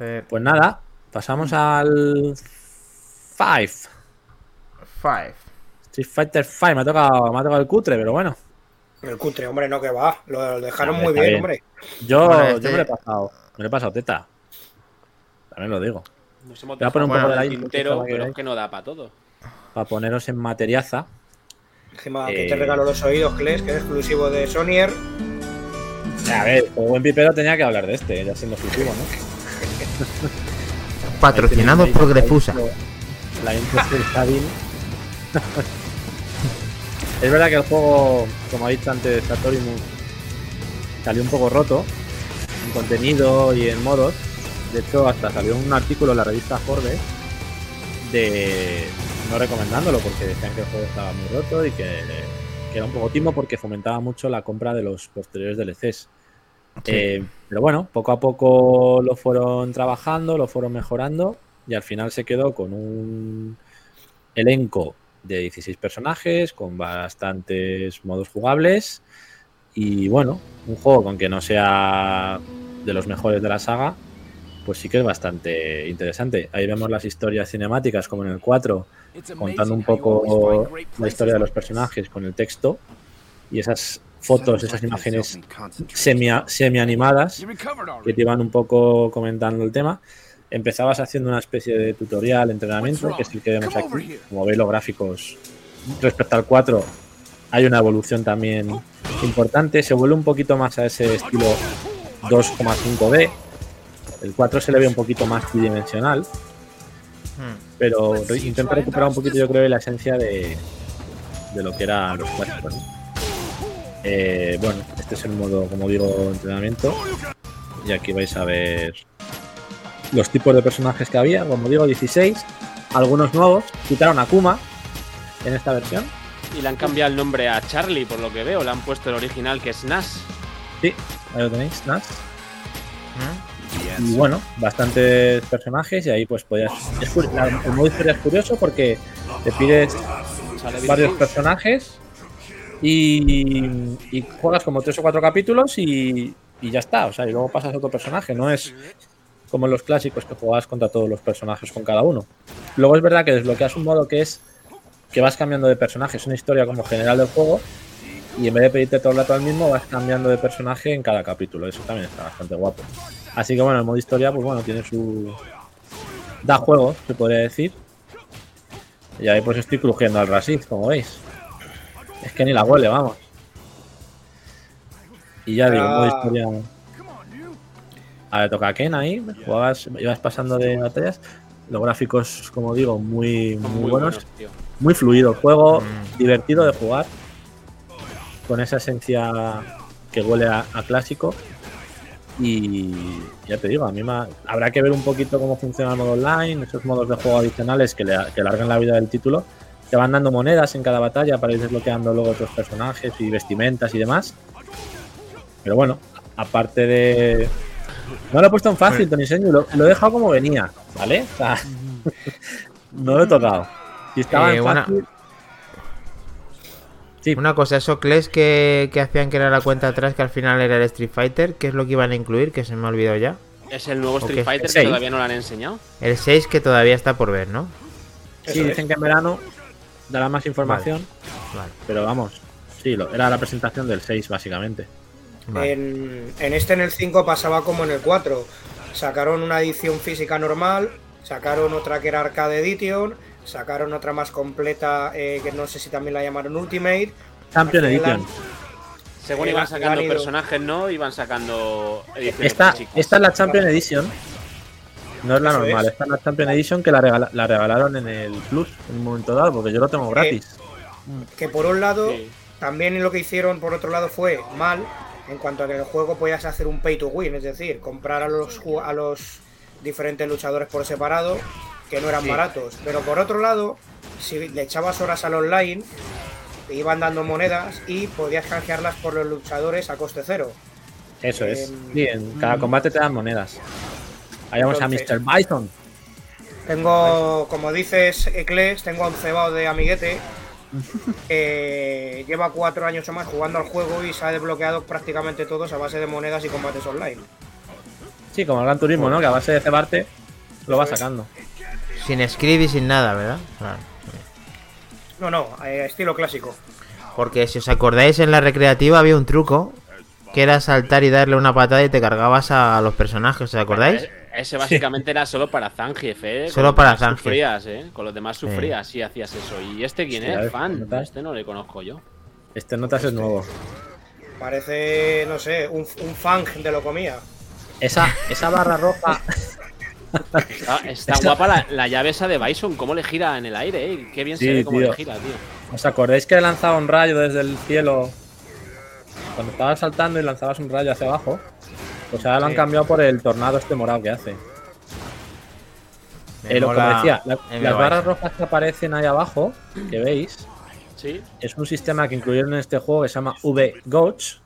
Eh, Pues nada, pasamos al 5. Five. Street Fighter 5. Me ha tocado, me ha tocado el cutre, pero bueno. El cutre, hombre, no que va. Lo dejaron Hombre, muy bien, bien. hombre. Yo, Bueno, yo este- me lo he pasado. Me lo he pasado teta. También lo digo. Nos hemos Voy a poner un poco de tintero, que pero es veáis. que no da para todo. Para poneros en materiaza. Encima Eh. que te regaló los oídos, Kles, que es exclusivo de Sonyer. A ver, como buen pipero tenía que hablar de este, ya siendo exclusivo, ¿no? Patrocinado por Grefusa. La intro. Es verdad que el juego, como ha dicho antes Satorimu, salió un poco roto en contenido y en modos. De hecho, hasta salió un artículo en la revista Forbes de no recomendándolo porque decían que el juego estaba muy roto y que, que era un poco timo porque fomentaba mucho la compra de los posteriores DLCs. Eh, pero bueno, poco a poco lo fueron trabajando, lo fueron mejorando y al final se quedó con un elenco de 16 personajes, con bastantes modos jugables y bueno, un juego con que no sea de los mejores de la saga, pues sí que es bastante interesante. Ahí vemos las historias cinemáticas como en el 4, contando un poco la historia de los personajes con el texto y esas fotos, esas imágenes semi, semi animadas que te iban un poco comentando el tema. Empezabas haciendo una especie de tutorial, entrenamiento, que es el que vemos aquí. Como veis los gráficos respecto al 4, hay una evolución también importante. Se vuelve un poquito más a ese estilo 2,5D. El 4 se le ve un poquito más tridimensional, Hmm. pero re- intenta recuperar un poquito, yo creo, la esencia de, de lo que eran los clásicos. Eh, bueno, este es el modo, como digo, entrenamiento. Y aquí vais a ver los tipos de personajes que había. Como digo, 16. Algunos nuevos. Quitaron a Kuma en esta versión. Y le han cambiado el nombre a Charlie, por lo que veo. Le han puesto el original, que es Nash. Sí, ahí lo tenéis, Nash. ¿Mm? Y bueno, bastantes personajes. Y ahí pues podías. es cur- la- el modo historia es curioso porque te pides varios personajes y, y juegas como tres o cuatro capítulos y, y ya está. O sea, y luego pasas a otro personaje. No es como en los clásicos que jugabas contra todos los personajes con cada uno. Luego es verdad que desbloqueas un modo que es que vas cambiando de personaje. Es una historia como general del juego y en vez de pedirte todo el rato al mismo, vas cambiando de personaje en cada capítulo. Eso también está bastante guapo. Así que bueno, el modo historia, pues bueno, tiene su. Da juego, se podría decir. Y ahí pues estoy crujiendo al Rasid, como veis. Es que ni la huele, vamos. Y ya digo, modo Ah. historia. Ahora toca a Ken ahí, jugabas, ibas pasando de batallas. Los gráficos, como digo, muy, muy, muy buenos. Muy fluido el juego, Mm. divertido de jugar. Con esa esencia que huele a, a clásico. Y ya te digo, a mí me ha- habrá que ver un poquito cómo funciona el modo online, esos modos de juego adicionales que, le, que alargan la vida del título. Te van dando monedas en cada batalla para ir desbloqueando luego otros personajes y vestimentas y demás. Pero bueno, aparte de. No lo he puesto en fácil, Tony Senju, lo, lo he dejado como venía, ¿vale? O sea, no lo he tocado. Si estaba Eh, en una- fácil. Sí, Una cosa, esos CLES que, que hacían que era la cuenta atrás, que al final era el Street Fighter, ¿qué es lo que iban a incluir? Que se me ha olvidado ya. Es el nuevo Street. Fighter que todavía no lo han enseñado. El 6 que todavía está por ver, ¿no? Sí, Eso es. dicen que en verano dará más información, Vale. pero vamos, sí, lo, era la presentación del 6 básicamente. Vale. En, en este, en el 5, pasaba como en el 4. Sacaron una edición física normal, sacaron otra que era Arcade Edition, sacaron otra más completa eh, que no sé si también la llamaron Ultimate. Champion Edition. Según Eh, iban sacando ido- personajes, ¿no? Iban sacando ediciones Esta, físicas. esta es la Champion Edition. No es la Eso normal, es. esta es la Champion Edition que la, regala- la regalaron en el Plus en un momento dado, porque yo lo tengo gratis. Que por un lado, Sí. también lo que hicieron por otro lado fue mal, en cuanto a que en el juego podías hacer un pay to win, es decir, comprar a los, a los diferentes luchadores por separado, que no eran baratos. Pero por otro lado, si le echabas horas al online, te iban dando monedas y podías canjearlas por los luchadores a coste cero. Eso es. Em, Sí, en cada combate te dan monedas. Ahí vamos a Mr. Bison. Tengo, como dices, Ecles, tengo a un cebado de amiguete. Que lleva cuatro años o más jugando al juego y se ha desbloqueado prácticamente todos a base de monedas y combates online. Sí, como el Gran Turismo, ¿no? Que a base de cebarte lo es. sacando. Sin script y sin nada, ¿verdad? Claro. No, no, eh, estilo clásico. Porque si os acordáis, en la recreativa había un truco que era saltar y darle una patada y te cargabas a los personajes, ¿os acordáis? Ese básicamente era solo para Zangief, ¿eh? Solo para Zangief. Sufrías, ¿eh? Con los demás sufrías si hacías eso. ¿Y este quién es? ver, Fan. ¿notas? Este no le conozco yo. Este notas es nuevo. Parece, no sé, un, un fang de lo comía. Esa, esa barra roja. Está, está guapa la, la llave esa de Bison, cómo le gira en el aire, ¿eh? Qué bien Sí, se ve cómo tío. le gira, tío. ¿Os acordáis que lanzaba un rayo desde el cielo? Cuando estabas saltando y lanzabas un rayo hacia abajo. Pues ahora lo han cambiado por el tornado este morado que hace. Eh, lo que decía, la- las barras rojas que aparecen ahí abajo, que veis, Sí. es un sistema que incluyeron en este juego que se llama V-Goats,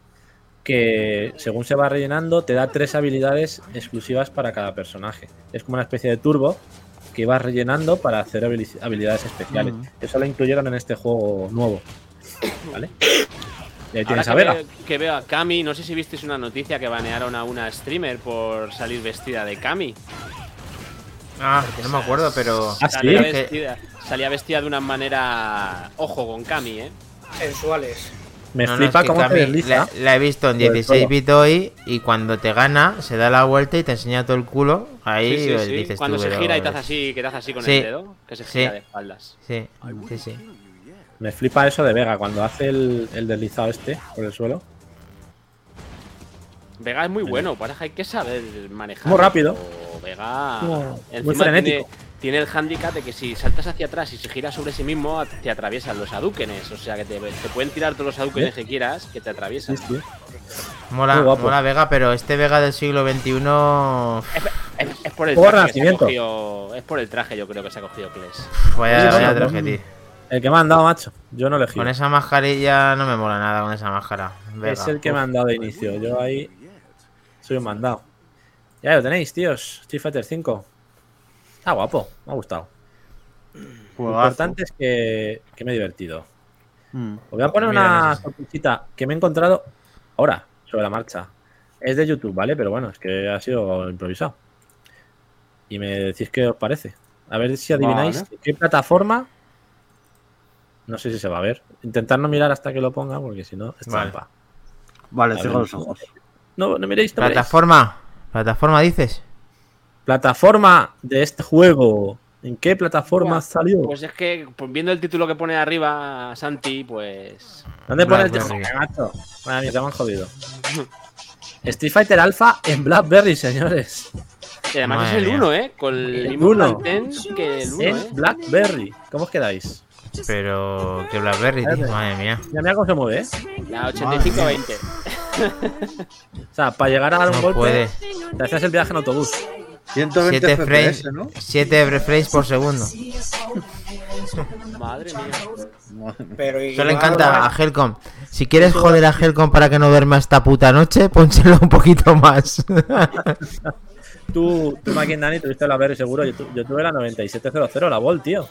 que según se va rellenando te da tres habilidades exclusivas para cada personaje. Es como una especie de turbo que vas rellenando para hacer habili- habilidades especiales. Eso lo incluyeron en este juego nuevo. ¿Vale? Ahora que, a Vega. veo, que veo a Cami, no sé si visteis una noticia que banearon a una streamer por salir vestida de Cami. Ah, no me acuerdo, pero. Ah, salía, vestida, salía vestida de una manera. Ojo con Cami, ¿eh? Sensuales. Me No, no, flipa es que cómo te Cami desliza. La, la he visto en por el 16 suelo. bit hoy y cuando te gana se da la vuelta y te enseña todo el culo. Ahí Sí, sí, sí. dices Cuando tú, se pero- gira y te hace así, que te hace así con Sí. el dedo, que se gira Sí. de espaldas. Sí, sí, sí. Me flipa eso de Vega cuando hace el, el deslizado este por el suelo. Vega es muy bueno, parece que hay que saber manejar. Muy rápido. O Vega encima muy frenético. Tiene, tiene el handicap de que si saltas hacia atrás y se gira sobre sí mismo, te atraviesan los adúquenes. O sea que te, te pueden tirar todos los adúquenes que quieras, que te atraviesan. Sí, sí. Mola, mola Vega, pero este Vega del siglo XXI. Es, es por el traje que se ha cogido. Es por el traje, yo creo que se ha cogido Kles. Vaya, vaya traje, tío. El que me han dado, macho. Yo no elegí. Con esa mascarilla no me mola nada con esa máscara. Es el que Uf. me han dado de inicio. Yo ahí soy un mandado. Ya lo tenéis, tíos. Street Fighter 5. Está guapo. Me ha gustado. Lo importante es que, que me he divertido. Mm. Os voy a poner Mira, una sorpresita que me he encontrado ahora, sobre la marcha. Es de YouTube, ¿vale? Pero bueno, es que ha sido improvisado. Y me decís qué os parece. A ver si adivináis Vale. qué plataforma No sé si se va a ver. Intentar no mirar hasta que lo ponga, porque si no, es Vale. trampa. Vale, cierro los ojos. No, no miréis, no miréis. Plataforma. Plataforma dices. Plataforma de este juego. ¿En qué plataforma salió? Pues es que pues, viendo el título que pone arriba Santi, pues. ¿Dónde pone el título, macho? Madre mía, te me han jodido. Street Fighter Alpha en Blackberry, señores. Y además Madre es el mía. 1, ¿eh? Con el El mismo uno. que el 1, En ¿eh? Blackberry. ¿Cómo os quedáis? Pero que Blackberry, tío. Madre mía. Ya mira cómo se mueve, ¿eh? La 85-20. O sea, para llegar a dar un No golpe, puede. te hacías el viaje en autobús. 120 7 FPS, frames, ¿no? 7 frames por segundo. Madre mía. Pero Eso le encanta a Helcom. Si quieres joder a Helcom para que no duerma esta puta noche, pónselo un poquito más. Tú, tú Maki Dani, tuviste la Berry seguro. Yo, tu- yo tuve la 9700, la Vol, tío.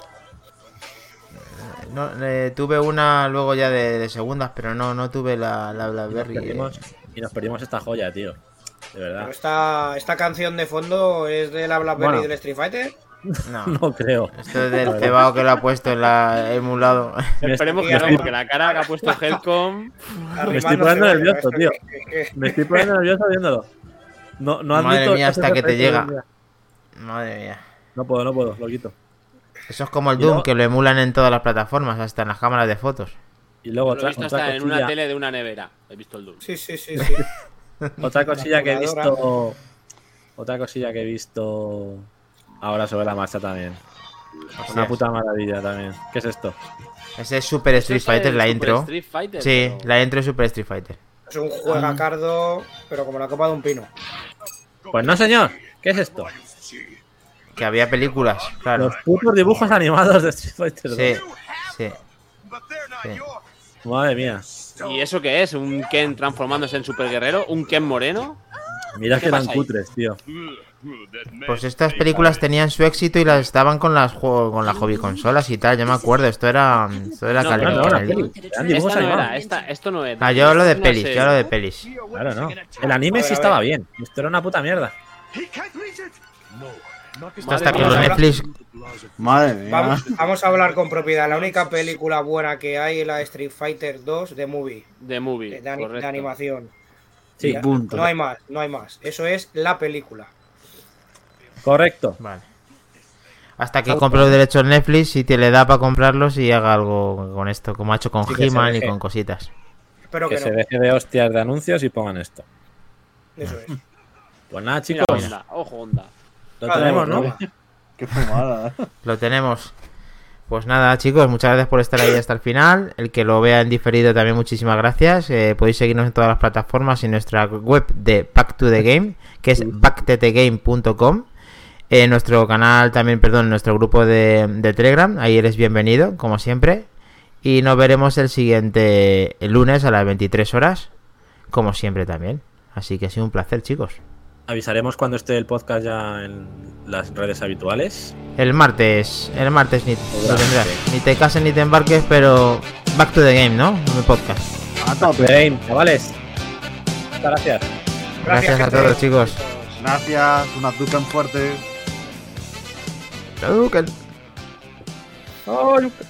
No, eh, tuve una luego ya de, de segundas, pero no, no tuve la, la Y nos, Blackberry. eh. perdimos, y nos perdimos esta joya, tío. De Pero verdad. esta, esta canción de fondo es de la Blackberry Bueno. del Street Fighter. No, No creo. esto es del cebao que lo ha puesto en la emulado. Esperemos que no, porque la cara que ha puesto Helcom. Me estoy poniendo nervioso, esto tío. que- que- que- Me estoy poniendo nervioso viéndolo. No, no Madre mía, hasta que te llega. Madre mía. No puedo, no puedo, lo quito. Eso es como el Doom, luego- que lo emulan en todas las plataformas, hasta en las cámaras de fotos. Y luego Lo he otra, visto otra hasta en una tele de una nevera. He visto el Doom. Sí, sí, sí, sí. otra cosilla que he visto. Otra cosilla que he visto ahora sobre la marcha también. Una puta maravilla también. ¿Qué es esto? Ese es Super Street Fighter, la Super intro. Street Fighter, Sí, pero- la intro es Super Street Fighter. Es un juegacardo, pero como la copa de un pino. Pues no, señor. ¿Qué es esto? Que había películas, claro. Los putos dibujos animados de Street Fighter. Sí, 2. sí. sí. Madre mía. ¿Y eso qué es? ¿Un Ken transformándose en Super Guerrero? ¿Un Ken moreno? Mira ¿Qué que eran cutres, tío. Pues estas películas tenían su éxito y las estaban con las con las hobby consolas y tal, yo me acuerdo, esto era esto era No, la peli. Esta era, esta, esto no es. Ah, yo hablo de pelis, sé. yo hablo de pelis. Claro, no. El anime sí estaba bien. Esto era una puta mierda. Que Vamos los a hablar- Netflix Madre mía. Vamos, vamos a hablar con propiedad. La única película buena que hay es la Street Fighter 2 de movie, De movie. de, de de animación. Sí, Ya, punto. No hay más, no hay más. Eso es la película. correcto. Vale. Hasta que compre los derechos Netflix y te le da para comprarlos y haga algo con esto, como ha hecho con Sí, que se He-Man y con cositas. Espero Que que, se no. deje de hostias de anuncios y pongan esto. Eso es. Pues nada, Mira, chicos. Ojo, Honda. Lo Vale, tenemos, ¿no? Qué fumada. Lo tenemos. Pues nada, chicos, muchas gracias por estar ahí hasta el final. El que lo vea en diferido también muchísimas gracias. Eh, podéis seguirnos en todas las plataformas y en nuestra web de Back to the Game, que es backttgame.com. En nuestro canal también, perdón, nuestro grupo de, de Telegram, ahí eres bienvenido, como siempre. Y nos veremos el siguiente el lunes a las 23 horas, como siempre también. Así que ha sido un placer, chicos. Avisaremos cuando esté el podcast ya en las redes habituales. El martes, el martes ni, lo Seguramente. tendrás. Ni te cases ni te embarques, pero back to the game, ¿no? Mi podcast. A tope. Bien, chavales. Muchas gracias. Gracias, a todos, chicos. Gracias. Una Ducan fuerte. Hadouken. Oh, Luca.